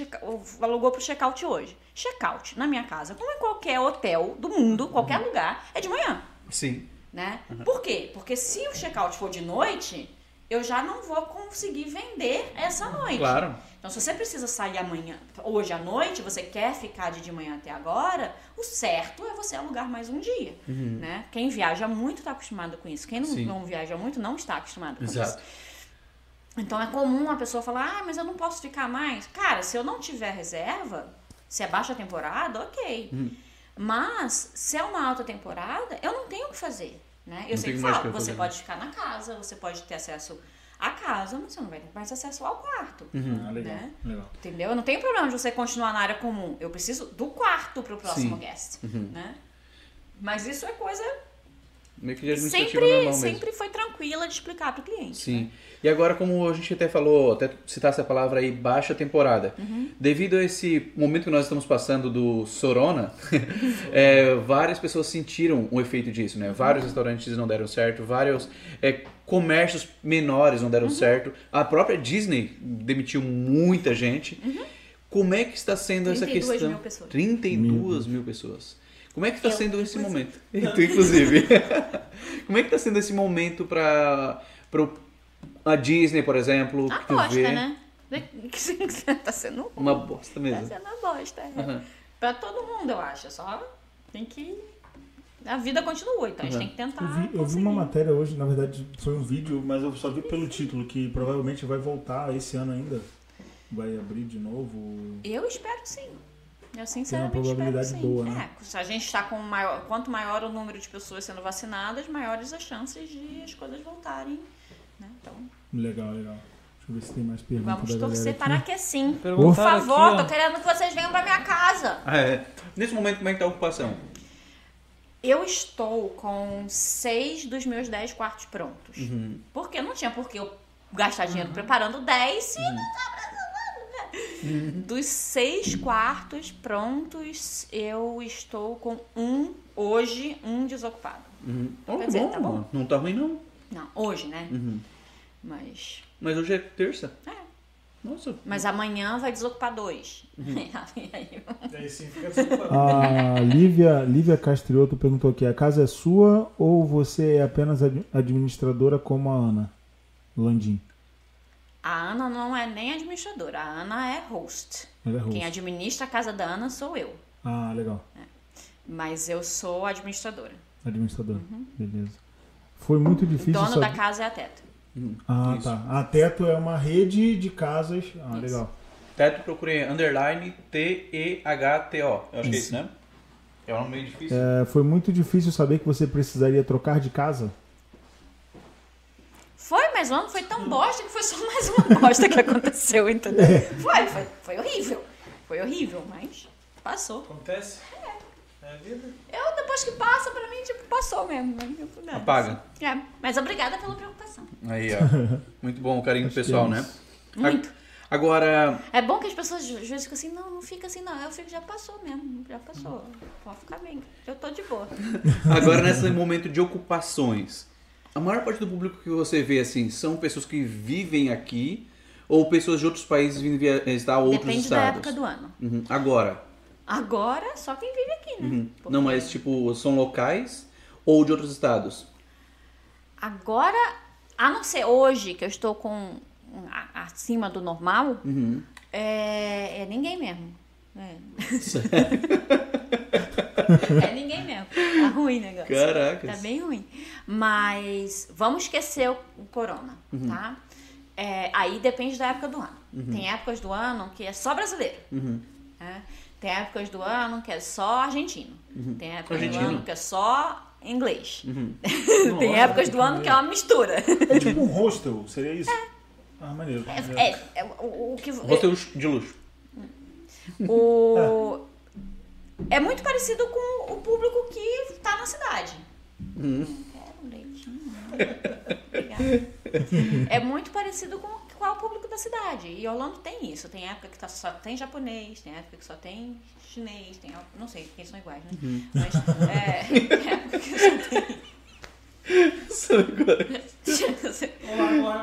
alugou pro check-out hoje. Check-out na minha casa, como em qualquer hotel do mundo, qualquer lugar, é de manhã, Sim. né? Por quê? Porque se o check-out for de noite, eu já não vou conseguir vender essa noite. Claro. Então, se você precisa sair amanhã, hoje à noite, você quer ficar de de manhã até agora, o certo é você alugar mais um dia, né? Quem viaja muito está acostumado com isso. Quem não, Uhum. Não viaja muito não está acostumado com Exato. isso. Então, é comum a pessoa falar, ah, mas eu não posso ficar mais. Cara, se eu não tiver reserva, se é baixa temporada, ok. Uhum. Mas, se é uma alta temporada, eu não tenho o que fazer, né? Eu Não sempre o falo, você fazer, né? pode ficar na casa, você pode ter acesso à casa, mas você não vai ter mais acesso ao quarto. Uhum. Ah, legal. Né? legal. Entendeu? Eu não tenho problema de você continuar na área comum. Eu preciso do quarto pro próximo Sim. guest, Uhum. né? Mas isso é coisa Meio que de administrativa sempre, normal mesmo. sempre foi tranquila de explicar pro cliente. Sim. E agora, como a gente até falou, até citasse a palavra aí, baixa temporada. Uhum. Devido a esse momento que nós estamos passando do Sorona, é, várias pessoas sentiram o efeito disso, né? Vários restaurantes não deram certo, vários é, comércios menores não deram Uhum. certo. A própria Disney demitiu muita gente. Como é que está sendo essa 32 questão? Uhum. mil pessoas. 32 mil pessoas. Como é que está Eu, sendo esse inclusive. momento? Tu, inclusive. Como é que está sendo esse momento para a Disney, por exemplo? que tu Aposta, vê? né? tá sendo ruim. Uma bosta Tá mesmo. sendo uma bosta. É. Aham. Pra todo mundo, eu acho. Só tem que. A vida continua, então a gente Uhum. tem que tentar. Eu vi, eu vi uma matéria hoje, na verdade foi um vídeo, mas eu só vi pelo título, que provavelmente vai voltar esse ano ainda. Vai abrir de novo. Eu espero que sim. Eu sinceramente probabilidade espero que sim. boa, né? É, se a gente está com maior, quanto maior o número de pessoas sendo vacinadas, maiores as chances de as coisas voltarem. Né? Então, Legal, legal. Deixa eu ver se tem mais perguntas vamos torcer para que sim. Por favor, aqui, tô querendo que vocês venham para minha casa. Ah, é. Nesse momento, como é que tá a ocupação? Eu estou com seis dos meus dez quartos prontos. Uhum. Porque não tinha por que eu gastar dinheiro preparando 10 se não tá né? Dos seis quartos prontos, eu estou com um, hoje, um desocupado. Uhum. Oh, Quer que dizer, bom, tá bom. Não tá ruim, não. Não, hoje, né? Uhum. Mas, Mas hoje é terça. É. Nossa. mas amanhã vai desocupar dois. Uhum. Aí sim fica. A Lívia, Lívia Castrioto perguntou aqui: a casa é sua ou você é apenas ad- administradora como a Ana Landim? A Ana não é nem administradora, a Ana é host. Ela é host. Quem administra a casa da Ana sou eu. Ah, legal. Mas eu sou administradora. Administradora. Beleza. Foi muito O difícil. dono saber- da casa é a Teta. Ah, Isso. tá. A Teto é uma rede de casas. Ah, Isso. legal. Teto procurei underline T-E-H-T-O. Eu acho que é isso, né? É um nome meio difícil. É, foi muito difícil saber que você precisaria trocar de casa? Ano foi tão bosta que foi só mais uma bosta que aconteceu, entendeu? Foi, foi, foi horrível. Foi horrível, mas passou. Acontece. É a vida. Eu, depois que passa, pra mim, tipo, passou mesmo. né? Apaga. É, mas obrigada pela preocupação. Aí, ó. Muito bom o carinho do pessoal, é né? Muito. Agora, É bom que as pessoas às vezes ficam assim, não, não fica assim não. Eu fico, já passou mesmo, já passou. Pode ficar bem, eu tô de boa. agora nesse momento de ocupações, a maior parte do público que você vê assim são pessoas que vivem aqui ou pessoas de outros países vindo via- visitar outros Depende da estados? época do ano. Uhum. Agora, Agora, só quem vive aqui, né? Uhum. Porque não, mas tipo, são locais ou de outros estados? Agora, a não ser hoje, que eu estou com acima do normal, Uhum. é, é ninguém mesmo. É. é ninguém mesmo. Tá ruim o negócio. Caracas. Tá bem ruim. Mas vamos esquecer o, o corona, Uhum. tá? É, aí depende da época do ano. Tem épocas do ano que é só brasileiro. Uhum. né? Tem épocas do ano que é só argentino. Tem épocas do Argentino. ano que é só inglês. Uhum. Tem Nossa, épocas do ano que é uma mistura. É tipo um hostel, seria isso? Ah, maneiro. maneiro. É, é, o, o que Hostel de luxo. o é muito parecido com o público que tá na cidade. Uhum. Não quero um leitinho. não. É muito parecido com qual é o público da cidade. E Orlando tem isso. Tem época que tá- só tem japonês, tem época que só tem chinês, tem não sei, porque eles são iguais, né? Uhum. Mas é, tem época que só tem.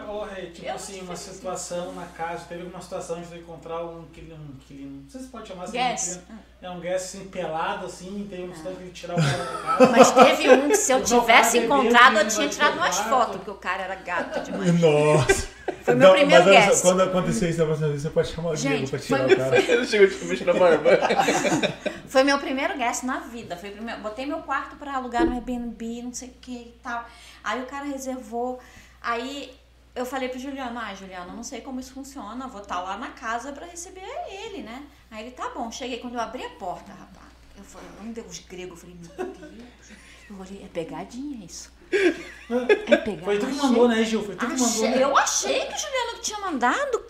Ô, ô, Rei, tipo Eu assim, uma é situação na casa, teve alguma situação de encontrar um inquilino, um inquilino, não sei se pode chamar assim, Guest. um é um guest assim, pelado assim, teve uma situação que ele tirar o cara da casa. Mas teve um que se eu tivesse encontrado, eu tinha tirado umas fotos, porque o cara era gato demais. Nossa. Foi meu primeiro mas guest. Quando acontecer isso da próxima vez, você pode chamar o Diego pra foi- tirar o cara. Ele chegou tipo mexendo na barba. Foi meu primeiro guest na vida. Foi primeiro, botei meu quarto pra alugar no Airbnb, não sei o que e tal. Aí o cara reservou. Aí eu falei pro Juliano, ah, Juliano, não sei como isso funciona, vou estar lá na casa pra receber ele, né? Aí ele, tá bom, cheguei. Quando eu abri a porta, rapaz, eu falei, um deus grego, eu falei, meu Deus. Eu olhei, é pegadinha isso. É pegadinha. Foi tu que mandou, né, Gil? Foi tu que mandou, né? eu achei que o Juliano que tinha mandado.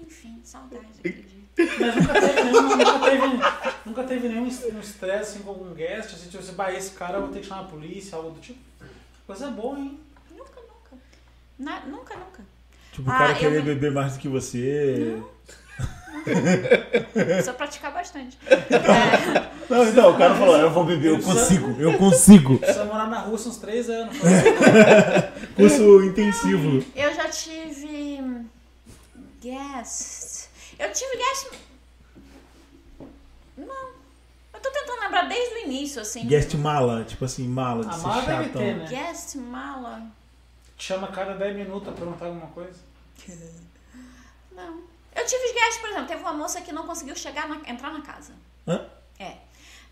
Enfim, saudade daquele dia. Mas nunca teve nenhum, nunca teve, nunca teve nenhum est- um estresse assim, com algum guest, assim, tipo, você, bah, esse cara eu vou ter que chamar a polícia, algo do tipo. Coisa boa, hein? Nunca, nunca. Na- nunca, nunca. Tipo, o Ah, cara querer vi- beber mais do que você. Precisa praticar bastante. É, Não, então, o cara falou, eu vou beber, eu consigo, eu consigo. Precisa morar na Rússia uns três anos. Curso intensivo. eu já tive guest. Eu tive guest. Não. Eu tô tentando lembrar desde o início, assim. Guest mala, tipo assim, mala, de A ser mala deve chatão. ter, né? Guest mala. Te chama a cada 10 minutos pra perguntar alguma coisa. Não. Eu tive guest, por exemplo, teve uma moça que não conseguiu chegar na- entrar na casa. Hã? É.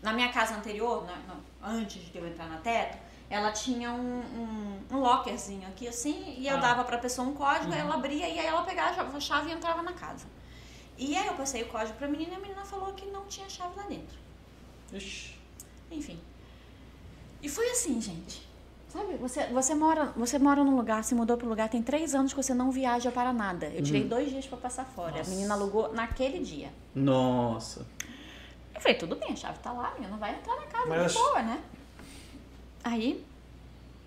Na minha casa anterior, na- na- antes de eu entrar na teto, ela tinha um, um, um lockerzinho aqui assim, e eu Ah. dava pra pessoa um código, aí ela abria e aí ela pegava a chave e entrava na casa. E aí eu passei o código pra menina e a menina falou que não tinha chave lá dentro. Ixi. Enfim. E foi assim, gente. Sabe, você, você, mora, você mora num lugar, se mudou pro lugar, tem três anos que você não viaja para nada. Eu tirei dois dias pra passar fora. A menina alugou naquele dia. Nossa. Eu falei, tudo bem, a chave tá lá, a menina vai entrar na casa Mas- de boa, né? Aí,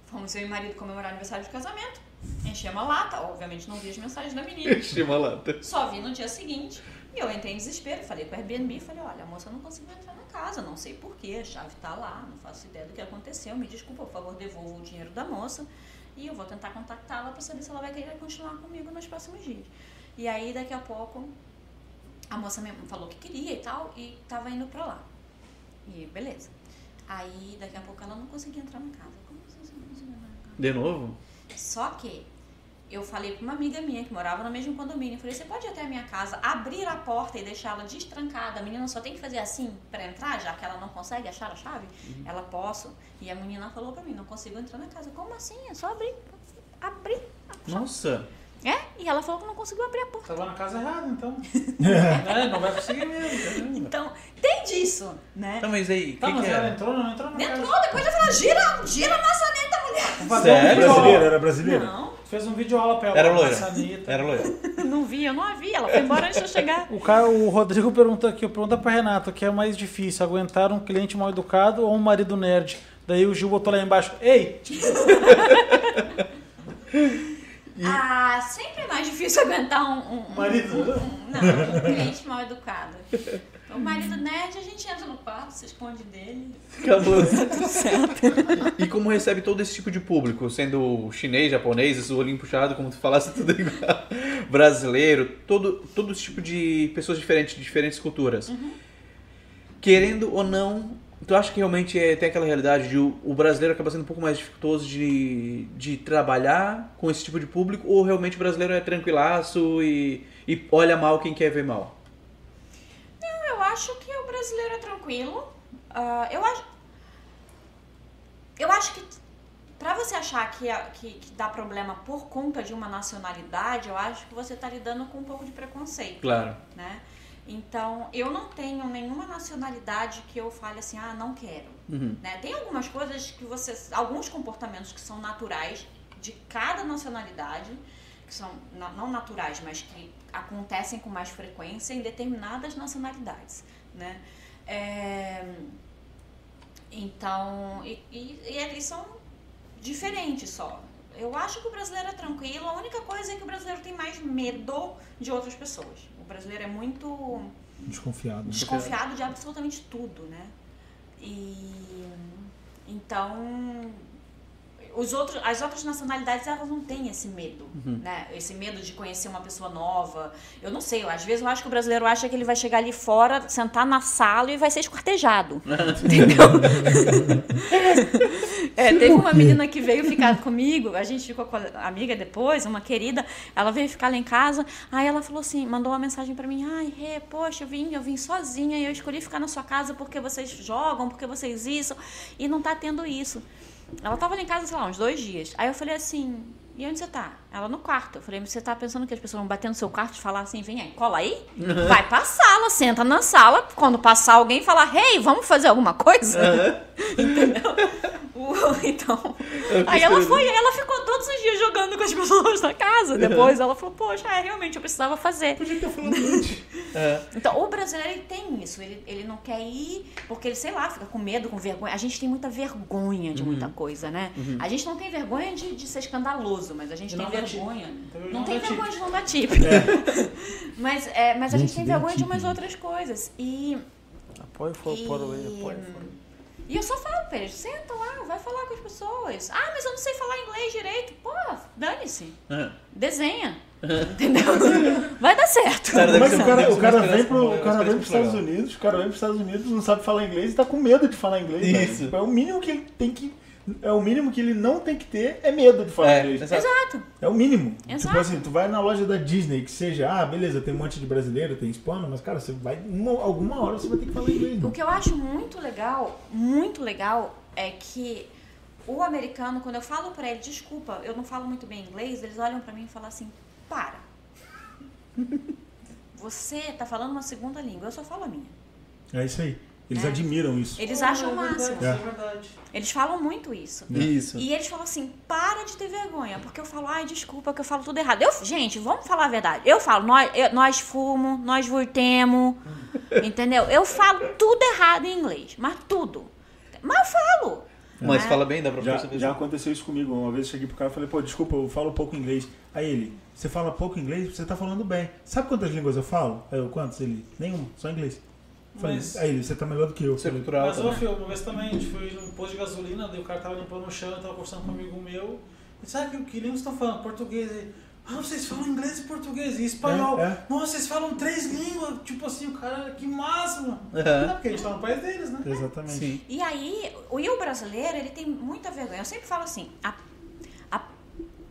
fomos eu e o marido comemorar aniversário de casamento. Enchemos a lata, obviamente não vi as mensagens da menina. Enchi uma lata. Só vi no dia seguinte. E eu entrei em desespero, falei com o Airbnb, falei, olha, a moça não conseguiu entrar na casa, não sei porquê, a chave tá lá, não faço ideia do que aconteceu, me desculpa, por favor, devolva o dinheiro da moça e eu vou tentar contactá-la para saber se ela vai querer continuar comigo nos próximos dias. E aí, daqui a pouco, a moça me falou que queria e tal, e tava indo pra lá. E beleza. Aí, daqui a pouco, ela não conseguia entrar na casa. Como assim você não conseguiu entrar na casa? De novo? Só que eu falei pra uma amiga minha que morava no mesmo condomínio. Eu falei, você pode ir até a minha casa, abrir a porta e deixá-la destrancada. A menina só tem que fazer assim pra entrar, já que ela não consegue achar a chave? Ela posso. E a menina falou pra mim, não consigo entrar na casa. Como assim? É só abrir. Abrir. Nossa. É? E ela falou que não conseguiu abrir a porta. Tava na casa errada, então. é, não vai conseguir mesmo. entendeu? Então, tem disso, né? Tá, mas aí, Tá, que mas que ela é? entrou, não entrou na casa. Entrou, depois eu falei, gira, gira a maçaneta, mulher. Sério? Brasileira, era brasileira? Não, Fez um vídeo aula pra ela. Era loira. Era loira. Não vi, eu não a vi. Ela foi embora antes de eu chegar. O, cara, o Rodrigo perguntou aqui, pergunta pra Renato, o que é mais difícil, aguentar um cliente mal educado ou um marido nerd? Daí o Gil botou lá embaixo, ei, Ah, sempre é mais difícil aguentar um, um, um- Marido? um- um- não, um cliente mal educado. O marido nerd, a gente entra no quarto, se esconde dele. Acabou. E como recebe todo esse tipo de público, sendo chinês, japonês, esse olhinho puxado, como tu falasse, tudo igual, brasileiro, todo, todo esse tipo de pessoas diferentes, de diferentes culturas. Querendo ou não, tu acha que realmente é, tem aquela realidade de o, o brasileiro acaba sendo um pouco mais dificultoso de, de trabalhar com esse tipo de público, ou realmente o brasileiro é tranquilaço e, e olha mal quem quer ver mal? Eu acho que o brasileiro é tranquilo. Ah, eu acho. Eu acho que pra você achar que, a- que, que dá problema por conta de uma nacionalidade, eu acho que você tá lidando com um pouco de preconceito. Claro. né? Então, eu não tenho nenhuma nacionalidade que eu fale assim, ah, não quero. Uhum. Né? Tem algumas coisas que você. alguns comportamentos que são naturais de cada nacionalidade, que são não naturais, mas que acontecem com mais frequência em determinadas nacionalidades. Né? É, então, e, e, e eles são diferentes só. Eu acho que o brasileiro é tranquilo, a única coisa é que o brasileiro tem mais medo de outras pessoas. O brasileiro é muito Desconfiado. desconfiado de absolutamente tudo, né? E então os outros, as outras nacionalidades elas não têm esse medo, né? Esse medo de conhecer uma pessoa nova. Eu não sei, eu, às vezes eu acho que o brasileiro acha que ele vai chegar ali fora, sentar na sala e vai ser esquartejado. entendeu? É, teve uma menina que veio ficar comigo, a gente ficou com a amiga depois, uma querida, ela veio ficar lá em casa, aí ela falou assim, mandou uma mensagem pra mim, ai, Rê, poxa, eu vim, eu vim sozinha e eu escolhi ficar na sua casa porque vocês jogam, porque vocês isso, e não tá tendo isso. Ela tava lá em casa, sei lá, uns dois dias. Aí eu falei assim, e onde você tá? Ela no quarto. Eu falei, você tá pensando que as pessoas vão bater no seu quarto e falar assim, vem aí, cola aí? Vai pra sala, senta na sala, quando passar alguém falar, hey, vamos fazer alguma coisa? Entendeu? O- Então, aí ela foi, ela ficou todos os dias jogando com as pessoas na casa. Depois ela falou, poxa, é, realmente eu precisava fazer. Então, o brasileiro ele tem isso, ele, ele não quer ir porque ele, sei lá, fica com medo, com vergonha. A gente tem muita vergonha de muita coisa, né? A gente não tem vergonha de, de ser escandaloso, mas a gente De tem não dar vergonha. Também Não tem vergonha de não dar tip. mas, é, mas a gente Gente, tem vergonha de tip, umas outras coisas. E Apoio, for, E- por aí, apoio, for. E eu só falo pra eles, senta lá, vai falar com as pessoas. Ah, mas eu não sei falar inglês direito. Pô, dane-se. Ah. Desenha. Entendeu? Vai dar certo. Cara, é que o cara, o cara vem pro, o cara vem pros Estados. Unidos, o cara vem pros Estados Unidos, não sabe falar inglês e tá com medo de falar inglês. velho. Isso. Tipo, É o mínimo que ele tem que. É o mínimo que ele não tem que ter é medo de falar É, inglês. exato. Exato. É o mínimo. Exato. Tipo assim, tu vai na loja da Disney, que seja, ah, beleza, tem um monte de brasileiro, tem hispano, mas cara, você vai. Uma, alguma hora você vai ter que falar inglês, O mano. que eu acho muito legal, muito legal, é que o americano, quando eu falo pra ele, desculpa, eu não falo muito bem inglês, eles olham pra mim e falam assim, para. Você tá falando uma segunda língua, eu só falo a minha. É isso aí. Eles É. admiram isso. Eles acham o máximo. É verdade. Eles falam muito isso. Isso. E eles falam assim, para de ter vergonha, porque eu falo, ai, desculpa que eu falo tudo errado. Eu, gente, vamos falar a verdade. Eu falo, nós, eu- nós fumo, nós vurtemos, entendeu? Eu falo tudo errado em inglês, mas tudo. Mas eu falo. Mas né? fala bem, dá pra Já, já aconteceu isso comigo. Uma vez eu cheguei pro cara e falei, pô, desculpa, eu falo pouco inglês. Aí ele, você fala pouco inglês? Você tá falando bem. Sabe quantas línguas eu falo? Aí eu, quantas? Ele, nenhuma, só inglês. Falei, Mas- Aí você tá melhor do que eu. É Falei, cultural Mas, ô, também. Fio, uma vez também a gente foi num posto de gasolina, daí o cara tava limpando o chão, eu tava conversando com um amigo meu. E sabe que, que língua vocês estão falando? Português. Aí, ah, vocês falam inglês e português e espanhol. É, é. Nossa, vocês falam três línguas. Tipo assim, o cara, que massa, mano. Aham. Não, porque a gente tá no país deles, né? Exatamente. Sim. E aí, o, e o brasileiro, ele tem muita vergonha. Eu sempre falo assim, a, a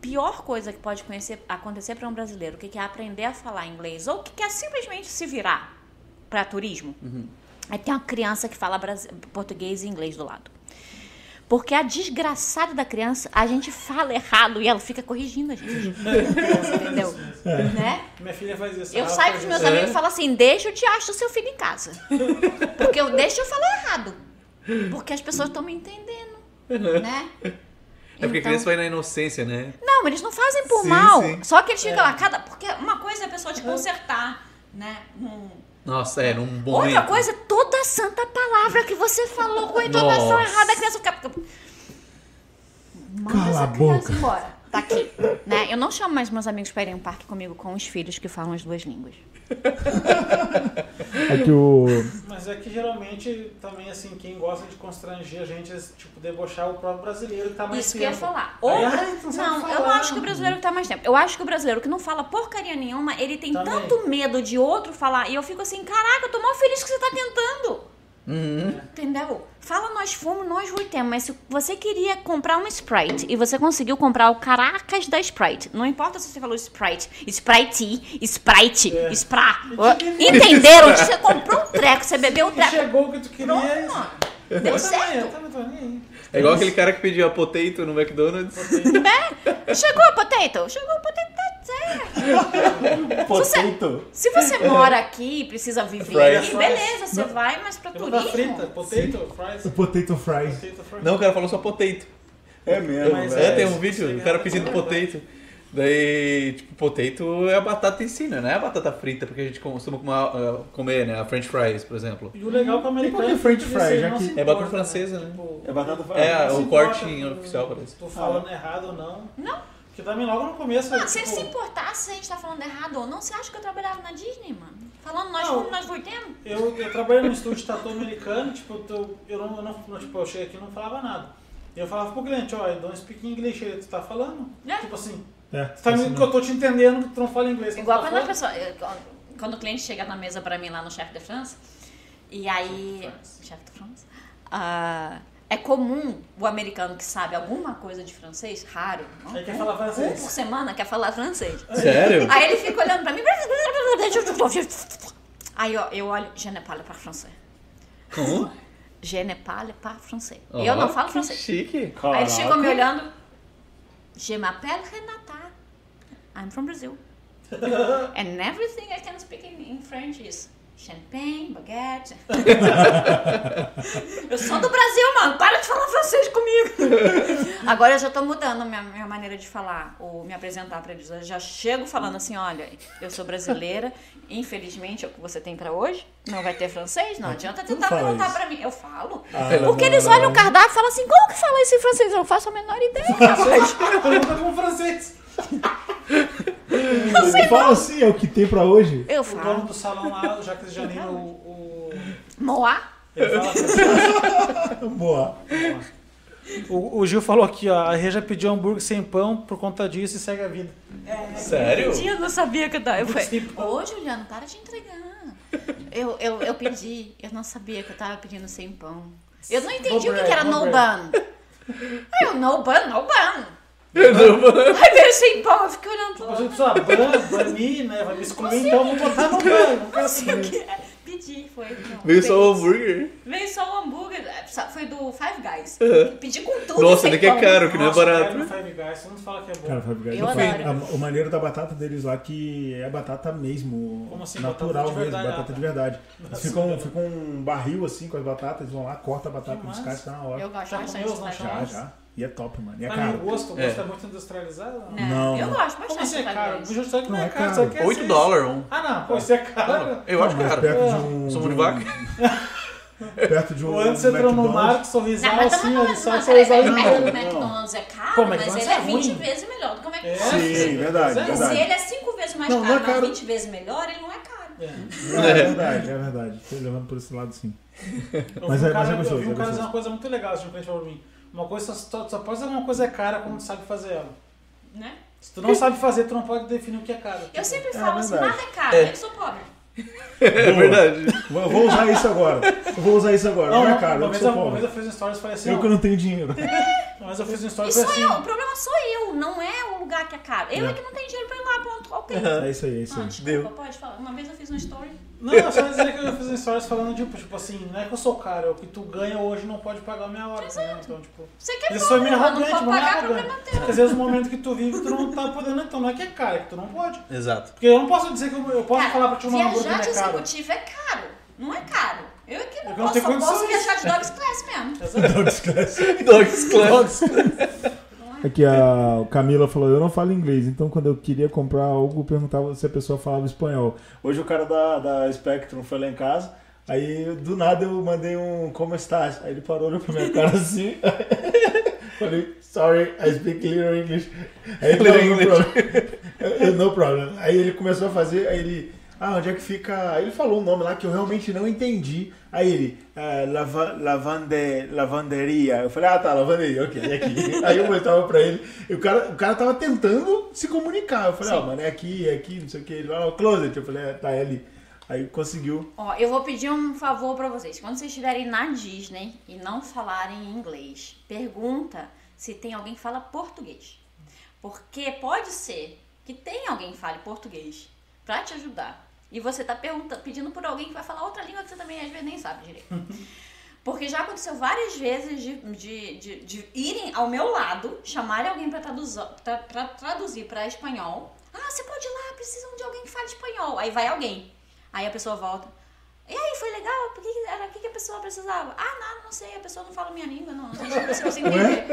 pior coisa que pode conhecer, acontecer para um brasileiro que quer aprender a falar inglês ou que quer simplesmente se virar para turismo, é ter uma criança que fala português e inglês do lado. Porque a desgraçada da criança, a gente fala errado e ela fica corrigindo a gente. Entendeu? Né? Minha filha faz isso. Eu saio com os meus amigos e falo assim, deixa o diacho do seu filho em casa. Porque eu deixo eu falar errado. Porque as pessoas estão me entendendo. Né? É porque Então- criança vai na inocência, né? Não, eles não fazem por Sim, mal. sim. Só que eles ficam lá, cada. Porque uma coisa é a pessoa te consertar, né? Num- Nossa, é, num bom Outra momento. coisa, toda santa palavra que você falou com a entonação Nossa. errada, a criança fica. Manda Cala essa a criança boca. embora. Tá aqui. Né? Eu não chamo mais meus amigos para irem ao parque comigo com os filhos que falam as duas línguas. É que o. Mas é que geralmente também, assim, quem gosta de constranger a gente é, tipo, debochar o próprio brasileiro que tá mais Isso que eu ia tempo. falar. Aí, Ou- ai, tu não sabe não, eu falar. não acho que o brasileiro que tá mais tempo. Eu acho que o brasileiro que não fala porcaria nenhuma, ele tem Também. tanto medo de outro falar. E eu fico assim, caraca, eu tô mal feliz que você tá tentando. Entendeu? Fala nós fomos, nós voltemos. Mas se você queria comprar um Sprite e você conseguiu comprar o Caracas da Sprite, não importa se você falou Sprite, Sprite, Sprite, É. Spra. Entenderam? Você comprou um treco, você bebeu o E treco. chegou o que tu queria. Pronto, é Deu certo. É igual aquele cara que pediu a potato no McDonald's. Né? Chegou o potato? Chegou o potato, tá certo. Potato. Se você mora aqui e precisa viver Fries. beleza, você vai, mas pra turismo. frita, potato, fries. Potato fries. Potato fries. Não, o cara falou só potato. É mesmo. Mas É, é, tem um vídeo do cara né? pedindo potato. Daí, tipo, potato é a batata em si, né? Não é a batata frita, porque a gente costuma comer, ah, comer, né? A french fries, por exemplo. E o legal é que o americano... E por que French fries, já que- É batata importa, francesa, né? Tipo, É batata. É, se o corte oficial, parece. Tô falando errado ou não. Não. Porque também logo no começo... Ah, é, se ele tipo, se importasse se a gente tá falando errado ou não, você acha que eu trabalhava na Disney, mano? Falando nós Não. fomos, nós voltemos? Eu, eu trabalhei num estúdio de tatu americano, tipo, eu, eu, não, eu não, tipo, eu cheguei aqui e não falava nada. E eu falava pro cliente, ó, eu don't speak English, ele, tu tá falando? É. Tipo assim, É, tu tá me, que eu tô te entendendo que tu não fala inglês. Igual tá quando a pessoa. eu- Quando o cliente chega na mesa pra mim lá no Chefe de France, e aí. Chefe de France? ah, é comum o americano que sabe alguma coisa de francês, raro. não? Aí quer falar Um francês. por semana quer falar francês. Sério? Aí ele fica olhando pra mim. Aí ó, eu olho, je ne parle pas français. Como? Je ne parle pas français. eu não falo que francês. Chique. Aí ele chegou me olhando. Je m'appelle Renata. I'm from Brazil. And everything I can speak in, in French is champagne, baguette. eu sou do Brasil, mano. Para de falar francês comigo. Agora eu já tô mudando a minha, minha maneira de falar, ou me apresentar pra eles. Eu já chego falando assim, olha, eu sou brasileira. Infelizmente, é o que você tem pra hoje. Não vai ter francês? Não adianta tentar fala perguntar pra mim. Eu falo. Ah, Porque não, eles não, olham não. o cardápio e falam assim, como que fala isso em francês? Eu não faço a menor ideia. Pergunta como francês. Ele fala assim, é o que tem pra hoje. Eu O dono falo. do salão lá, o Jacques de Janeiro, o, o, Moá? ele fala francês. Boa. O, o Gil falou aqui, ó, a Rê já pediu hambúrguer sem pão por conta disso e segue a vida. Sério? Eu não sabia que eu tava. Eu falei, ô Juliano, para de entregar. Eu, eu, eu pedi, eu não sabia que eu tava pedindo sem pão. Eu não entendi o que, que era No bun. Aí eu, no bun, no bun. Aí veio sem pão, eu fiquei olhando Mas outro. eu só ban, banir, né? Vai me excluir, então vou botar no ban. Não quero Não sei o saber. que é. Pedi, foi. não, Veio só o hambúrguer. Veio só o hambúrguer, é, foi do Five Guys. Uhum. Pedi com tudo. Nossa, daqui é caro, que não é Nossa, barato. cara, no Five Guys, todo mundo fala que é bom. Cara, Fábio Gás, Eu adoro. a- o maneiro da batata deles lá que é batata mesmo. Como assim, natural batata de mesmo, verdade? batata de verdade. Nossa, ficam, cara. ficam um barril assim com as batatas, eles vão lá, corta a batata, descasca na hora. Eu gosto bastante Five? Já, Guys. já. E é top, mano. E é o caro. gosto, o É. gosto é muito industrializado? Não. Não, Não, eu não. gosto Como bastante assim de é caro? O justo é que não Não é é caro, caro. só que é 8 seis. dólares um. Ah, não, pô, isso é caro. Eu acho Não, caro. perto É. de um. Sou de um- vaca. Perto de um. O antes você entrou no. Marco, sorrisal Não, assim, não, ele não, sorrisal de novo. o McDonald's é caro, Pô, mas ele é é 20 ruim. vezes melhor do que o É, McDonald's. Sim, verdade, é. Se ele é 5 vezes mais Não, não caro, é mas 20 vezes melhor, ele não é caro. É. É verdade, é verdade. Tô levando por esse lado sim. Eu Mas vi um é- cara, mas é gostoso, eu vi um é cara dizer uma coisa muito legal, assim, um cliente falou pra mim. Uma coisa só, só pode ser uma coisa é cara quando tu sabe fazer ela. Né? Se tu não sabe fazer, tu não pode definir o que é caro. Eu sempre É falo assim, verdade. nada é caro, É. eu sou pobre. É verdade. Vou vou usar isso agora. Eu vou usar isso agora. Não, Não, é caro, uma, eu vez, eu- uma vez pobre. eu fiz um stories e falei assim, Eu que não tenho dinheiro. mas eu fiz um stories E sou falei eu, assim, o problema sou eu, não é o lugar que é caro. Eu é, É. que não tenho dinheiro pra ir lá, ponto. Ok. É isso aí, é isso Ah, aí. desculpa, Deu. pode falar. Uma vez eu fiz uma story. Não, eu só dizer que eu fiz um stories falando, tipo, tipo assim, não é que eu sou caro, é o que tu ganha hoje não pode pagar a minha hora, entendeu? Então, tipo, Você quer isso foi meio não arrogante, mas não é arrogante. Porque às vezes o momento que tu vive, tu não tá podendo, então não é que é caro, é que tu não pode. Exato. Porque eu não posso dizer que eu, eu posso Cara, falar pra ti uma hambúrguer viajar não de é caro. executivo é caro. Não é caro. Eu é que não Eu não posso, só posso viajar de dogs class mesmo. Exato. Dogs Class. Dogs Club. Aqui a Camila falou, eu não falo inglês, então quando eu queria comprar algo, perguntava se a pessoa falava espanhol. Hoje o cara da, da Spectrum foi lá em casa, aí do nada eu mandei um como estás? Aí ele parou, olhou pra minha cara assim. Falei, sorry, I speak little English. Aí ele falou, no problem. no problem. Aí ele começou a fazer, aí ele, ah, onde é que fica? Ele falou um nome lá que eu realmente não entendi. Aí ele, ah, lava, lavande, lavanderia. Eu falei, ah tá, lavanderia, ok, é aqui. Aí eu mostrava pra ele. E o cara, o cara tava tentando se comunicar. Eu falei, ah, mano, é aqui, é aqui, não sei o que. Ele falou, ah, closet. Eu falei, é, tá, é ali. Aí conseguiu. Ó, eu vou pedir um favor pra vocês. Quando vocês estiverem na Disney e não falarem inglês, pergunta se tem alguém que fala português. Porque pode ser que tenha alguém que fale português pra te ajudar. E você tá perguntando, pedindo por alguém que vai falar outra língua que você também às vezes nem sabe direito. Porque já aconteceu várias vezes de, de, de, de irem ao meu lado, chamarem alguém pra traduzir, pra espanhol. Ah, você pode ir lá, precisam de alguém que fale espanhol. Aí vai alguém. Aí a pessoa volta. E aí, foi legal? Por que, que- era, o que, que a pessoa precisava? Ah, nada, não sei, a pessoa não fala minha língua, não. Não sei entender.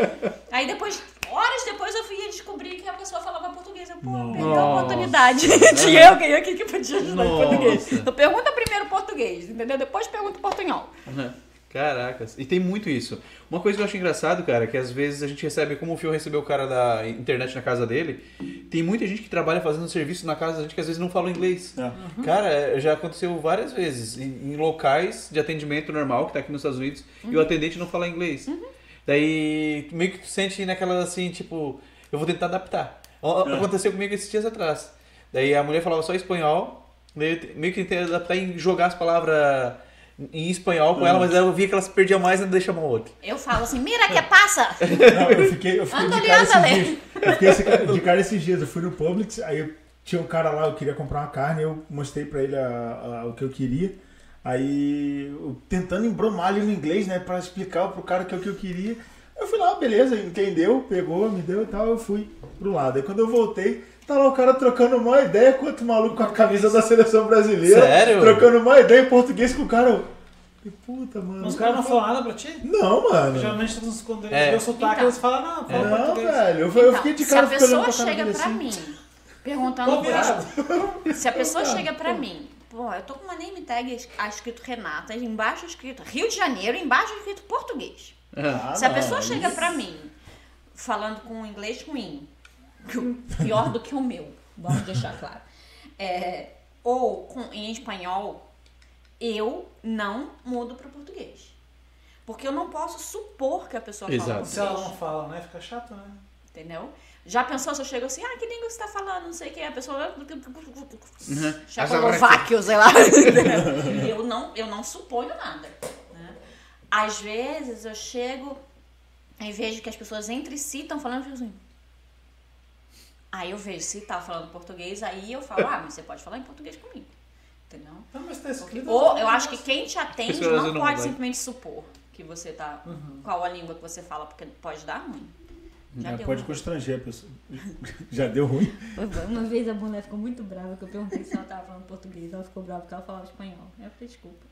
Aí depois, horas depois, eu fui descobrir que a pessoa falava português. Eu, pô, perdeu a oportunidade. Tinha alguém aqui que podia ajudar em português. Então pergunta primeiro português, entendeu? Depois pergunta portunhol. Caracas. E tem muito isso. Uma coisa que eu acho engraçado, cara, é que às vezes a gente recebe, como o Fio recebeu o cara da internet na casa dele, tem muita gente que trabalha fazendo serviço na casa da gente que às vezes não fala inglês. É. Cara, é, já aconteceu várias vezes em, em locais de atendimento normal, que tá aqui nos Estados Unidos, e o atendente não fala inglês. Daí meio que tu sente naquela assim, tipo, eu vou tentar adaptar. Ó, Aconteceu comigo esses dias atrás. Daí a mulher falava só espanhol, meio que tentei adaptar em jogar as palavras em espanhol com ela, mas aí eu via que ela se perdia mais e não deixava o outro. Eu falo assim, mira que passa! Não, eu fiquei, eu fiquei Anda de cara esses dias. Eu fiquei esse de cara esses dias. Eu fui no Publix, aí eu- tinha um cara lá, eu queria comprar uma carne, eu mostrei pra ele a- a- o que eu queria. Aí, eu tentando embromar ali no inglês, né, pra explicar pro cara que é o que eu queria. Eu fui lá, beleza, entendeu, pegou, me deu e tal, eu fui pro lado. Aí quando eu voltei, tá lá o cara trocando uma ideia com outro maluco com a camisa da seleção brasileira. Sério? Trocando uma ideia em português com o cara. Que puta, mano. Os caras não falam nada pra ti? Não, mano. Geralmente eles- quando eles É. dão sotaque, Então. eles falam, não, fala Não, português. velho. Eu, eu fiquei de Então, cara se a ficando olhando pessoa pra cara chega pra assim. mim, perguntando por virado. Se a pessoa chega pra mim, pô, eu tô com uma name tag es- escrito Renata, embaixo escrito Rio de Janeiro, embaixo escrito português. Ah, Se a não, pessoa aí- chega pra mim falando com um inglês ruim, o- pior do que o meu, vamos deixar claro, é, ou com, em espanhol, eu não mudo para português. Porque eu não posso supor que a pessoa fala Exato. Se ela português. não fala, né? Fica chato, né? Entendeu? Já pensou se eu chego assim, ah, que língua você tá falando? Não sei o que. A pessoa. Checoslováquio, sei lá. eu, não, eu não suponho nada. né? Às vezes eu chego e vejo que as pessoas entre si estão falando, eu fico assim. Aí eu vejo se tá falando português, aí eu falo, ah, mas você pode falar em português comigo. Entendeu? Não, mas tá escrito. Ou eu acho que quem te atende não não pode vai. simplesmente supor que você tá. Qual a língua que você fala, porque pode dar ruim. Já É, deu pode ruim. constranger a pessoa. Já deu ruim? Uma vez a mulher ficou muito brava que eu perguntei se ela tava falando português. Ela ficou brava porque ela falava espanhol. Eu falei, desculpa.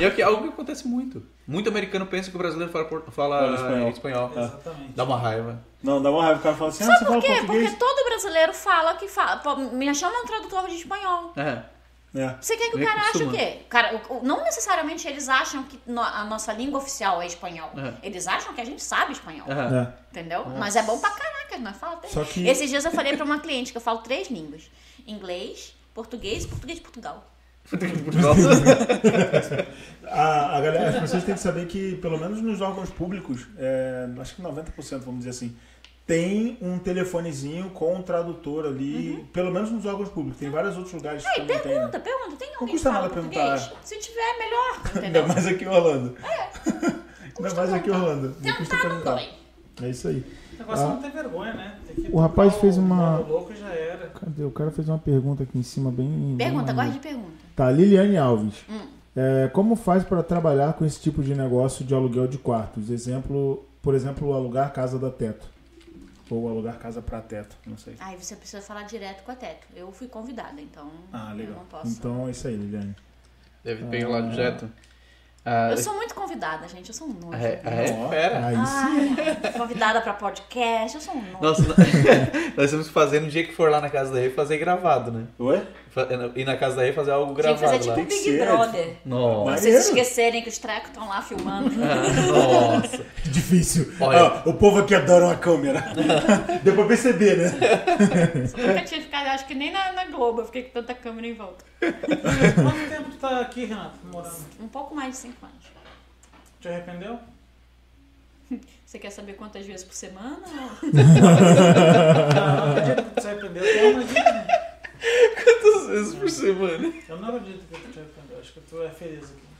E é que- algo que acontece muito. Muito americano pensa que o brasileiro fala, fala espanhol. espanhol. Exatamente. Dá uma raiva. Não, dá uma raiva. O cara fala assim, ah, Sabe você por quê? Porque todo brasileiro fala que fala. Pô, me chama um tradutor de espanhol. É. É. Você quer que o cara ache o quê? Cara, o- o- não necessariamente eles acham que no- a nossa língua oficial é espanhol. É. Eles acham que a gente sabe espanhol. É. Entendeu? Mas é bom pra caraca, nós fala até. Só que- Esses dias eu falei pra uma cliente que eu falo três línguas: inglês, português e português de Portugal. A, a galera, as pessoas têm que saber que, pelo menos nos órgãos públicos, é, acho que 90%, vamos dizer assim, tem um telefonezinho com um tradutor ali, pelo menos nos órgãos públicos. Tem vários outros lugares que Aí também tem. pergunta, Né? pergunta, tem alguém que custa nada perguntar. Se tiver, melhor, Ainda mais aqui em Orlando. Ainda mais aqui em Orlando. Não custa não perguntar. É isso aí. O negócio é Ah. não ter vergonha, né? Tem que O rapaz fez o uma- modo louco já era. Cadê? O cara fez uma pergunta aqui em cima bem. bem Pergunta, maneira. gosta de pergunta. Tá, Liliane Alves. Hum. É, como faz para trabalhar com esse tipo de negócio de aluguel de quartos? Exemplo, por exemplo, alugar casa da teto. Ou alugar casa para teto, não sei. Aí você precisa falar direto com a Teto. Eu fui convidada, então Ah, eu legal. não posso. Então é isso aí, Liliane. Deve pegar lá direto. Ah, Eu sou muito convidada. gente. Eu sou um nojo. É, é, fera. Aí sim. Ai, convidada pra podcast, eu sou um nojo. Nossa, nós temos que fazer no dia que for lá na casa da Rê fazer gravado, né? Ué? Ir na casa da Rê fazer algo Tinha que gravado fazer tipo lá. Big ser, Brother. Nossa. Mas- Vocês esquecerem que os trecos estão lá filmando. Nossa. Difícil. Olha. Ah, o povo aqui adora uma câmera. Deu pra perceber, né? Eu nunca tinha ficado, acho que nem na, na Globo eu fiquei com tanta câmera em volta. Quanto tempo tu tá aqui, Renato, morando? Um pouco mais de 5 anos. Te arrependeu? Você quer saber quantas vezes por semana? Ah, não acredito que tu se arrependeu. Eu não acredito. Quantas vezes por semana? Eu não acredito que tu te arrependeu. Acho que tu é feliz aqui.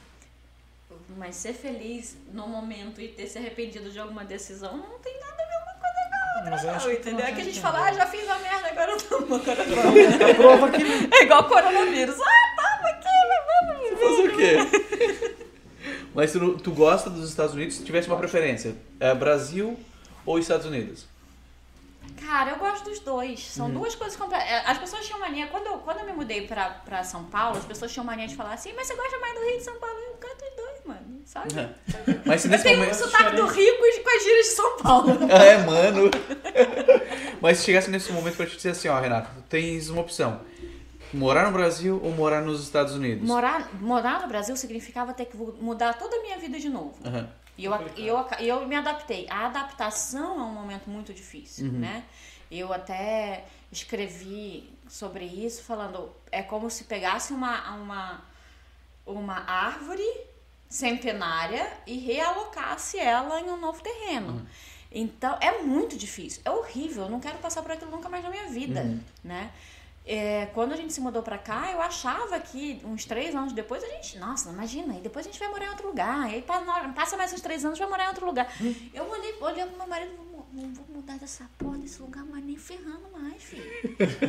Mas ser feliz no momento e ter se arrependido de alguma decisão não tem nada a ver uma coisa com a outra, Mas eu acho não, que entendeu? É te que a gente fala, ah, já fiz a merda, agora eu tô agora eu tô. A prova aqui, né? É igual coronavírus. Ah, tava aqui, vamos Fazer o quê? Mas tu, tu gosta dos Estados Unidos se tivesse uma preferência? É Brasil ou Estados Unidos? Cara, eu gosto dos dois. São duas coisas completas. As pessoas tinham mania, quando eu, quando eu me mudei pra, pra São Paulo, as pessoas tinham mania de falar assim, mas você gosta mais do Rio de São Paulo? Eu canto os dois, mano, sabe? Mas se Eu nesse tenho um momento. sotaque do Rio com as- gírias de São Paulo. É, mano. Mas se chegasse nesse momento pra te dizer assim, ó, Renato, tu tens uma opção. Morar no Brasil ou morar nos Estados Unidos? Morar, morar no Brasil significava ter que mudar toda a minha vida de novo. Aham. E eu, eu, eu me adaptei. A adaptação é um momento muito difícil, né? Eu até escrevi sobre isso, falando é como se pegasse uma, uma, uma árvore centenária e realocasse ela em um novo terreno. Então, é muito difícil. É horrível. Eu não quero passar por aquilo nunca mais na minha vida, né? É, quando a gente se mudou pra cá, eu achava que uns três anos depois a gente. Nossa, imagina, e depois a gente vai morar em outro lugar. E aí passa mais uns três anos vai morar em outro lugar. Eu olhei, olhei pro meu marido e não vou mudar dessa porra desse lugar, mas nem ferrando mais, filho.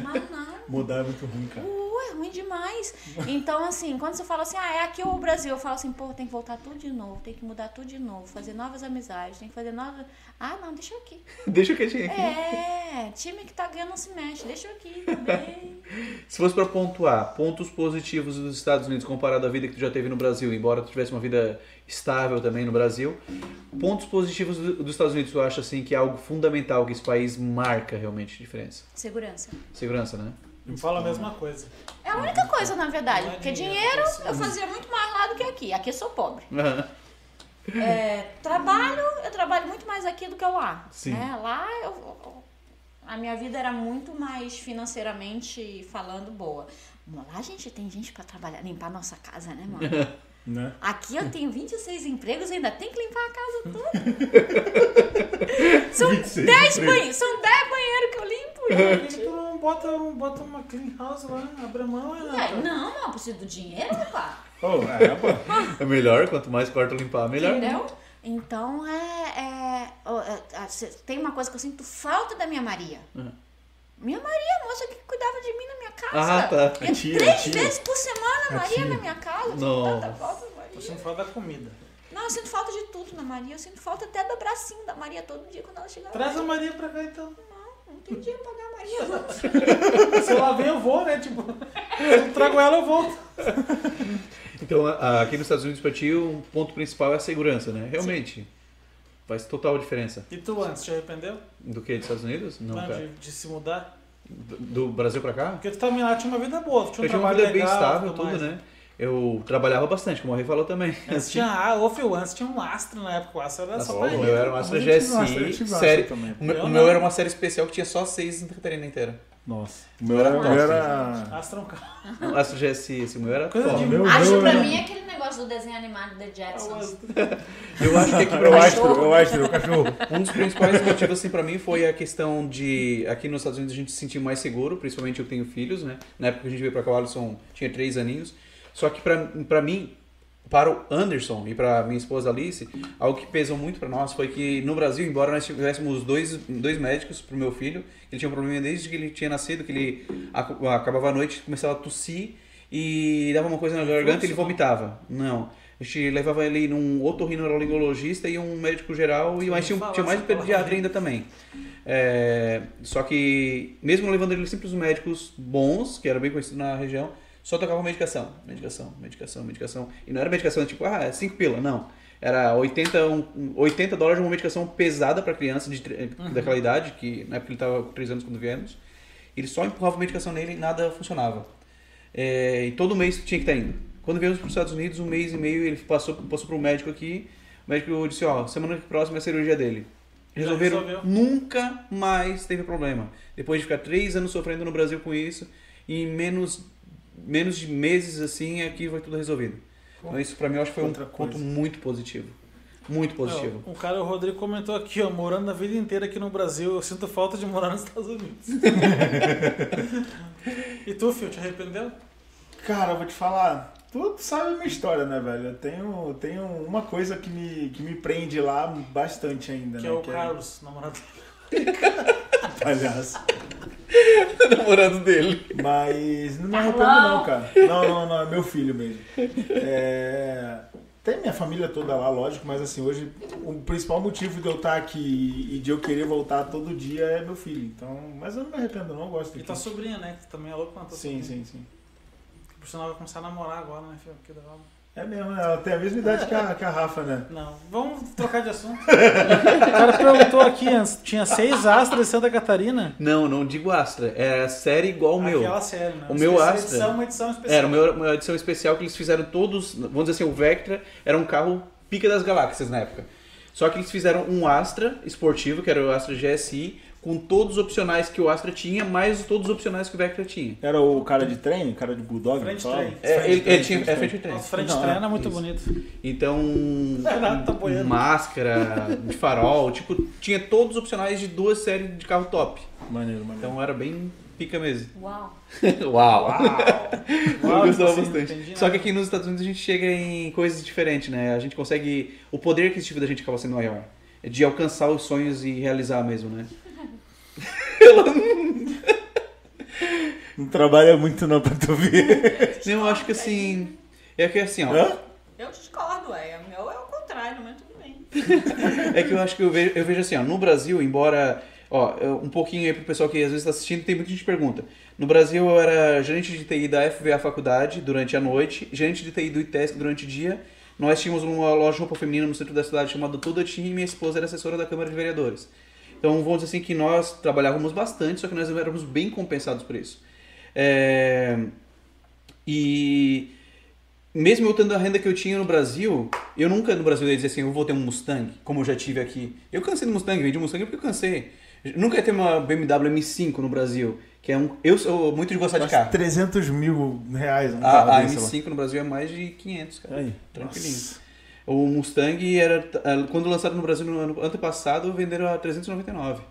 Mas não. Mudar é muito ruim, cara. Uh, é ruim demais. Então, assim, quando você fala assim, ah, é aqui o Brasil, eu falo assim, pô, tem que voltar tudo de novo, tem que mudar tudo de novo, fazer novas amizades, tem que fazer novas. Ah, não, deixa eu aqui. Deixa eu quietinho aqui. É, time que tá ganhando não se mexe, deixa eu aqui também. Se fosse pra pontuar pontos positivos dos Estados Unidos comparado à vida que tu já teve no Brasil, embora tu tivesse uma vida estável também no Brasil, pontos positivos do- dos Estados Unidos tu acha assim que é algo fundamental que esse país marca realmente diferença? Segurança. Segurança, né? Me fala a mesma coisa. É a única coisa, na verdade. É Porque dinheiro, dinheiro é eu fazia muito mais lá do que aqui. Aqui eu sou pobre. É, trabalho, eu trabalho muito mais aqui do que lá. Sim. Né? Lá eu, a minha vida era muito mais financeiramente falando boa. Lá, gente, tem gente pra trabalhar, limpar nossa casa, né, mano? Né? Aqui eu tenho 26 empregos e ainda tem que limpar a casa toda. são 26 10 empregos. banheiros, são 10 banheiros que eu limpo, que gente. tu não bota, bota uma clean house lá, abre a mão, E aí, Renato? não, não, eu preciso do dinheiro, pá. Oh, é, pô. É melhor, quanto mais quarto limpar, melhor. Entendeu? Então é, é, é, é, Tem uma coisa que eu sinto falta da minha Maria. Uhum. Minha Maria, a moça que cuidava de mim na minha casa. Ah, tá. Tia, três tia. vezes por semana, A Maria na minha casa. Sinto Nossa. tanta falta Maria. sentindo falta da comida. Não, eu sinto falta de tudo na Maria. Eu sinto falta até do bracinho da Maria todo dia quando ela chegava. Traz a Maria pra cá então. Não, não tem dinheiro pra pagar a Maria. não. Se ela vem, eu vou, né? Tipo, eu trago ela, eu volto. Então, aqui nos Estados Unidos, pra ti, o ponto principal é a segurança, né? Realmente. Faz total diferença. E tu antes, te arrependeu? Do que? Dos Estados Unidos? Não, cara. de, de se mudar? Do do Brasil pra cá? Porque tu também lá tinha uma vida boa, tinha um Eu tinha uma vida bem legal, estável, tudo, mais. né? Eu trabalhava bastante, como o Rei falou também. Antes tinha, ah, Phil, antes tinha um Astra na época, o Astra era Nossa, só pra o meu era Astra Astra, eu GSI, série. também. O meu, Eu o meu era uma série especial que tinha só seis em Santa Catarina inteira. Nossa. O meu era. o meu era... Astra é um carro. O Astra GSI, esse meu era Coisa top. de- meu, Acho meu pra era- mim aquele negócio do desenho animado da Jetsons. Eu acho que aqui Eu pra acho, eu acho, o cachorro. Um dos principais motivos, assim, pra mim foi a questão de... Aqui nos Estados Unidos a gente se sentir mais seguro, principalmente eu tenho filhos, né? Na época que a gente veio pra cá, o Alisson tinha três aninhos. Só que pra mim, para o Anderson e para minha esposa Alice, algo que pesou muito para nós foi que no Brasil, embora nós tivéssemos dois, dois médicos para o meu filho, ele tinha um problema desde que ele tinha nascido, que ele ac- acabava a noite, começava a tossir e dava uma coisa na garganta e ele vomitava. Não. A gente levava ele num otorrinolaringologista e um médico geral, e mais tinha, tinha mais pediatra ainda também. É, só que, mesmo levando ele sempre os médicos bons, que era bem conhecido na região, só tocava medicação, medicação, medicação, medicação. E não era medicação tipo, ah, é 5 pila, não. Era 80, um, 80 dólares de uma medicação pesada para criança de, tre- daquela idade, que na época ele estava com 3 anos quando viemos. Ele só empurrava medicação nele e nada funcionava. É, e todo mês tinha que estar indo. Quando viemos para os Estados Unidos, um mês e meio, ele passou, passou para um médico aqui. O médico disse: Ó, semana próxima é a cirurgia dele. Resolveram, nunca mais teve problema. Depois de ficar três anos sofrendo no Brasil com isso, em menos, menos de meses assim, aqui foi tudo resolvido. Então, isso pra mim eu acho que foi um Outra ponto coisa. muito positivo. Muito positivo. Um cara, o Rodrigo comentou aqui, ó, morando a vida inteira aqui no Brasil, eu sinto falta de morar nos Estados Unidos. e tu, Fio, te arrependeu? Cara, eu vou te falar. Tu sabe a minha história, né, velho? Eu tenho, tenho uma coisa que me, que me prende lá bastante ainda, Que né? é o Carlos, namorado. palhaço. namorado dele. Mas não me arrependo não, cara. Não, não, não, é meu filho mesmo. É, Tem minha família toda lá, lógico, mas assim, hoje o principal motivo de eu estar aqui e de eu querer voltar todo dia é meu filho. Então, mas eu não me arrependo não, eu gosto E daqui. tua sobrinha, né? Que também é louco quanto Sim, sim, sim. Que por sinal vai começar a namorar agora, né, Fio? Que da hora. É mesmo, né? ela tem a mesma idade que a, que a Rafa, né? Não, vamos trocar de assunto. o cara perguntou aqui, tinha seis astros de Santa Catarina. Não, não digo Astra. É a série igual o meu. Aquela série, né? O meu Essa Astra- Edição, uma edição especial. Era uma, uma edição especial que eles fizeram todos. Vamos dizer assim, o Vectra era um carro pica das galáxias na época. Só que eles fizeram um Astra esportivo, que era o Astra GSI, com todos os opcionais que o Astra tinha, mais todos os opcionais que o Vectra tinha. Era o cara de trem, o cara de bulldog? Frente trem. É, ele, trem, ele tinha. frente É trem. frente de trem. Nossa, frente Não, treina é é muito isso. bonito. Então. Renato tá máscara, de farol, tipo, tinha todos os opcionais de duas séries de carro top. Maneiro, maneiro. Então era bem pica mesmo. Uau. Uau! Eu Uau, gostava assim, bastante. entendi Só que aqui nos Estados Unidos a gente chega em coisas diferentes, né? A gente consegue. O poder aquisitivo da gente acaba sendo maior. É de alcançar os sonhos e realizar mesmo, né? Não trabalha muito não pra tu ver. Não, eu acho que assim. É que assim, ó. Hã? Eu discordo, é. O meu é o contrário, mas tudo bem. É que eu acho que eu vejo, eu vejo assim, ó, no Brasil, embora, ó, um pouquinho aí pro pessoal que às vezes está assistindo, tem muita gente que pergunta. No Brasil eu era gerente de TI da FVA Faculdade durante a noite, gerente de TI do ITESC durante o dia. Nós tínhamos uma loja de roupa feminina no centro da cidade chamada Toda Team e minha esposa era assessora da Câmara de Vereadores. Então vamos dizer assim que nós trabalhávamos bastante, só que nós éramos bem compensados por isso. É, E mesmo eu tendo a renda que eu tinha no Brasil, eu nunca no Brasil ia dizer assim, eu vou ter um Mustang, como eu já tive aqui. Eu cansei do Mustang, vendi um Mustang porque eu cansei. Nunca ia ter uma BMW M5 no Brasil, que é um... Eu sou muito de gostar de Quase carro. 300 mil reais um carro A, a desse lá. M5 no Brasil é mais de 500, cara. Aí. Tranquilinho. Nossa. O Mustang era... eh, Quando lançado no Brasil no ano antepassado, venderam a 399.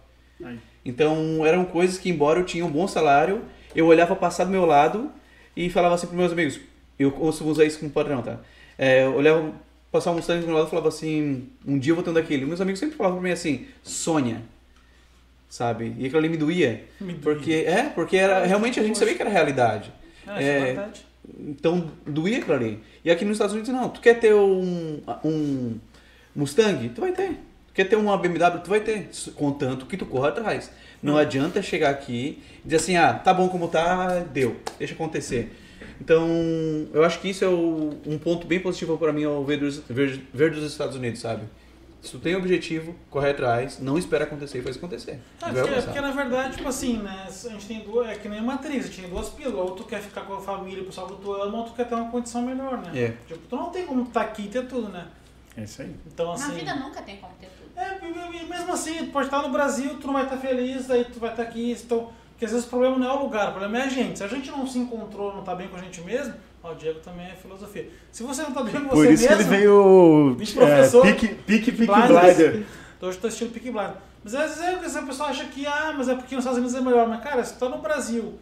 Aí. Então eram coisas que, embora eu tinha um bom salário, eu olhava passar do meu lado e falava assim pros meus amigos. Eu costumo usar isso como padrão, tá? É, eu olhava passar um Mustang do meu lado e falava assim: um dia eu vou ter um daquele. Meus amigos sempre falavam pra mim assim: sonha. Sabe? E aquilo ali me doía. Me doía. Porque, é, porque era, realmente a gente sabia que era realidade. Ah, é É, verdade. Então, doía aquilo ali. E aqui nos Estados Unidos, não. Tu quer ter um, um Mustang? Tu vai ter. Tu quer ter uma BMW? Tu vai ter. Contanto que tu corra atrás. Não adianta chegar aqui e dizer assim, ah, tá bom como tá, deu. Deixa acontecer. Então, eu acho que isso é o- um ponto bem positivo para mim ao ver dos, ver, ver dos Estados Unidos, sabe? Se tu tem objetivo, corre atrás, não espera acontecer e faz acontecer. Ah, Vai porque, alcançar. porque na verdade, tipo assim, né? A gente tem duas. É que nem uma atriz, a gente tem duas pílulas. Ou tu quer ficar com a família, o pessoal que tu ama, ou tu quer ter uma condição melhor, né? É. Tipo, tu não tem como estar aqui e ter tudo, né? É isso aí. Então assim. Na vida nunca tem como ter tudo. É, mesmo assim, tu pode estar no Brasil, tu não vai estar feliz, aí tu vai estar aqui, então. Porque às vezes o problema não é o lugar, o problema é a gente. Se a gente não se encontrou, não tá bem com a gente mesmo, ó, o Diego também é filosofia. Se você não tá bem com Por você isso que mesmo. ele veio Vice é, professor. pique, pique, pique Blinders. blinder. Então hoje eu tô assistindo Peaky Blinders. Mas às vezes é que essa pessoa acha que, ah, mas é porque nos Estados Unidos é melhor. Mas cara, se tu tá no Brasil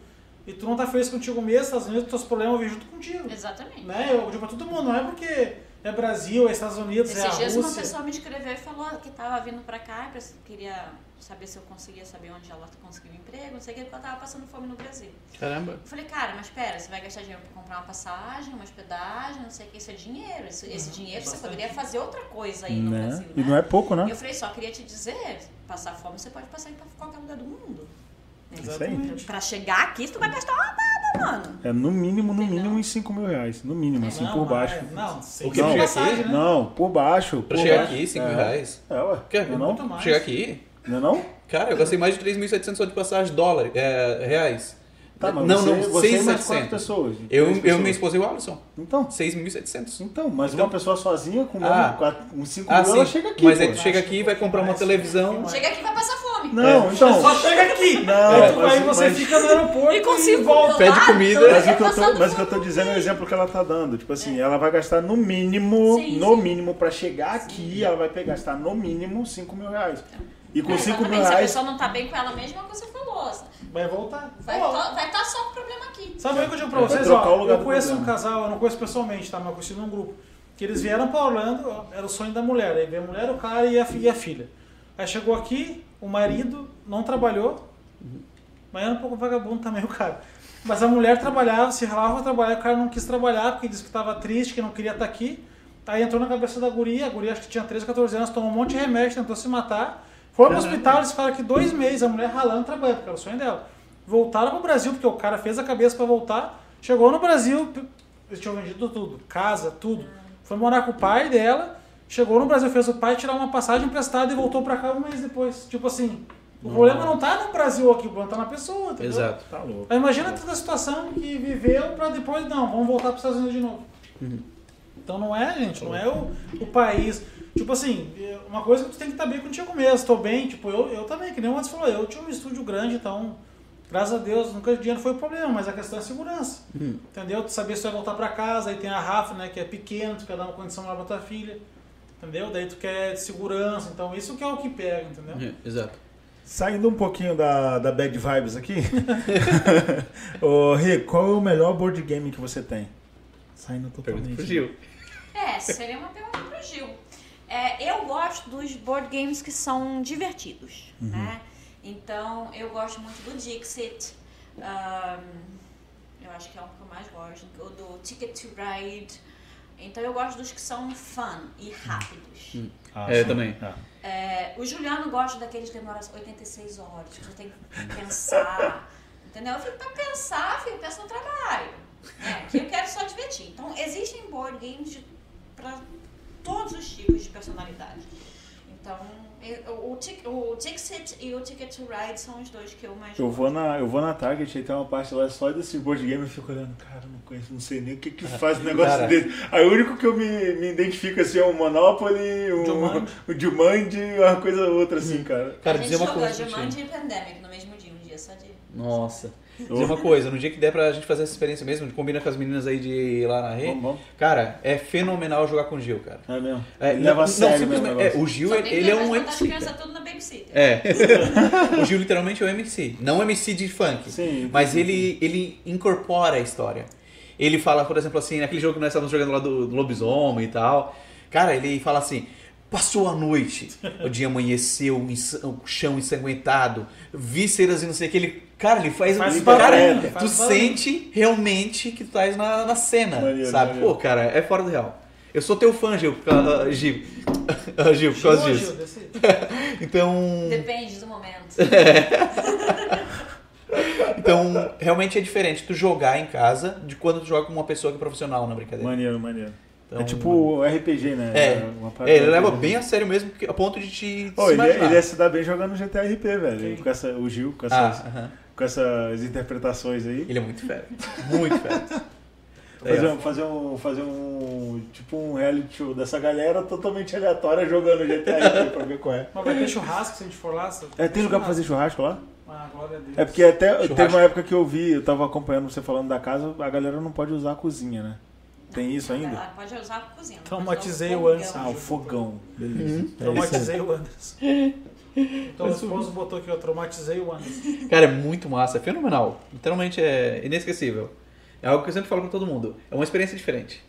e tu não tá feliz contigo mesmo, Estados Unidos, teus problemas vejo junto contigo. Exatamente. Né? Eu digo pra todo mundo, não é porque é Brasil, é Estados Unidos, é a Esses dias uma Rússia. pessoa me escreveu e falou que tava vindo pra cá e queria saber se eu conseguia saber onde ela conseguiu um emprego, não sei o que, porque ela tava passando fome no Brasil. Caramba. Eu falei, cara, mas pera, você vai gastar dinheiro pra comprar uma passagem, uma hospedagem, não sei o que, isso é dinheiro. Esse, esse dinheiro você poderia fazer outra coisa aí no Né? Brasil, E né? não é pouco, né? E eu falei, só queria te dizer, passar fome você pode passar em qualquer lugar do mundo. Exatamente. Pra chegar aqui, tu vai gastar uma baba, mano. É no mínimo, no mínimo não. uns 5 mil reais. No mínimo, assim, Não, por mas- baixo. Não, sem O que chegar passagem, aqui? né? Não, por baixo. Pra por chegar baixo. aqui, 5 É. mil reais. É, ué. Quer? Não, Muito não? mais. Chegar aqui? Não é não? Cara, eu gastei mais de 3.700 só de passagem dólar, é, reais. Tá, mas não, você, não, você e mais 6.700. quatro pessoas. Eu, eu minha esposa e o Alisson. Então, 6.700. então, mas Então- uma pessoa sozinha com Ah. uns 5 Ah, mil, ela sim. chega aqui, Mas pô. aí tu chega aqui e vai comprar uma mais, televisão. mais. Chega aqui e vai passar fome. Não, então... Só chega aqui. Não, aí, tu- mas- aí você mas- fica no aeroporto E com cinco volta. Pede dólares, comida. então Mas o, que eu tô, mas o que eu tô dizendo é o exemplo que ela tá dando. Tipo assim, ela vai gastar no mínimo, Sim, no sim. mínimo, pra chegar aqui, ela vai pegar, gastar no mínimo 5 mil reais. E com É, 5 mil exatamente, Se a reais. pessoa não tá bem com ela mesma, é o que você falou. Vai voltar. Vai estar tá só com problema aqui. Sabe o que eu digo pra vocês? trocar o Ó, lugar eu conheço um casal, eu não conheço pessoalmente, tá? Mas eu conheci num grupo. Que eles vieram pra Orlando, ó, era o sonho da mulher. Aí veio a mulher, o cara e a, e a filha. Aí chegou aqui, o marido não trabalhou, mas era um pouco vagabundo também o cara. Mas a mulher trabalhava, se ralava pra trabalhar, o cara não quis trabalhar porque disse que estava triste, que não queria estar aqui. Aí entrou na cabeça da guria, a guria acho que tinha 13, 14 anos, tomou um monte de remédio, tentou se matar. Foi pro hospital, eles ficaram aqui dois meses, a mulher ralando trabalhando, porque era o sonho dela. Voltaram pro Brasil, porque o cara fez a cabeça pra voltar. Chegou no Brasil, eles tinham vendido tudo, casa, tudo. Foi morar com o pai dela, chegou no Brasil, fez o pai tirar uma passagem emprestada e voltou pra cá um mês depois. Tipo assim, o problema não tá no Brasil aqui, o problema tá na pessoa, entendeu? Exato. Tá louco. Aí imagina toda a situação que viveu pra depois, não, vamos voltar para os Estados Unidos de novo. Então não é, gente, não é o, o país. Tipo assim, é uma coisa que tu tem que estar bem contigo mesmo. Tô bem, tipo, eu, eu também, que nem o antes falou, eu tinha um estúdio grande, então, graças a Deus, nunca dinheiro foi o problema, mas a questão é a segurança. Entendeu? Tu saber se tu vai voltar pra casa, aí tem a Rafa, né, que é pequena, tu quer dar uma condição lá pra tua filha. Entendeu? Daí tu quer segurança, então isso que é o que pega, entendeu? É, Exato. Saindo um pouquinho da, da bad vibes aqui. Ô, Rick, qual é o melhor board game que você tem? Saindo Pergunta totalmente. pro Gil. É, seria uma pergunta pro Gil. É, eu gosto dos board games que são divertidos, né? Então, eu gosto muito do Dixit. ahn, eu acho que é um que eu mais gosto. O do Ticket to Ride. Então, eu gosto dos que são fun e rápidos. Ah, É, eu também. Ah. É, o Juliano gosta daqueles que demoram 86 horas, que você tem que pensar. entendeu? Eu fico pra pensar, filho, pensa no trabalho. É, que eu quero só divertir. Então, existem board games pra todos os tipos de personalidade. Então, eu- o, o Dixit e o Ticket to Ride são os dois que eu mais Eu gosto. vou, na, eu vou na Target e tem uma parte lá só desse board game e fico olhando, cara, não conheço, não sei nem o que que faz um negócio Cara. desse. Aí o único que eu me, me identifico assim é o Monopoly, o Jumanji. e uma coisa ou outra assim, cara. Cara, a gente dizer uma jogou coisa. Jumanji e Pandemic no mesmo dia, um dia só de... Nossa. Dizer uma coisa, no dia que der pra gente fazer essa experiência mesmo, de combina com as meninas aí de ir lá na rede, cara, é fenomenal jogar com o Gil, cara. É mesmo. É, Ele leva a sério mesmo o simplesmente- é, o Gil, Só ele, ele é um MC. tudo na babysitter. É. o Gil literalmente é um MC. Não MC de funk. Sim, mas sim, ele, ele incorpora a história. Ele fala, por exemplo, assim, naquele jogo que nós estávamos jogando lá do, do lobisomem e tal. Cara, ele fala assim. Passou a noite, o dia amanheceu, o chão ensanguentado, vísceras e não sei o que. Ele, cara, ele faz. Faz ele- cara, faz tu barulho. sente realmente que tu estás na, na cena, Maneiro, sabe? maneiro. Pô, cara, é fora do real. Eu sou teu fã, Gil, por causa- Gil. Gil, por causa disso. Então. Depende do momento. Então, realmente é diferente tu jogar em casa de quando tu joga com uma pessoa que é profissional na brincadeira. Maneiro, maneiro. Então, é tipo RPG, né? É, Uma parada É, ele leva RPG. bem a sério mesmo, que- a ponto de te se ele, é- imaginar. ele ia se dar bem jogando GTA RP, velho. Com essa, o Gil, com Ah, essas, aham. com essas interpretações aí. Ele é muito fera. Muito fera. Fazer, É. um, fazer um. Fazer um. Tipo um reality show dessa galera totalmente aleatória jogando GTA RP pra ver qual é. Mas vai ter churrasco se a gente for lá? É, tem lugar pra fazer churrasco lá? Ah, glória a Deus. É porque até Churrasco. teve uma época que eu vi, eu tava acompanhando você falando da casa, a galera não pode usar a cozinha, né? Tem isso ainda? Ela pode usar a cozinha. Traumatizei o. Anderson. Ah, o fogão. Beleza. É isso aí. Traumatizei o Anderson. Então o esposo botou aqui, ó, traumatizei o Anderson. Cara, é muito massa, é fenomenal. Literalmente é inesquecível. É algo que eu sempre falo pra todo mundo. É uma experiência diferente.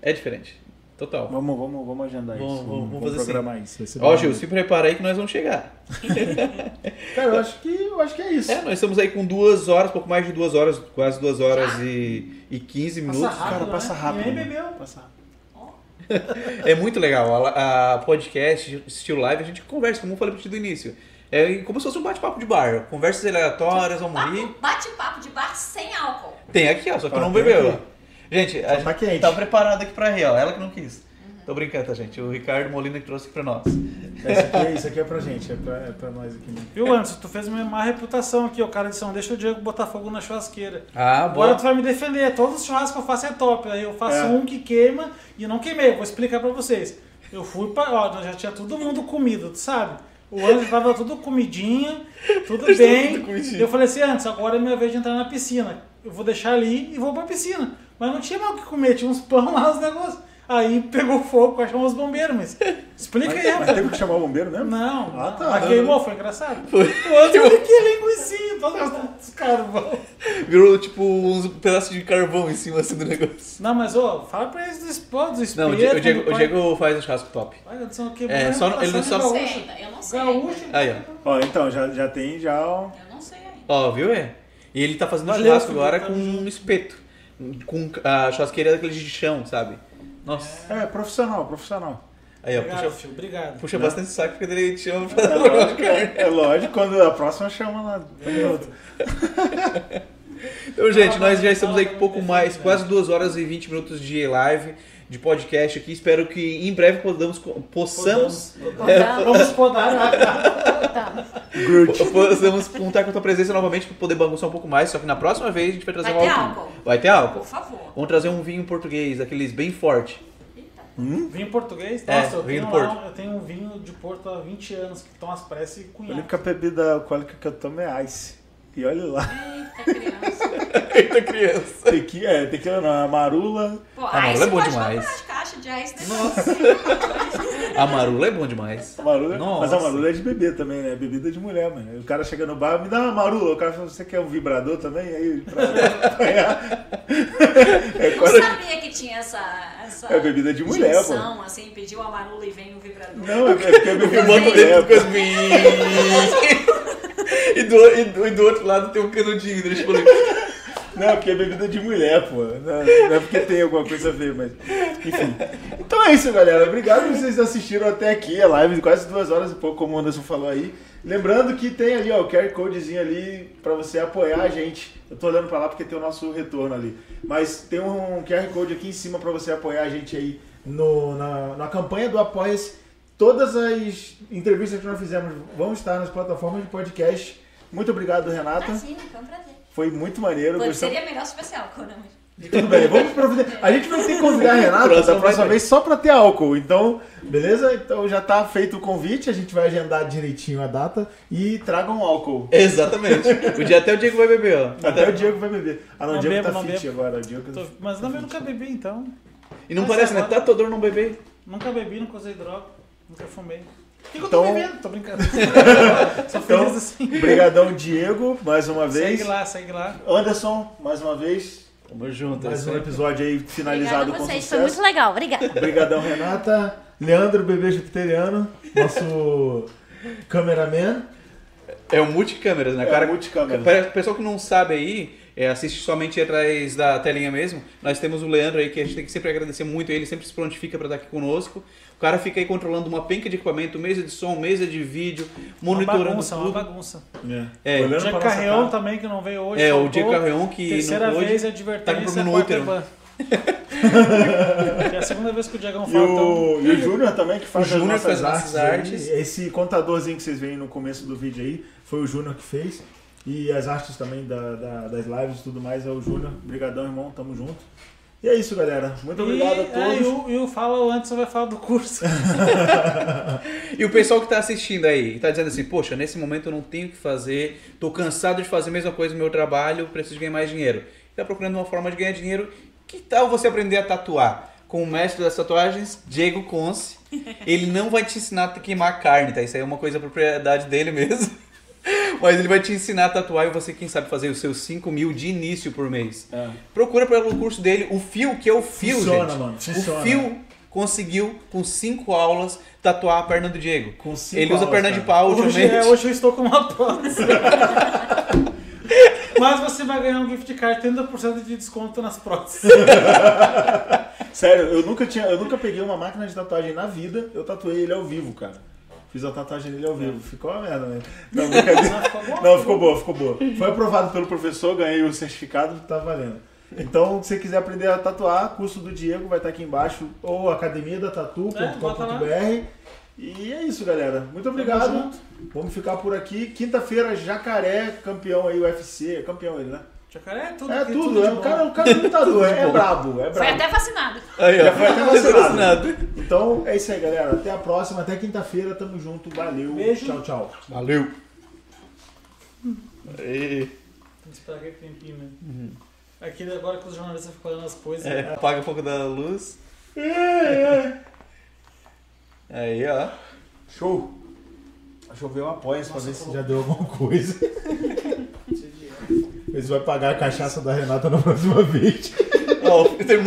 É diferente. Total. Vamos, vamos, vamos agendar Vamos- isso. vamos Vamos, fazer assim. programar isso. Ó. Gil, se prepara aí que nós vamos chegar. Cara, eu acho que, eu acho que é isso. É, nós estamos aí com duas horas, pouco mais de duas horas, quase duas horas e, e 15 minutos. Passa rápido, Cara, passa né? rápido. Mano. bebeu. Passa rápido. É muito legal. A, a podcast, estilo live, a gente conversa, como eu falei pra ti do início. É como se fosse um bate-papo de bar. Conversas aleatórias, vamos rir. Papo- Bate-papo de bar sem álcool. Tem aqui, ó, só que Ó, não bebeu. aqui. Gente, a Só gente tá quente. tá preparado aqui pra rir, ó. Ela que não quis. Tô brincando, tá, gente? O Ricardo Molina que trouxe aqui pra nós. Isso aqui, isso aqui é pra gente, é pra, é pra nós aqui. Né? Viu, Anderson? Tu fez uma má reputação aqui, ó. Cara, disse, não, deixa o Diego botar fogo na churrasqueira. Ah, Agora boa. tu vai me defender. Todos os churrascos que eu faço é top. Aí eu faço É. um que queima e não queimei. Eu vou explicar pra vocês. Eu fui pra. Ó, já tinha todo mundo comido, tu sabe? O Anderson tava tudo comidinho, tudo bem. tudo eu falei assim, antes, agora é minha vez de entrar na piscina. Eu vou deixar ali e vou pra piscina. Mas não tinha mais o que comer, tinha uns pão lá, os negócios. Aí pegou fogo, chamou os bombeiros, mas. Explica aí, Mas teve que chamar o bombeiro mesmo? Não, Ah, ah, tá. mas queimou, foi engraçado. Foi. O outro, olha que linguicinho, todo os carvão. Virou tipo uns pedaços de carvão em cima assim do negócio. Não, mas ô, fala pra eles do esposo, do Não, o o Diego, o Diego faz um churrasco top. Olha, eles são aqui, É, uma só ele não sei ainda, eu não sei. Gaúcho. Aí, ó. Ó, então, já, já tem já. ó, Eu não sei ainda. Ó, viu, é? E ele tá fazendo Valeu, churrasco agora tá com junto. um espeto. Com a churrasqueira daquele de chão, sabe? Nossa. É, profissional, profissional. Aí, ó, Obrigado, puxa, filho, obrigado. puxa bastante saco porque ele te chama pra É dar lógico, carne. é lógico, quando a próxima chama lá. Junto. Então, gente, nós já estamos aí com um pouco mais, quase 2 horas e 20 minutos de live, de podcast aqui. Espero que em breve podamos, possamos, Podamos. Vamos podar. Groot. possamos contar com a tua presença novamente para poder bagunçar um pouco mais. Só que na próxima vez a gente vai trazer Vai um ter álcool. álcool? Vai ter álcool. Por favor. Vamos trazer um vinho português, aqueles bem forte. Vinho português? É, Nossa, eu, vinho tenho lá, eu tenho um vinho de Porto há 20 anos que toma as pressas e A cunhado. única bebida alcoólica que eu tomo é ice. E olha lá. Eita, criança. Eita criança. Tequi, é, tequila não, a marula. Pô, aí mas é bom demais. caixas de ice né? A marula é bom demais. A marula Nossa. mas a marula é de bebê também, né? Bebida de mulher, mano. O cara chega no bar, me dá uma marula. O cara fala, você quer um vibrador também? Aí, pra apanhar. É, Eu quase- sabia que tinha essa, essa É bebida de mulher, pô. junção, assim, pediu a marula e vem o vibrador. Não, é porque é bebida Eu de boto mulher. dentro pô. E, do, e, do, e do outro lado tem um canudinho. Deixa eu falar. Não, porque é bebida de mulher, pô. Não, não é porque tem alguma coisa a ver, mas. Enfim. Então é isso, galera. Obrigado por vocês assistiram até aqui. A live de quase duas horas e pouco, como o Anderson falou aí. Lembrando que tem ali, ó, o QR Codezinho ali pra você apoiar a gente. Eu tô olhando pra lá porque tem o nosso retorno ali. Mas tem um QR Code aqui em cima pra você apoiar a gente aí no, na, na campanha do Apoia-se. Todas as entrevistas que nós fizemos vão estar nas plataformas de podcast. Muito obrigado, Renata. Sim, foi um prazer. Foi muito maneiro. Gostamos- Seria melhor especial, né? mas- tudo bem, vamos providenciar. A gente vai ter que convidar a Renata Próximo da próxima vez só pra ter álcool. Então, beleza? Então já tá feito o convite, a gente vai agendar direitinho a data e tragam álcool. Exatamente. O dia até o Diego vai beber, ó. Até o Diego vai beber. Ah, não, Não o Diego bebo, tá fit bebo. agora. O Diego... Tô- Mas não, eu nunca bebi, então. E não Mas parece, né? Tá todo não beber. Nunca bebi, nunca usei droga, nunca fumei. O que, que eu Então- tô bebendo? Tô brincando. Só Então, feliz assim. Brigadão, Diego, mais uma vez. Segue lá, segue lá. Anderson, mais uma vez. Tamo junto. Mais um episódio aí finalizado Obrigada a com vocês, foi sucesso. muito legal. Obrigada. Obrigadão, Renata. Leandro, bebê jupiteriano, nosso cameraman. É o multicâmeras, né? É, cara, multicâmeras. Para o pessoal que não sabe aí, é, assiste somente atrás da telinha mesmo. Nós temos o Leandro aí que a gente tem que sempre agradecer muito. Ele sempre se prontifica para estar aqui conosco. O cara fica aí controlando uma penca de equipamento, mesa de som, mesa de vídeo, Uma monitorando bagunça, uma tudo. bagunça. É, O Olhando Diego cara. também, que não veio hoje. É, o. Diego Carreão que Terceira não vez é tá com advertência, problema no quarta é útero. é a segunda vez que o Diegão E fala, então. o, e o Júnior também, que faz O Júnior as nossas faz nossas artes. artes. aí. Esse contadorzinho que vocês veem no começo do vídeo aí, foi o Júnior que fez. E as artes também da, da- das lives e tudo mais é o Júnior. Obrigadão, irmão. Tamo junto. E é isso, galera. Muito obrigado a e, é, e, todos. o, e o Fala o Anderson vai falar do curso. E o pessoal que tá assistindo aí, e tá dizendo assim, poxa, nesse momento eu não tenho o que fazer, tô cansado de fazer a mesma coisa no meu trabalho, preciso ganhar mais dinheiro. Tá procurando uma forma de ganhar dinheiro, que tal você aprender a tatuar? Com o mestre das tatuagens, Diego Conce. Ele não vai te ensinar a queimar carne, tá? Isso aí é uma coisa propriedade dele mesmo. Mas ele vai te ensinar a tatuar e você, quem sabe, fazer os seus 5 mil de início por mês. É. Procura pelo curso dele, o Fio, que é o Fio, Funciona, gente. mano, funciona. O Fio conseguiu, com 5 aulas, tatuar a perna do Diego. Com cinco Ele usa aulas, perna de cara. pau Hoje, é, hoje eu estou com uma prótese. Mas você vai ganhar um gift card 30% de desconto nas próteses. Sério, eu nunca tinha, eu nunca peguei uma máquina de tatuagem na vida, eu tatuei ele ao vivo, cara. Fiz a tatuagem nele ao vivo. Ficou uma merda, né? Não, brincadeira. Ficou bom? Não, ficou boa, ficou boa. Foi aprovado pelo professor, ganhei o certificado, tá valendo. Então, se você quiser aprender a tatuar, curso do Diego vai estar aqui embaixo, ou academia da É. E é isso, galera. Muito obrigado. Vamos ficar por aqui. Quinta-feira, Jacaré, campeão aí, UFC. É campeão ele, né? Jacaré é tudo. É que- tudo, é o cara, o cara é lutador, é, é brabo, é Foi brabo. até vacinado. Aí, ó. Já foi até vacinado. Então é isso aí, galera. Até a próxima, até quinta-feira. Tamo junto. Valeu. Beijo. Tchau, tchau. Valeu. Aí. Tem que esperar aquele tempinho mesmo. Aquele agora que os jornalistas ficam falando as coisas. É, apaga um pouco da luz. Aí, ó. Show. Deixa eu ver o apoio pra ver se já deu alguma coisa. Se vai pagar a cachaça da Renata na próxima vez. Terminou